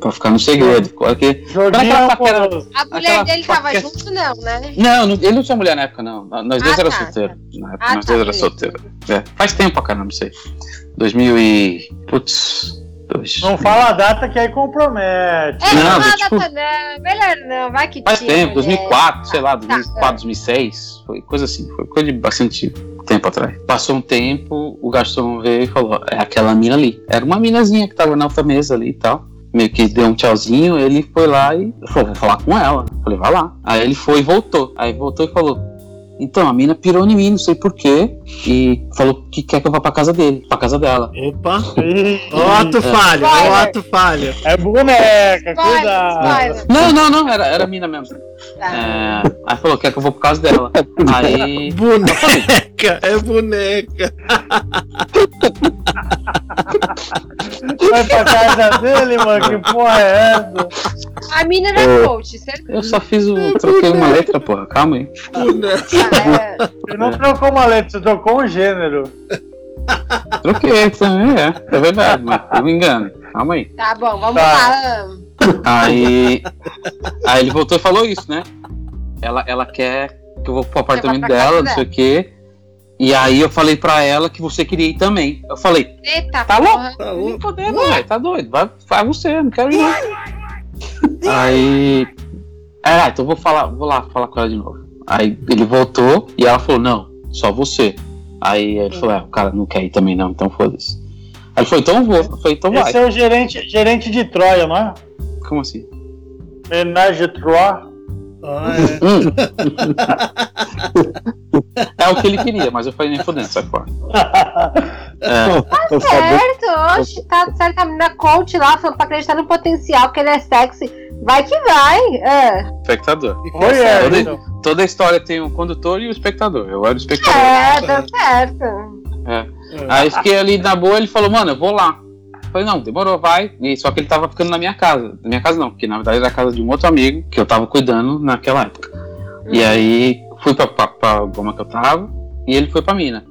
Pra ficar no segredo. Porque, aquela paquera- amoroso. A mulher dele tava junto, não, né? não, não, ele não tinha mulher na época, não. Nós dois Ah, eram tá, solteiros. Na época, Ah, nós tá, dois eram beleza. solteiros. É, faz tempo pra caramba, não sei. 2000 e... Putz... Não fala a data que aí compromete. É, Não, não, nada tipo, pra não. Melhor não, vai que Faz tinha tempo, mulher. 2004, sei lá, Tá, 2004, 2006. Foi coisa assim, foi coisa de bastante tempo atrás. Passou um tempo, o garçom veio e falou: é aquela mina ali. Era uma minazinha que tava na outra mesa ali e tal. Meio que deu um tchauzinho, ele foi lá e falou: vou falar com ela. Falei: vai lá. Aí ele foi e voltou. Aí voltou e falou: então, a mina pirou em mim, não sei porquê, e falou que quer que eu vá pra casa dele, pra casa dela. Opa. Ó, ato falho. Ó, ato falho. É boneca, cuidado. Não, não, não, era, era a mina mesmo. Tá. É, aí falou: quer que eu vou por causa dela. Aí. Boneca. É boneca. Vai pra casa dele, mano. Que porra é essa? A mina era coach, certo? Eu só fiz o. Troquei uma letra, porra. Calma aí. Boneca. Ah, é. Você não trocou uma letra, você trocou um gênero. Troquei também, é. É verdade, mas eu me engano. Calma aí. Tá bom, vamos Tá. lá. Aí. Aí ele voltou e falou isso, né? Ela, ela quer que eu vou pro apartamento dela, não sei o quê. E aí eu falei pra ela que você queria ir também. Eu falei, Eita, Tá porra. Tá louco. podendo, velho, tá doido. Vai, vai você, não quero ir. Aí. Ah, então vou falar, vou lá falar com ela de novo. Aí ele voltou e ela falou, não, só você. Aí ele falou, é, o cara não quer ir também não, então foda-se. Aí ele falou, então vou. Eu falei, então vai. Esse é o gerente, gerente de Troia, não é? Como assim? Menage de Troia. Ah, é. Hum. é o que ele queria, mas eu falei nem fodendo, sai fora. É, Eu sabia- Certo, oxe, tá certo. A menina coach lá falando pra acreditar no potencial, que ele é sexy. Vai que vai. É, espectador. Oi, é, Toda, então. toda história tem um condutor e o espectador. Eu era o espectador. é deu certo. Aí fiquei ali na boa, ele falou, mano, eu vou lá. Falei, não, demorou, vai. E, só que ele tava ficando na minha casa. Na minha casa não, porque na verdade era a casa de um outro amigo que eu tava cuidando naquela época. E aí fui pra, pra, pra goma que eu tava e ele foi pra mina.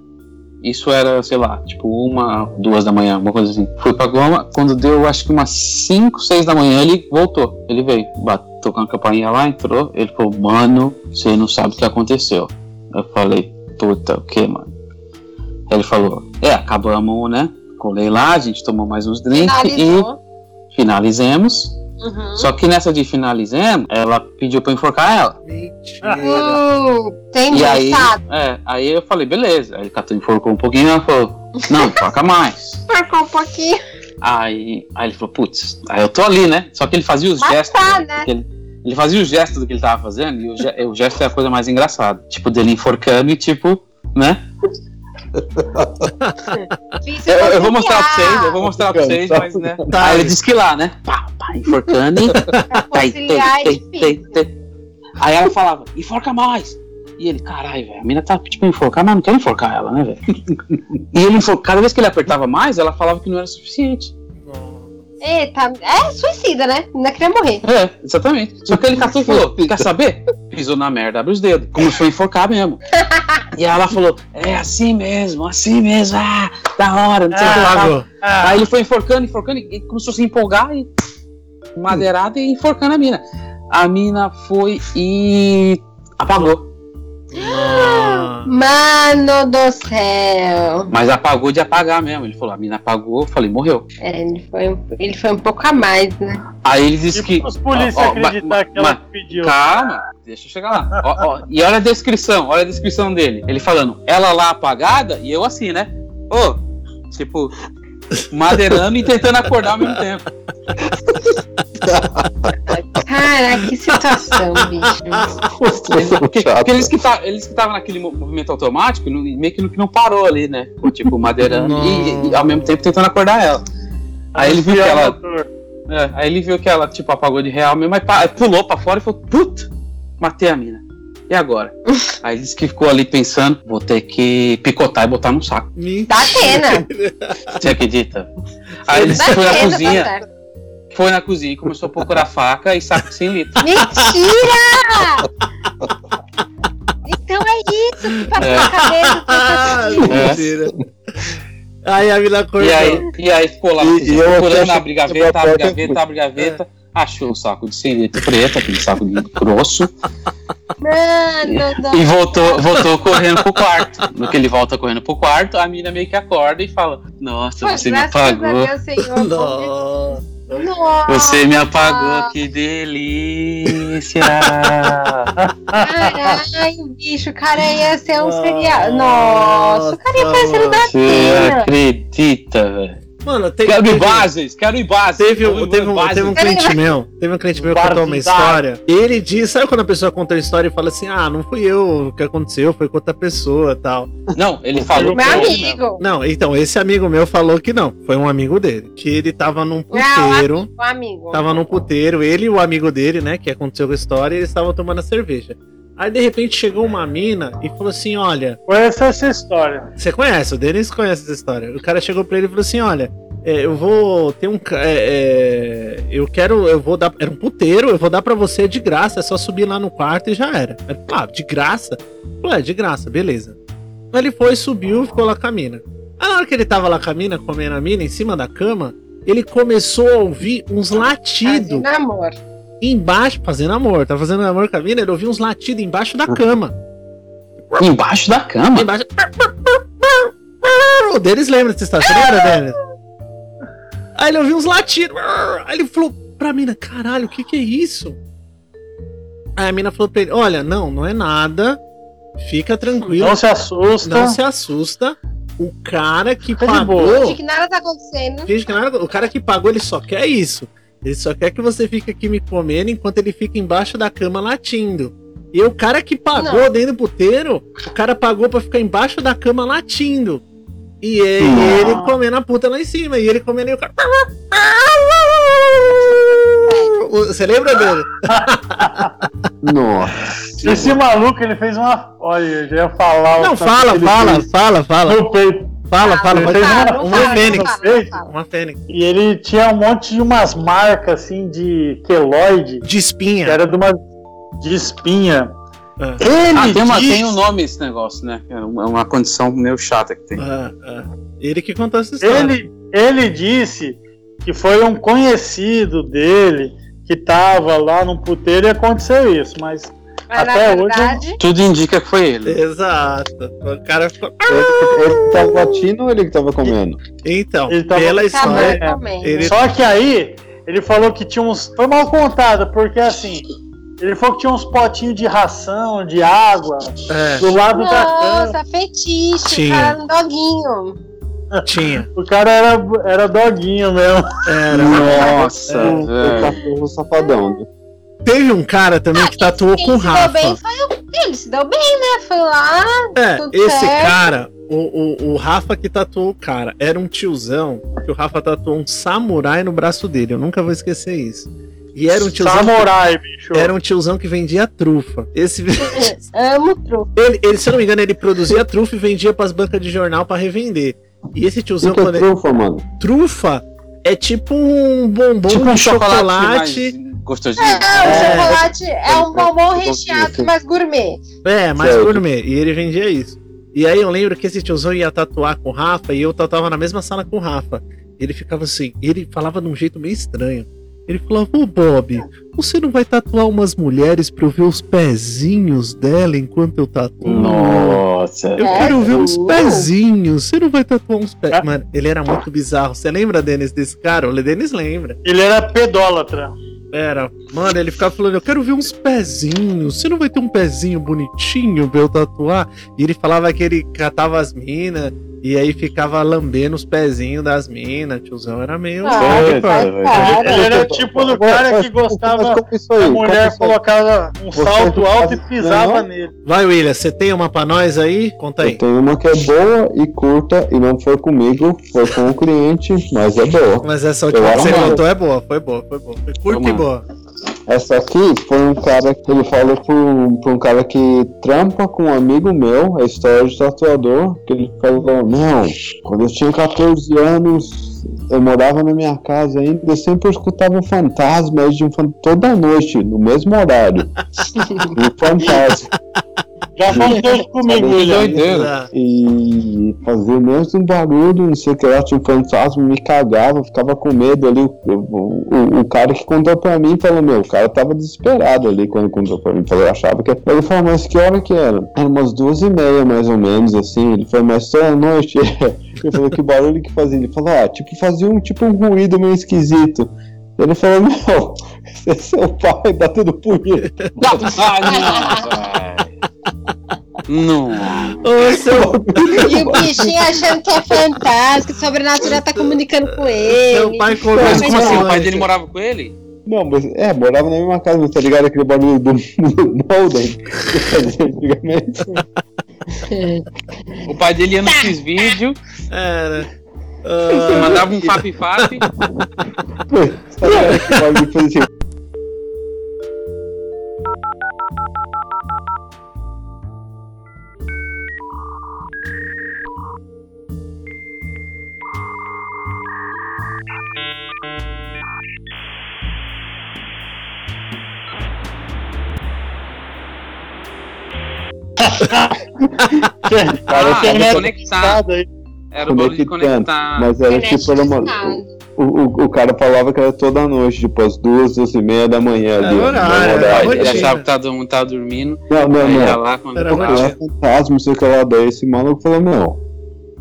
Isso era, sei lá, tipo uma, duas da manhã, uma coisa assim. Fui pra goma, quando deu acho que umas 5, 6 da manhã, ele voltou. Ele veio, bateu, tocando a campainha lá, entrou. Ele falou, mano, você não sabe o que aconteceu. Eu falei, puta, o que, mano? Ele falou, é, acabamos, né? Colei lá, a gente tomou mais uns drinks Finalizou. e finalizemos. Uhum. Só que nessa de finalizemos, ela pediu pra eu enforcar ela. Mentira. Entendi, E aí, é, aí eu falei, beleza. Aí ele catou, enforcou um pouquinho, ela falou, não, enforca mais. Marcou um pouquinho. Aí, aí ele falou, putz, aí eu tô ali, né? Só que ele fazia os Mas gestos. tá, né? Ele, ele fazia os gestos do que ele tava fazendo, e o, o gesto é a coisa mais engraçada. Tipo, dele enforcando e tipo, né? Eu, eu vou mostrar pra vocês, eu vou mostrar pra vocês, mas né. Tá. Aí ele disse que lá, né? Pá, pá, enforcando, hein? Pra Tem, tem, tem. Aí ela falava, enforca mais. E ele, caralho, velho, a mina tá tipo enforcar, mas não quero enforcar ela, né, velho? E ele enfor... cada vez que ele apertava mais, ela falava que não era suficiente. Eita, é suicida, né? Ainda queria morrer. É, exatamente. Só que ele catou e falou: Quer saber? Pisou na merda, abre os dedos. Começou a enforcar mesmo. E ela falou: É assim mesmo, assim mesmo. Ah, da hora, não sei o que. lá. Pagou. Aí ele foi enforcando, enforcando, e começou a se empolgar e madeirada e enforcando a mina. A mina foi e apagou. Mano do céu. Mas apagou de apagar mesmo. Ele falou: A mina apagou, eu falei: Morreu. É, ele foi, um- ele foi um pouco a mais, né? Aí ele disse que. os polícia ó, ó, acreditar que ela ma- pediu. Calma, deixa eu chegar lá. Ó, ó, e olha a descrição, olha a descrição dele. Ele falando, ela lá apagada e eu assim, né? Ô, tipo, madeirando e tentando acordar ao mesmo tempo. Cara, que situação, bicho. Porque, porque eles que estavam eles que tavam naquele mo- movimento automático, meio que não, que não parou ali, né? Ficou, Tipo, madeirando e, e ao mesmo tempo tentando acordar ela. Aí ele viu que ela. é, aí ele viu que ela, tipo, apagou de real mesmo, mas pa- pulou pra fora e falou, puta, matei a mina. E agora? Aí ele disse que ficou ali pensando, vou ter que picotar e botar num saco. mentira. Da Atena. Você acredita? Aí ele que foi na tá cozinha, certo. Foi na cozinha e começou a procurar faca e saco de 100 litros. Mentira! Então é isso que passou É. na cabeça Ah, do É. mentira. Aí a mina acordou. E aí, e aí ficou lá, E- e procurando, abre gaveta, a abre é gaveta, abre gaveta, achou um saco de 100 litros preto, aquele saco de grosso, Mano do e voltou, voltou correndo pro quarto. No que ele volta correndo pro quarto, a mina meio que acorda e fala: Nossa, você me. Deus, Senhor. Nossa. Nossa. Você me apagou, que delícia! Caralho, bicho, o cara ia ser um Nossa, serial. Nossa, o cara ia parecer o da Você acredita, velho? Mano, tem, Quero teve, imagens, quero imagens. teve, Vamos um, teve, um, bases. teve um cliente meu, teve um cliente meu que contou uma história. E ele diz, sabe quando a pessoa conta uma história e fala assim, ah, não fui eu o que aconteceu, foi com outra pessoa tal. Não, ele falou. Meu amigo. Não, então, esse amigo meu falou que não, foi um amigo dele. Que ele tava num Não, puteiro, amigo, amigo. tava num puteiro, ele e o amigo dele, né, que aconteceu com a história, e eles estavam tomando a cerveja. Aí de repente chegou uma mina e falou assim: Olha, Conheço essa história. Você conhece, o Denis conhece essa história. O cara chegou pra ele e falou assim: olha, é, eu vou ter um. é, é, eu quero. Eu vou dar. Era um puteiro, eu vou dar pra você de graça. É só subir lá no quarto e já era. Ele falou, ah, de graça? Ué, de graça, beleza. Então ele foi, subiu e ficou lá com a mina. Aí na hora que ele tava lá com a mina, comendo a mina, em cima da cama, ele começou a ouvir uns latidos amor. Embaixo, fazendo amor. Tava fazendo amor com a mina, ele ouviu uns latidos embaixo da cama. Embaixo da cama. Embaixo. O Denis lembra dessa história. Você lembra, Denis? Aí ele ouviu uns latidos. Aí ele falou pra mina: caralho, o que que é isso? Aí a mina falou pra ele: olha, não, não é nada. Fica tranquilo. Não se assusta. Não se assusta. O cara que de pagou. Finge que nada tá acontecendo. Finge que nada- o cara que pagou, ele só quer isso. Ele só quer que você fique aqui me comendo enquanto ele fica embaixo da cama latindo. E o cara que pagou dentro do puteiro, o cara pagou pra ficar embaixo da cama latindo. E ele, ele comendo a puta lá em cima. E ele comendo e o cara. Você lembra dele? Nossa. Esse maluco, ele fez uma. Olha, eu já ia falar. o Não, fala, fala, fez fala, fala. No peito. Fala, fala. Ele fez falar. uma- Uma fala, fênix. fala, fala. Uma fênix. E ele tinha um monte de umas marcas assim de queloide, De que espinha. era de uma de espinha. Ah. Ele Ah, tem, uma, disse- tem um nome esse negócio, né? É uma, uma condição meio chata que tem. Ah, ah. Ele que contou essa história. ele, ele disse que foi um conhecido dele que tava lá no puteiro e aconteceu isso, mas Mas Até na hoje- verdade, Tudo indica que foi ele. Exato. O cara ficou. Ele, ele tava latindo ou ele que tava comendo? Então, Ele tava- pela história. ele- Só que aí ele falou que tinha uns. Foi mal contado, porque assim. Ele falou que tinha uns potinhos de ração, de água, É, do lado da cama. Nossa, fetiche, Tinha. o cara é um doguinho. tinha. O cara era, era doguinho mesmo. Era. Nossa, O, o velho. cachorro safadão. Né? Teve um cara também que tatuou com o se deu Rafa. bem foi o... Ele se deu bem, né? Foi lá, É, esse certo. cara, O, o, o Rafa que tatuou o cara era um tiozão que o Rafa tatuou um samurai no braço dele. Eu nunca vou esquecer isso. E era um tiozão. Samurai, bicho. Era um tiozão que vendia trufa. Esse, Amo trufa. ele, ele, se eu não me engano, ele produzia trufa e vendia pras bancas de jornal pra revender. E esse tiozão, que é quando ele, trufa, mano? trufa é tipo um bombom Tipo de um chocolate, chocolate. Gostosinho. É, o chocolate é um bombom eu recheado, mas gourmet. É, mais Certo. gourmet. E ele vendia isso. E aí eu lembro que esse tiozão ia tatuar com o Rafa e eu tatuava na mesma sala com o Rafa. Ele ficava assim, ele falava de um jeito meio estranho. Ele falava, ô Bob, você não vai tatuar umas mulheres pra eu ver os pezinhos dela enquanto eu tatuo? Nossa. Eu É, quero ver uns pezinhos. Você não vai tatuar uns. Ah. Mano, ele era muito bizarro. Você lembra, Denis, desse cara? O Denis lembra. Ele era pedólatra. Era. Mano, ele ficava falando, eu quero ver uns pezinhos. Você não vai ter um pezinho bonitinho pra eu tatuar? E ele falava que ele catava as minas e aí ficava lambendo os pezinhos das minas. Tiozão era meio. Ah, velho. cara. Ele era tipo do cara que gostava Mas como isso que aí? a Como mulher colocava um Você salto alto e pisava não? nele. Vai, William, você tem uma pra nós aí? Conta aí. Eu tenho uma que é boa e curta e não foi comigo, foi com o cliente, mas é boa. Mas essa última Eu que você contou é boa, foi boa, foi boa. Foi curta e boa. Essa aqui foi um cara que ele falou um, pra um cara que trampa com um amigo meu, a história de tatuador, que ele falou, não, quando eu tinha 14 anos, eu morava na minha casa ainda, eu sempre escutava um fantasma de um toda noite, no mesmo horário. um fantasma. Já aconteceu isso comigo, William. doideira. E fazia mesmo um barulho, não sei o que lá, tinha um fantasma, me cagava, ficava com medo ali. O, o, o cara que contou pra mim falou, meu, o cara tava desesperado ali quando contou pra mim. Falou, eu achava que. Ele falou, mas que hora que era? Era umas duas e meia, mais ou menos, assim. Ele falou, mas toda noite. Ele falou, que barulho que fazia? Ele falou, ah, tipo, fazia um tipo um ruído meio esquisito. Ele falou, meu, esse é seu pai batendo punheta. Ah, não, velho. Não. Ô, seu, E o bichinho achando que é que o sobrenatural tá comunicando com seu ele. pai Mas conversa como com assim? O pai dele morava com ele? Não, mas é, morava na mesma casa, mas tá ligado aquele barulho do, do Molden que fazia antigamente? O pai dele ia no X-Vídeo, Era. e mandava um fap-fap. Sabe aquele barulho que Cara, Ah, net conectado. aí. Era o barulho de Conectando, conectar. Mas era Internet tipo, era o, o, o cara falava que era toda noite, tipo, às duas, duas e meia da manhã ali. É ó, horário, era. Ele achava que tava, todo mundo tava dormindo. Não, não, não. lá quando Era. Era fantasma, não sei o que lá. Daí esse maluco falou, não,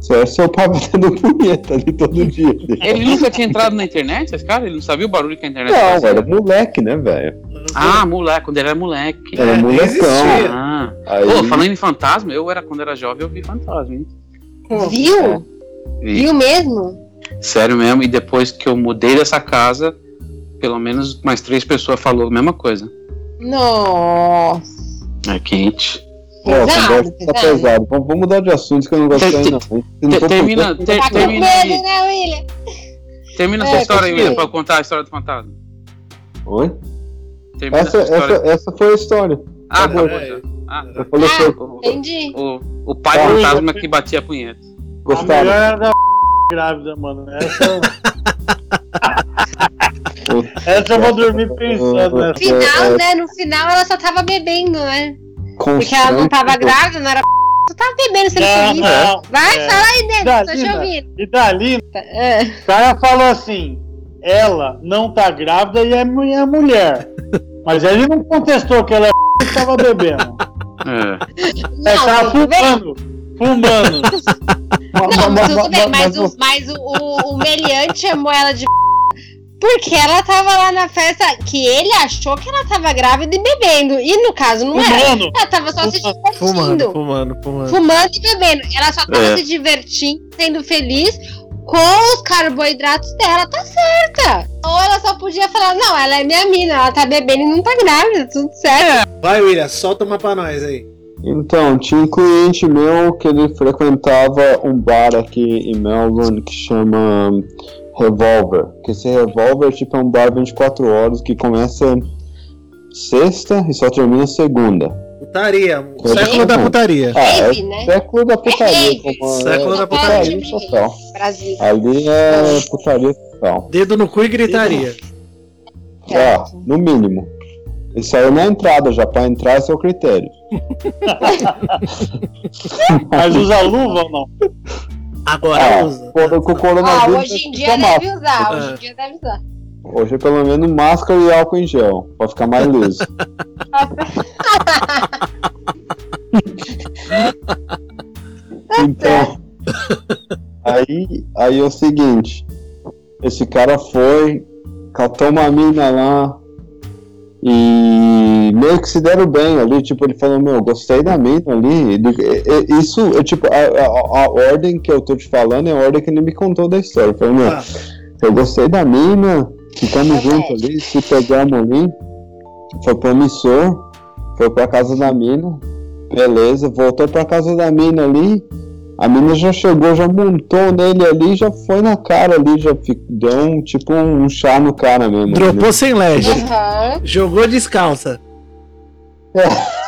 isso é seu pai batendo punheta ali todo dia. Ele nunca tinha entrado na internet, esse cara? Ele não sabia o barulho que a internet Não, fazia? era moleque, né, velho? Ah, moleque, quando ele era moleque. Era É, molecão. existia. Ah. Aí, Pô, falando em fantasma, eu era quando era jovem, eu vi fantasma, hein? Viu? Vi. Viu mesmo? Sério mesmo, e depois que eu mudei dessa casa, pelo menos mais três pessoas falaram a mesma coisa. Nossa. É quente. Pesado, conversa tá pesado. pesado. Vamos, vamos mudar de assunto que eu não gosto ainda. termina, Tá termina medo, né, William? Termina É, essa história aí. William, pra eu contar a história do fantasma. Oi? Termina Essa, essa história. essa, essa foi a história. Ah, já. Ah, Eu falei Ah, que o, Entendi. o, o pai Tá. fantasma que batia a punheta. A gostaram. mulher era da grávida, mano. Essa, essa eu vou dormir pensando nessa. No final, É, é. né? No final ela só tava bebendo, né? Constante, Porque ela não tava grávida, não era só tava bebendo sendo Não, feliz. não, Vai, é. fala aí dentro, tô te ouvindo. E dali, É. o cara falou assim: ela não tá grávida e é é mulher. Mas ele não contestou que ela é tava bebendo. É. É, tava fumando. Fumando. Não, mas tudo bem, mas, o, mas o, o, o meliante chamou ela de porque ela tava lá na festa que ele achou que ela tava grávida e bebendo. E no caso não era. Fumando. Ela tava só se Fumando, divertindo. fumando, fumando. Fumando e bebendo. Ela só tava É. se divertindo, sendo feliz com os carboidratos dela, tá certa. Ou ela só podia falar, não, ela é minha mina, ela tá bebendo e não tá grávida, tudo certo. Vai, William, solta uma pra nós aí. Então, tinha um cliente meu que ele frequentava um bar aqui em Melbourne que chama Revolver. Que esse Revolver tipo, é um bar 24 horas que começa sexta e só termina segunda. Putaria. É Século da putaria. Ah, é Rave, né? século da putaria. rave. como- Século é da putaria total. Brasil. Ali é putaria total. Dedo no cu e gritaria. Ah, no mínimo. Isso aí na entrada, já pra entrar é seu critério. Mas usa luva ou não? Agora Ah, usa. com, o Ah, coronavírus. hoje em tem que dia tomar. deve usar. Hoje É. em dia deve usar. Hoje é pelo menos máscara e álcool em gel, pra ficar mais liso. então, aí, aí é o seguinte, esse cara foi, catou uma mina lá e meio que se deram bem ali, tipo, ele falou, meu, gostei da mina ali. Isso, é tipo, a, a- a ordem que eu tô te falando é a ordem que ele me contou da história. Ele falou, meu, Ah. eu gostei da mina, ficamos Ok. juntos ali, se pegamos ali, foi promissor, foi pra casa da mina, beleza, voltou pra casa da mina ali, a mina já chegou, já montou nele ali, já foi na cara ali, já deu um, tipo um chá no cara mesmo. Dropou sem leste. Aham. Jogou descalça.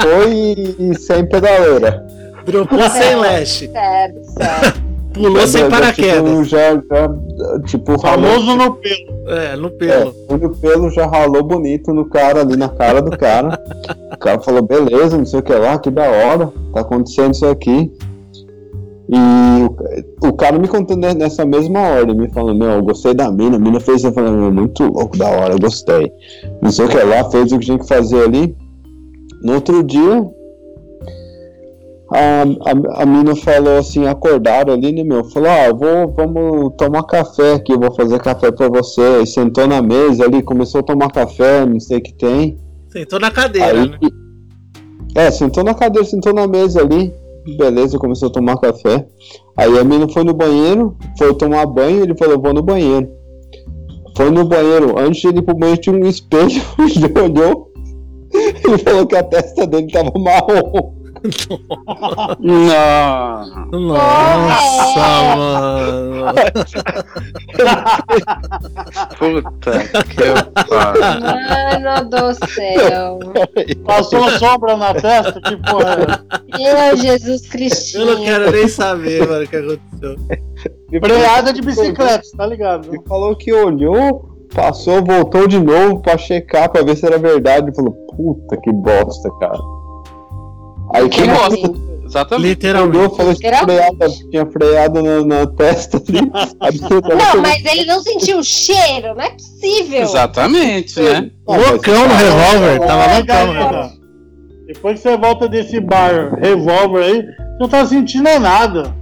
Foi e, e sem pedaleira. Dropou sem leste. Certo, certo. Pulou sem Já, paraquedas. Tipo, já, já, tipo, ralou, Famoso no pelo. É, no é, pelo. foi no pelo já ralou bonito no cara, ali na cara do cara. O cara falou, beleza, não sei o que lá, que da hora, tá acontecendo isso aqui. E o, o cara me contou ne- nessa mesma ordem, me falando, meu, eu gostei da mina, a mina fez, eu falei, meu, muito louco, da hora, eu gostei. Não sei o que lá, fez o que tinha que fazer ali. No outro dia, a, a, a mina falou assim, acordaram ali, né, meu? Falou, ah, vou, vamos tomar café aqui, eu vou fazer café pra você. E sentou na mesa ali, começou a tomar café, não sei o que tem. Sentou na cadeira, Aí, né? é, sentou na cadeira, sentou na mesa ali. Beleza, começou a tomar café. Aí a mina foi no banheiro, foi tomar banho, ele falou, vou no banheiro. Foi no banheiro, antes de ele ir pro banheiro tinha um espelho, ele olhou, ele falou que a testa dele tava marrom. Não. Nossa, mano. Puta que pariu. Mano do céu. Passou sombra na testa, que porra é? Meu Jesus Eu Cristinho. não quero nem saber, mano, o que aconteceu. Freada de bicicleta, tá ligado? Ele falou que olhou, passou, voltou de novo pra checar, pra ver se era verdade. Ele falou, puta que bosta, cara. Aí Que quando bosta. Exatamente. olhou, Literalmente. falou que tinha Literalmente. freada, tinha freada na, na testa ali. Falou, Não, mas ele não sentiu o cheiro, não é possível. Exatamente, né? "Ah, mas Loucão no revólver, tava loucão, mano. Depois que você volta desse bar revólver aí, você não tá sentindo nada.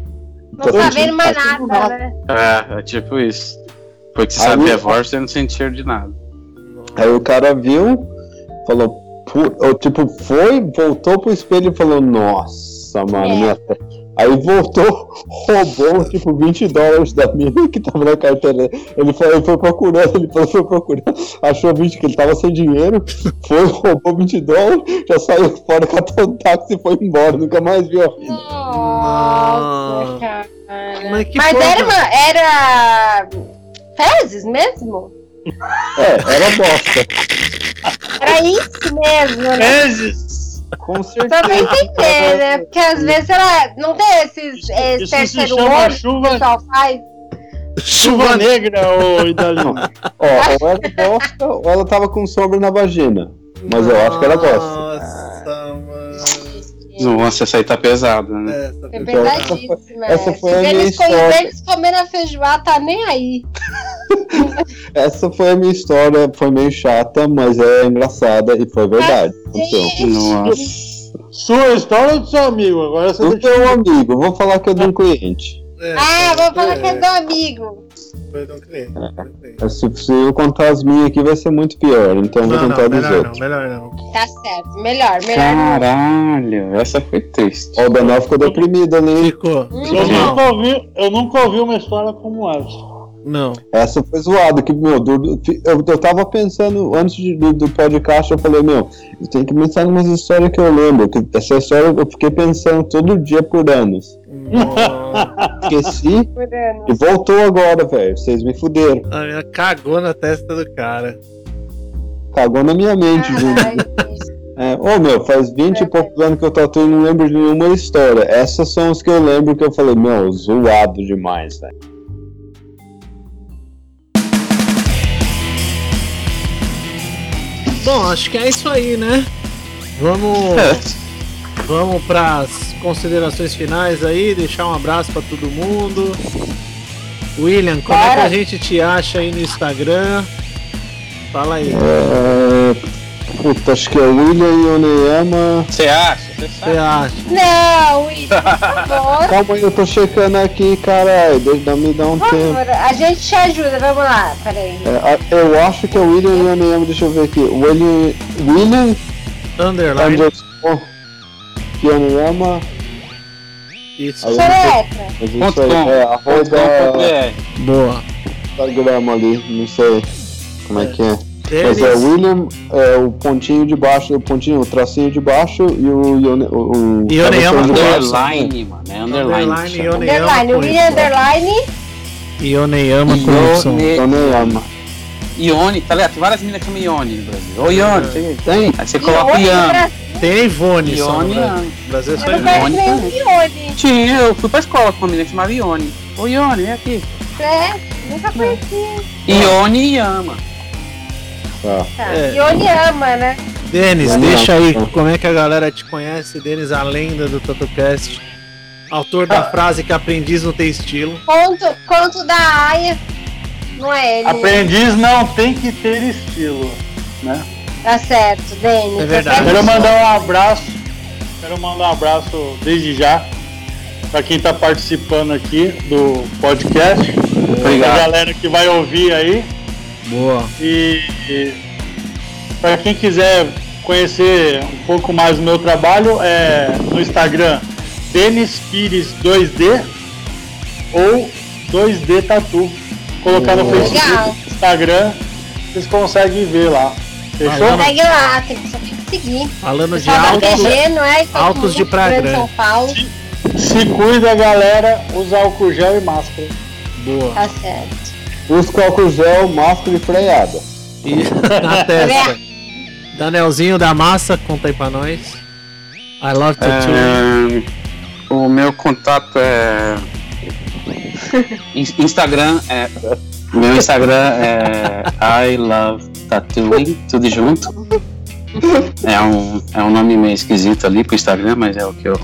Não tá vendo mais nada, né? É, é tipo isso. Foi que você Aí- sabe revólver, você não sentiu de nada. Aí o cara viu, falou, ou, tipo, foi, voltou pro espelho e falou, nossa, mano, É. minha te-" Aí voltou, roubou, tipo, 20 dólares da mina que tava na carteira. Ele foi, ele foi procurando, ele foi, foi procurando, achou 20, que ele tava sem dinheiro, foi, roubou 20 dólares, já saiu fora, catou um táxi e foi embora, nunca mais viu a vida. Nossa, cara. Mas que Mas era uma. Era. Fezes mesmo? É, era bosta. Era isso mesmo, né? Vezes! Com Só pra certeza. entender, né? Porque às vezes ela não tem esses é, Isso se terceiro chama olho que o chuva, pessoal faz. chuva negra, ô Idalino. Ó, ou era bosta, ou ela tava com sombra na vagina. Mas eu acho que ela gosta. Nossa, mano. Nossa, essa aí tá pesada, né? É foi- verdadíssima. essa foi a Se minha eles, co- história. eles comendo a feijoada, tá nem aí. Essa foi a minha história, foi meio chata, mas é engraçada e foi verdade. Aconteceu. Nossa. Sua história ou do seu amigo? Agora você Do teu amigo, vou falar que é de um cliente. É, Ah, vou falar que é do amigo. Cliente. cliente. Se, se eu contar as minhas aqui vai ser muito pior, então eu vou Não, não, contar dos melhor não, outros. melhor não. Tá certo. Melhor, melhor. não. Caralho, essa foi triste. Ó, o Daniel ficou deprimido ali. Ficou. Hum. Ficou Eu nunca, ouvi, eu nunca ouvi uma história como essa. Não. Essa foi zoada, que, meu, do- eu, eu tava pensando, antes de- do, do podcast, eu falei, meu, eu tenho que pensar em umas histórias que eu lembro, que essa história eu fiquei pensando todo dia por anos. Esqueci e voltou agora, velho, vocês me fuderam. a minha cagou na testa do cara. Cagou na minha mente, gente. É, ô meu, faz 20 e poucos anos que eu tatuo e não lembro de nenhuma história. Essas são as que eu lembro que eu falei, meu, zoado demais, velho. Bom, acho que é isso aí, né? Vamos, É. vamos para as considerações finais aí, deixar um abraço para todo mundo. William, como é que a gente te acha aí no Instagram? Fala aí. É, puta, acho que é William Yoneyama. Você acha? Você acha? Não, William, por favor. Calma aí, eu tô checando aqui, caralho. Deixa me dar um Por tempo. favor, a gente te ajuda, vamos lá, peraí. É, eu acho que é William Yoneyama, deixa eu ver aqui. William, William Underline. underscore Yoneyama. Isso. Aí-. Mas com. é arroba. Boa. Instagram ali, não sei como é que é. Mas Denis, é William, é o pontinho de baixo, o pontinho, o tracinho de baixo e o Yone, o, o baixo. Underline, mano. É underline. Underline, chama. Yoneyama Underline, William. Underline. Ioneyama com Y. Ione-. Ione, tá ligado? Tem várias meninas que chamam Ione no Brasil. Ô Ione, tem. Aí você coloca Ione, Ione. Tem a Ivone só no Ione, Brasil. Ione. No Brasil é só Ivone. Ione. Tinha, eu fui pra escola com uma menina que chamava Ione. Ô Ione, vem aqui. É, nunca conheci. Ione ama. Tá. Tá. É. Ione ama, né? Denis, deixa aí como é que a galera te conhece. Denis, a lenda do TotoCast. Autor da frase que aprendiz não tem estilo. Conto, conto da Aya. Não é ele. né? Aprendiz não tem que ter estilo. Né? Tá certo, Denis. É verdade. Tá Quero certo. mandar um abraço. Quero mandar um abraço desde já para quem está participando aqui do podcast. A Obrigado. galera que vai ouvir aí. Boa. E, para quem quiser conhecer um pouco mais do meu trabalho, é no Instagram Denis Pires 2D ou 2D Tatu. Colocar no Boa. Facebook, Legal. Instagram, vocês conseguem ver lá. Fechou? Segue lá, tem que, só tem que seguir. Falando de altos. PG, não é? Todo altos de Praia Grande. São Paulo. Se cuida, galera. Usa álcool gel e máscara. Boa. Tá certo. Busca álcool gel, máscara e freada. E na testa. Danielzinho da Massa, conta aí pra nós. I love tattoo. É, o meu contato é. In- Instagram é. Meu Instagram é I Love Tattooing, tudo junto. É um, é um nome meio esquisito ali pro Instagram, mas é o que eu.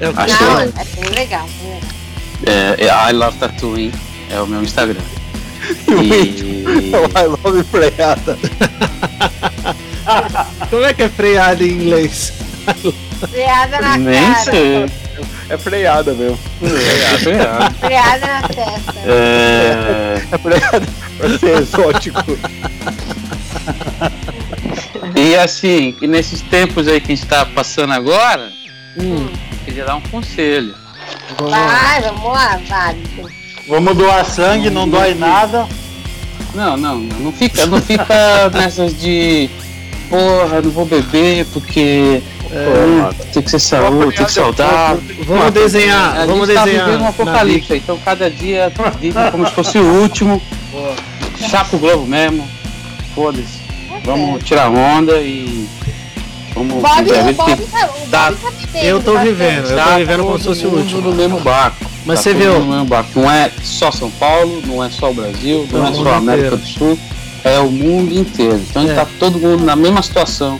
É o que Acho Não, que- é bem legal. É, é I Love Tattooing é o meu Instagram. E. I love freada. Como é que é freado em inglês? Freada na Nem cara. sei. É freada mesmo. É, Freada na testa. é, É freada pra ser exótico. E assim, nesses tempos aí que a gente tá passando agora, Hum, queria dar um conselho. vamos lá. Vai, vamos lá. Vamos doar sangue, não dói nada. Não, não, não fica, não fica nessas de porra, não vou beber porque hum, tem que ser saúde, tem que saudável. Vamos desenhar. A vamos gente tá desenhar. vivendo um apocalipse, então cada dia vive como se fosse o último. Chapa o globo mesmo. Foda-se. Vamos tirar onda e. Vamos Bob, viver Bob que tá, Tá. Tá Eu tô vivendo, eu tá tô vivendo como se fosse o último. no mesmo barco. Mas Tá você viu? no mesmo barco. Não é só São Paulo, não é só o Brasil, não, É o é só a América inteiro. do Sul, é o mundo inteiro. Então É. tá todo mundo na mesma situação,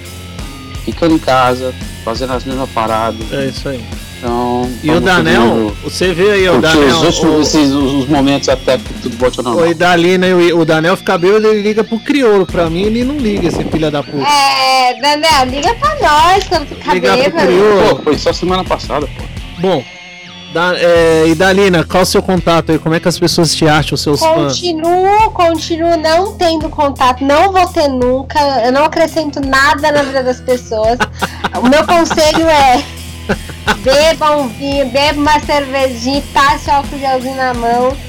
ficando em casa, fazendo as mesmas paradas. É isso aí. Então. E o Danel, você vê aí o Danel. os, últimos, o- esses, os, os momentos até que tudo ao normal. O Idalina e o, o Danel fica bêbado, ele liga pro crioulo. Pra mim, ele não liga, esse filho da puta. É, Daniel, liga pra nós quando ficar Ligar pro bêbado. crioulo. Pô, foi só semana passada, pô. Bom, da, é, Idalina, qual o seu contato aí? Como é que as pessoas te acham, os seus fãs? Continuo, continuo não tendo contato, não vou ter nunca. Eu não acrescento nada na vida das pessoas. O meu conselho é beba um vinho, beba uma cervejinha, passe o álcool gelzinho na mão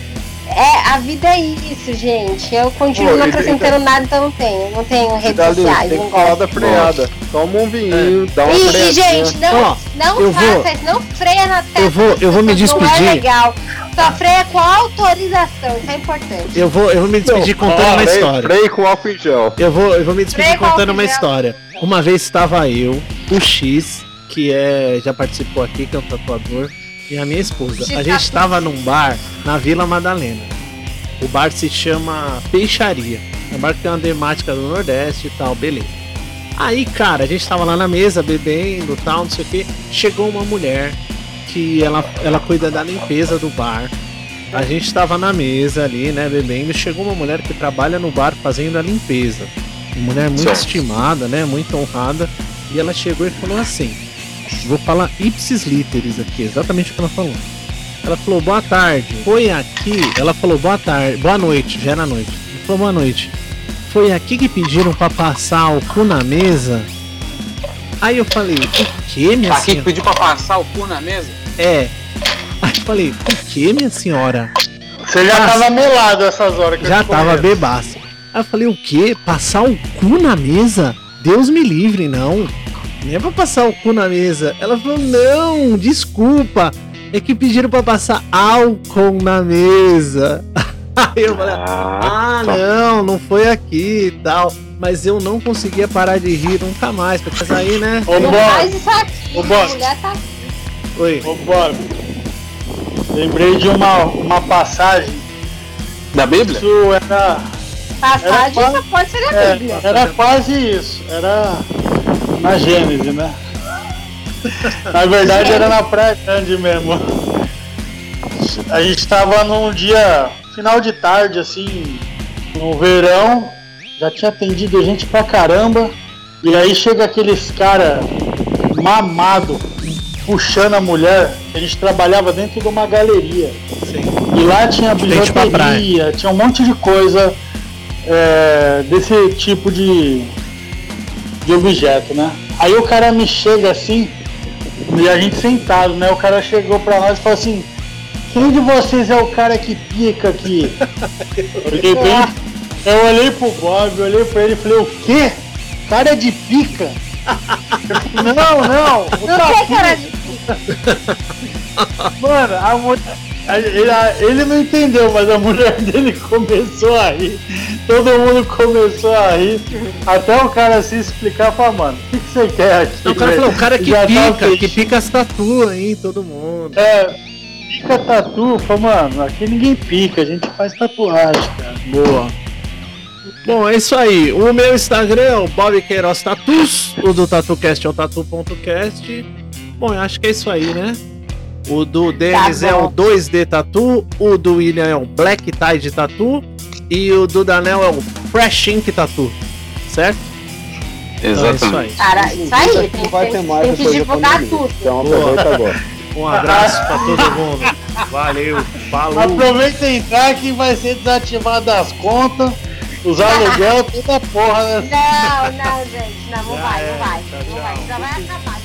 É, a vida é isso, gente. Eu continuo Pô, não acrescentando nada, então não tenho. Não tenho redes Dali, sociais, tem não que falar gosto. da freada. Toma um vinho, dá uma E, e, gente, não, Ó, não faça vou- isso, não freia na testa. Eu vou, eu vou me Não é despedir. legal. Só freia com autorização, isso é importante. Eu vou, eu vou me despedir contando Ó, uma freio- história. Freio com álcool em gel. Eu vou, eu vou me despedir Freio contando uma história. Uma vez estava eu, o X, que é já participou aqui, que é um tatuador, e a minha esposa. A gente estava num bar na Vila Madalena. O bar se chama Peixaria. É um bar que tem uma temática do Nordeste e tal, beleza. Aí, cara, a gente tava lá na mesa bebendo tal, não sei o que. Chegou uma mulher que ela, ela cuida da limpeza do bar. A gente tava na mesa ali, né, bebendo. Chegou uma mulher que trabalha no bar fazendo a limpeza. Uma mulher muito Certo. estimada, né, muito honrada. E ela chegou e falou assim: Vou falar ipsis literis aqui, exatamente o que ela falou. Ela falou, boa tarde. Foi aqui. Ela falou, boa tarde. Boa noite, já era noite. Ela falou, boa noite. Foi aqui que pediram pra passar o cu na mesa? Aí eu falei, o que, minha Aqui que senhora? pediu pra passar o cu na mesa? É. Aí eu falei, o que, minha senhora? Você já Nossa. tava melado essas horas que eu Já te tava bebaço. Aí eu falei, o que? Passar o cu na mesa? Deus me livre, não. Nem é pra passar o cu na mesa. Ela falou, não, desculpa. É que pediram pra passar álcool na mesa. Aí eu falei, ah, não, não foi aqui e tal. Mas eu não conseguia parar de rir nunca mais. Porque aí, né? Ô, Não Bob, faz isso aqui, Ô, Bob. mulher tá Oi. ô, Bob. Lembrei de uma, uma passagem. Da Bíblia? Isso era, passagem, Era só pode ser a é, Bíblia. era quase isso. Era na Gênesis, né? Na verdade era na Praia Grande mesmo. A gente tava num dia, final de tarde, assim, no verão, já tinha atendido gente pra caramba, e aí chega aqueles cara mamado, puxando a mulher, a gente trabalhava dentro de uma galeria. Sim. E lá tinha bijuteria, tinha um monte de coisa é, desse tipo de, de objeto, né? Aí o cara me chega assim, e a gente sentado, né? O cara chegou pra nós e falou assim, quem de vocês é o cara que pica aqui? Eu olhei, bem, eu olhei pro Bob, eu olhei pra ele e falei, o quê? Cara de pica? Eu falei, não, não, o Não sei, cara. de- Mano, a mulher. Ele, ele não entendeu, mas a mulher dele começou a rir. Todo mundo começou a rir. Até o cara se explicar, falar, mano, o que, que você quer aqui? Então, o cara velho?" falou, o cara que Já tá pica, que pica as tatu aí, todo mundo. É, pica tatu. Falei, mano, aqui ninguém pica, a gente faz tatuagem, cara. Boa. Bom, é isso aí. O meu Instagram é o Bob Queiroz Tatus. O do TatuCast é o tatu.cast. Bom, eu acho que é isso aí, né? O do Denis Tá é o 2D Tatu. O do William é o Black Tide Tatu. E o do Danel é o Fresh Ink Tatu. Certo? Então é isso aí. Cara, isso aí, tem, não vai ter tem, mais tem que divulgar tudo. Então aproveita agora. Um abraço pra todo mundo. Valeu. Falou. Aproveita e entrar que vai ser desativado as contas, os aluguel, toda porra, né? Não, não, gente, não, não vai, não vai. tchau, Não vai, já vai acabar.